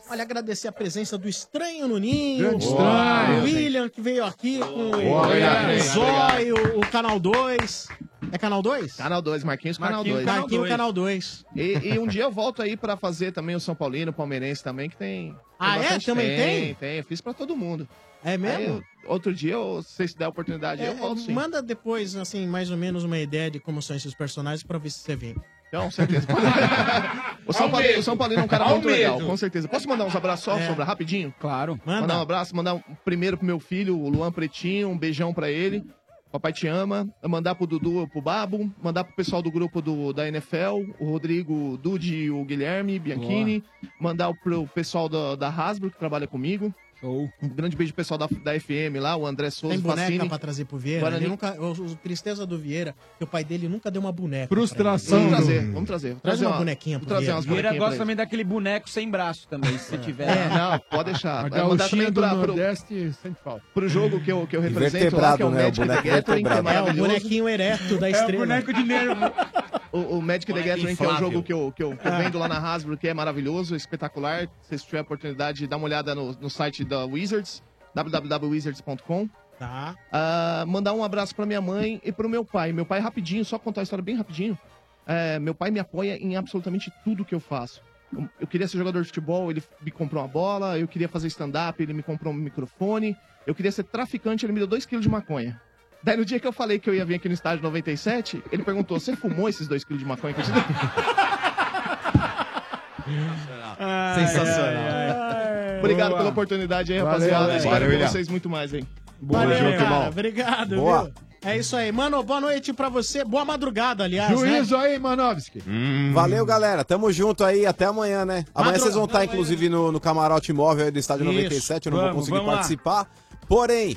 Olha, agradecer a presença do Estranho no Ninho. Grande Estranho. O William, que veio aqui com Boa, o Zóio, o Canal 2. É Canal 2? Canal 2, Marquinhos Canal 2. Marquinhos Canal 2. E, e um dia eu volto aí pra fazer também o São Paulino, o Palmeirense também, que tem. Ah, é? Também tem? Tem, tem. Eu fiz pra todo mundo. É mesmo? Aí outro dia, eu, se vocês der a oportunidade, É, eu volto sim. manda depois, assim, mais ou menos uma ideia de como são esses personagens pra ver se você vem. Com certeza. O São, Paulino, o São Paulino é um cara Ao muito legal, medo. com certeza. Posso mandar uns abraços só, É. Sombra, rapidinho? Claro. Manda. Mandar um abraço, mandar um, primeiro pro meu filho, o Luan Pretinho, um beijão pra ele. Papai te ama. Mandar pro Dudu, pro Babo. Mandar pro pessoal do grupo do, da NFL, o Rodrigo, o Dude, o Guilherme Bianchini. Mandar pro pessoal da, da Hasbro, que trabalha comigo. Show. Um grande beijo pro pessoal da, da FM lá, o André Souza Tem boneca Facini. pra trazer pro Vieira? Guarani. Ele nunca, o, o tristeza do Vieira, que o pai dele nunca deu uma boneca. Frustração. Vamos trazer, vamos trazer. Vamos Traz trazer uma bonequinha pro Vieira. Vieira gosta também daquele boneco sem braço também, se você tiver. É, não, pode deixar. A Vai mandar gauchinha também do pra, pro, Nordeste sente falta. pro jogo que eu, que eu represento lá, que é o né? O Magic the boneco Gathering, que é. É, o bonequinho ereto da estrela. de nervo. O, o Magic the Boneco Gathering, que é o jogo que eu, que eu, que eu vendo lá na Hasbro, que é maravilhoso, espetacular. Se vocês tiverem a oportunidade, dá uma olhada no, no site da Wizards, www.wizards.com. Tá. Ah, mandar um abraço pra minha mãe e pro meu pai. Meu pai, rapidinho, só contar a história bem rapidinho. É, meu pai me apoia em absolutamente tudo que eu faço. Eu, eu queria ser jogador de futebol, ele me comprou uma bola. Eu queria fazer stand-up, ele me comprou um microfone. Eu queria ser traficante, ele me deu 2kg de maconha. Daí no dia que eu falei que eu ia vir aqui no estádio 97, ele perguntou: Você fumou esses 2kg de maconha que eu te dei? Sensacional. Obrigado Boa. pela oportunidade aí, Valeu, rapaziada. velho. Espero ver vocês muito mais, hein? Valeu, junto, irmão. Obrigado, Boa. viu? É isso aí. Mano, boa noite pra você. Boa madrugada, aliás, né? Juízo aí, Manovski. Valeu, galera. Tamo junto aí. Até amanhã, né? Amanhã Madru- vocês vão estar, inclusive, no, no camarote móvel aí do Estádio Isso. 97. Eu não Vamos, vou conseguir vamos lá. participar. Porém,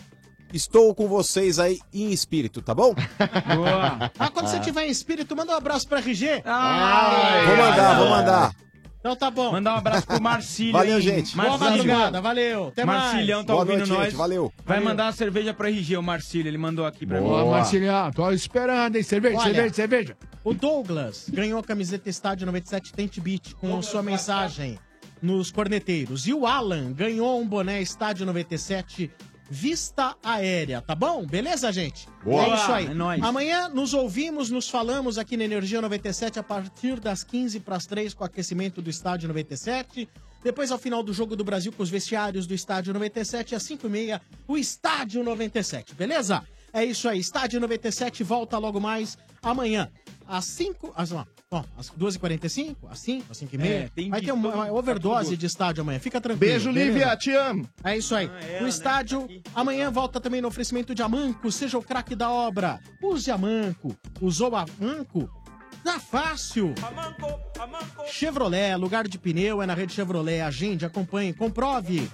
estou com vocês aí em espírito, tá bom? Boa. Ah, quando você tiver em espírito, manda um abraço pra RG. vou mandar, vou mandar. Então tá bom. Mandar um abraço pro Marcílio. Valeu, gente. Boa Marcílio. madrugada, valeu. Até Marcilhão mais. tá Boa ouvindo noite, nós. gente. Valeu. Vai Valeu. mandar uma cerveja pro RG, o Marcílio. Ele mandou aqui pra Boa, mim. Marciliano. Tô esperando, hein? Cerveja, Olha. cerveja, cerveja. O Douglas ganhou a camiseta Estádio 97 Tente Beat com sua mensagem nos corneteiros. E o Alan ganhou um boné Estádio 97 Vista Aérea, tá bom? Beleza, gente? Boa. É isso aí. É nóis. Amanhã nos ouvimos, nos falamos aqui na Energia 97 a partir das 15 para as 3 com o aquecimento do Estádio 97. Depois, ao final do Jogo do Brasil, com os vestiários do Estádio 97, às 5 e meia, o Estádio 97, beleza? É isso aí, Estádio 97 volta logo mais amanhã, às 5, às, ó, às 2h45, às 5, às 5 e meia. É, tem Vai ter uma, uma overdose de estádio amanhã, fica tranquilo. Beijo, beleza? Lívia, te amo. É isso aí. Ah, ela, o né? estádio amanhã volta também no oferecimento de Amanco. Seja o craque da obra. Use Amanco. Usou Amanco? Tá fácil. Chevrolet, lugar de pneu é na rede Chevrolet. Agende, acompanhe, comprove.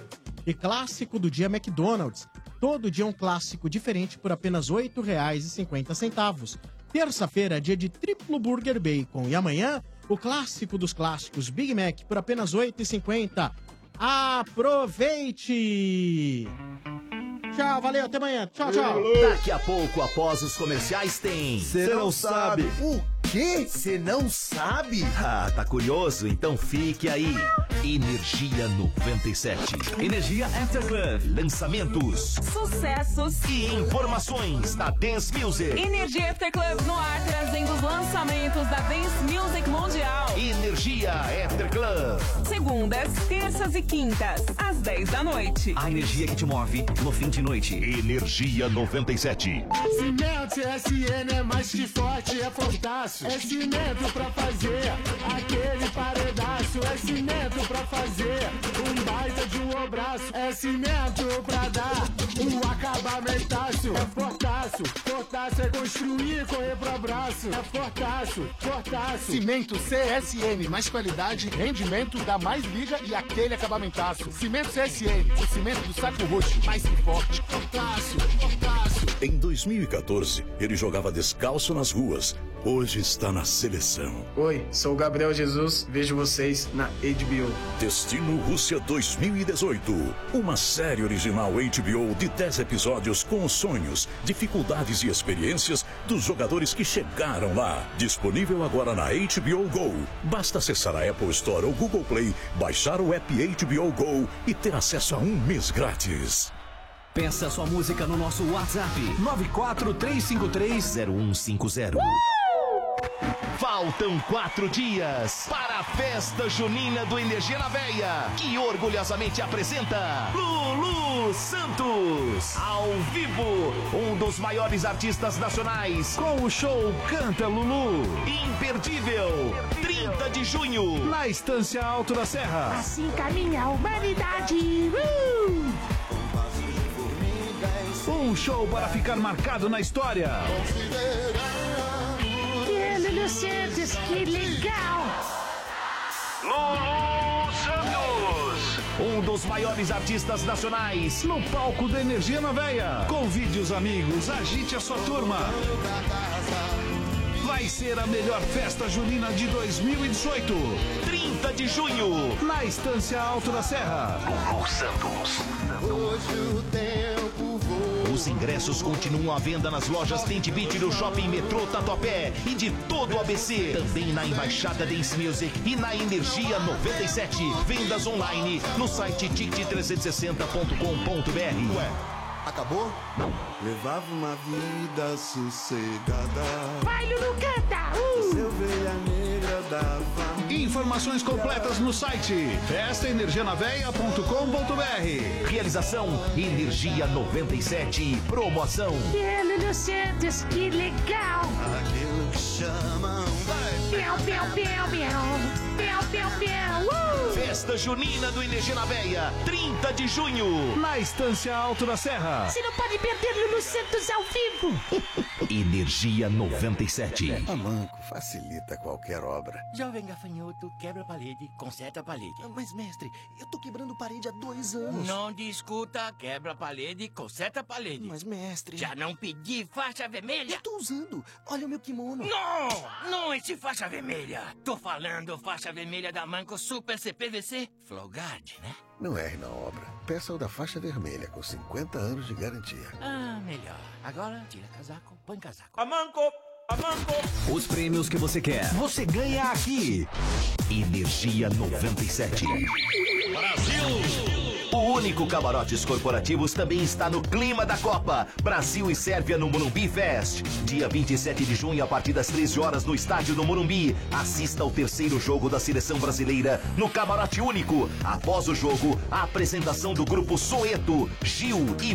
E clássico do dia McDonald's. Todo dia um clássico diferente por apenas R$ 8,50. Terça-feira, dia de triplo burger bacon. E amanhã, o clássico dos clássicos, Big Mac, por apenas R$ 8,50. Aproveite! Tchau, valeu, até amanhã. Tchau, tchau. Daqui a pouco, após os comerciais, tem. Cê não sabe. O quê? Você não sabe? Ah, tá curioso? Então fique aí. Energia 97. Energia Afterclub. Lançamentos Sucessos. e informações da Dance Music. Energia After Club no ar, trazendo os lançamentos da Dance Music Mundial. Energia Afterclub. Segundas, terças e quintas, às 10 da noite. A energia que te move no fim de noite. Energia 97. Cimento SN é mais que forte, é É cimento pra fazer aquele paredaço. É cimento pra fazer um baita de um abraço. É cimento pra dar um acabamentaço. É fortaço, fortaço é construir, correr pro abraço. É fortaço, fortaço. Cimento CSN, mais qualidade, rendimento, dá mais liga e aquele acabamentaço. Cimento CSN, o cimento do saco roxo, mais que forte. Fortaço, fortaço. Em 2014, ele jogava descalço nas ruas. hoje está na seleção. Oi, sou o Gabriel Jesus, vejo vocês na HBO. Destino Rússia 2018. Uma série original HBO de 10 episódios com os sonhos, dificuldades e experiências dos jogadores que chegaram lá. Disponível agora na HBO Go. Basta acessar a Apple Store ou Google Play, baixar o app HBO Go e ter acesso a um mês grátis. Peça sua música no nosso WhatsApp 943530150. Faltam quatro dias para a festa junina do Energia na Veia, que orgulhosamente apresenta Lulu Santos. Ao vivo, um dos maiores artistas nacionais, com o show Canta Lulu. Imperdível, 30 de junho, na Estância Alto da Serra. Assim caminha a humanidade. Uh! Um show para ficar marcado na história. Lulu Santos, que legal! Lulu Santos. Um dos maiores artistas nacionais no palco da Energia na Veia. Convide os amigos, agite a sua turma. Vai ser a melhor festa junina de 2018. 30 de junho, na Estância Alto da Serra. Lulu Santos. Hoje o tempo voa. Os ingressos continuam à venda nas lojas Tente Beat do Shopping Metrô Tatuapé e de todo o ABC. Também na Embaixada Dance Music e na Energia 97. Vendas online no site tic360.com.br. Ué, acabou? Levava uma vida sossegada. Vai, Lulu, canta! Uh! Seu. Informações completas no site festaenergianaveia.com.br. Realização Energia 97. Promoção. Que Lulu Santos, que legal! Aquilo que chamam. Piau, piau, piau, piau. Piau, piau, piau. Uh! Festa Junina do Energia na Veia, 30 de junho, na Estância Alto da Serra. Você não pode perder Lulu Santos ao vivo! Energia 97. A Manco facilita qualquer obra. Jovem gafanhoto, quebra a parede, conserta a parede. Mas, mestre, eu tô quebrando parede há dois anos. Não discuta, quebra a parede, conserta a parede. Mas, mestre. Já não pedi faixa vermelha? Eu tô usando. Olha o meu kimono. Não! Não esse faixa vermelha. Tô falando faixa vermelha da Manco Super CPVC Flowguard, né? Não erre na obra. Peça o da faixa vermelha, com 50 anos de garantia. Ah, melhor. Agora, tira casaco, põe casaco. A Manco! A Manco! Os prêmios que você quer, você ganha aqui. Energia 97. Brasil! O único camarotes corporativos também está no clima da Copa. Brasil e Sérvia no Morumbi Fest. Dia 27 de junho, a partir das 13 horas, no estádio do Morumbi. Assista ao terceiro jogo da seleção brasileira no camarote único. Após o jogo, a apresentação do grupo Soeto, Gil e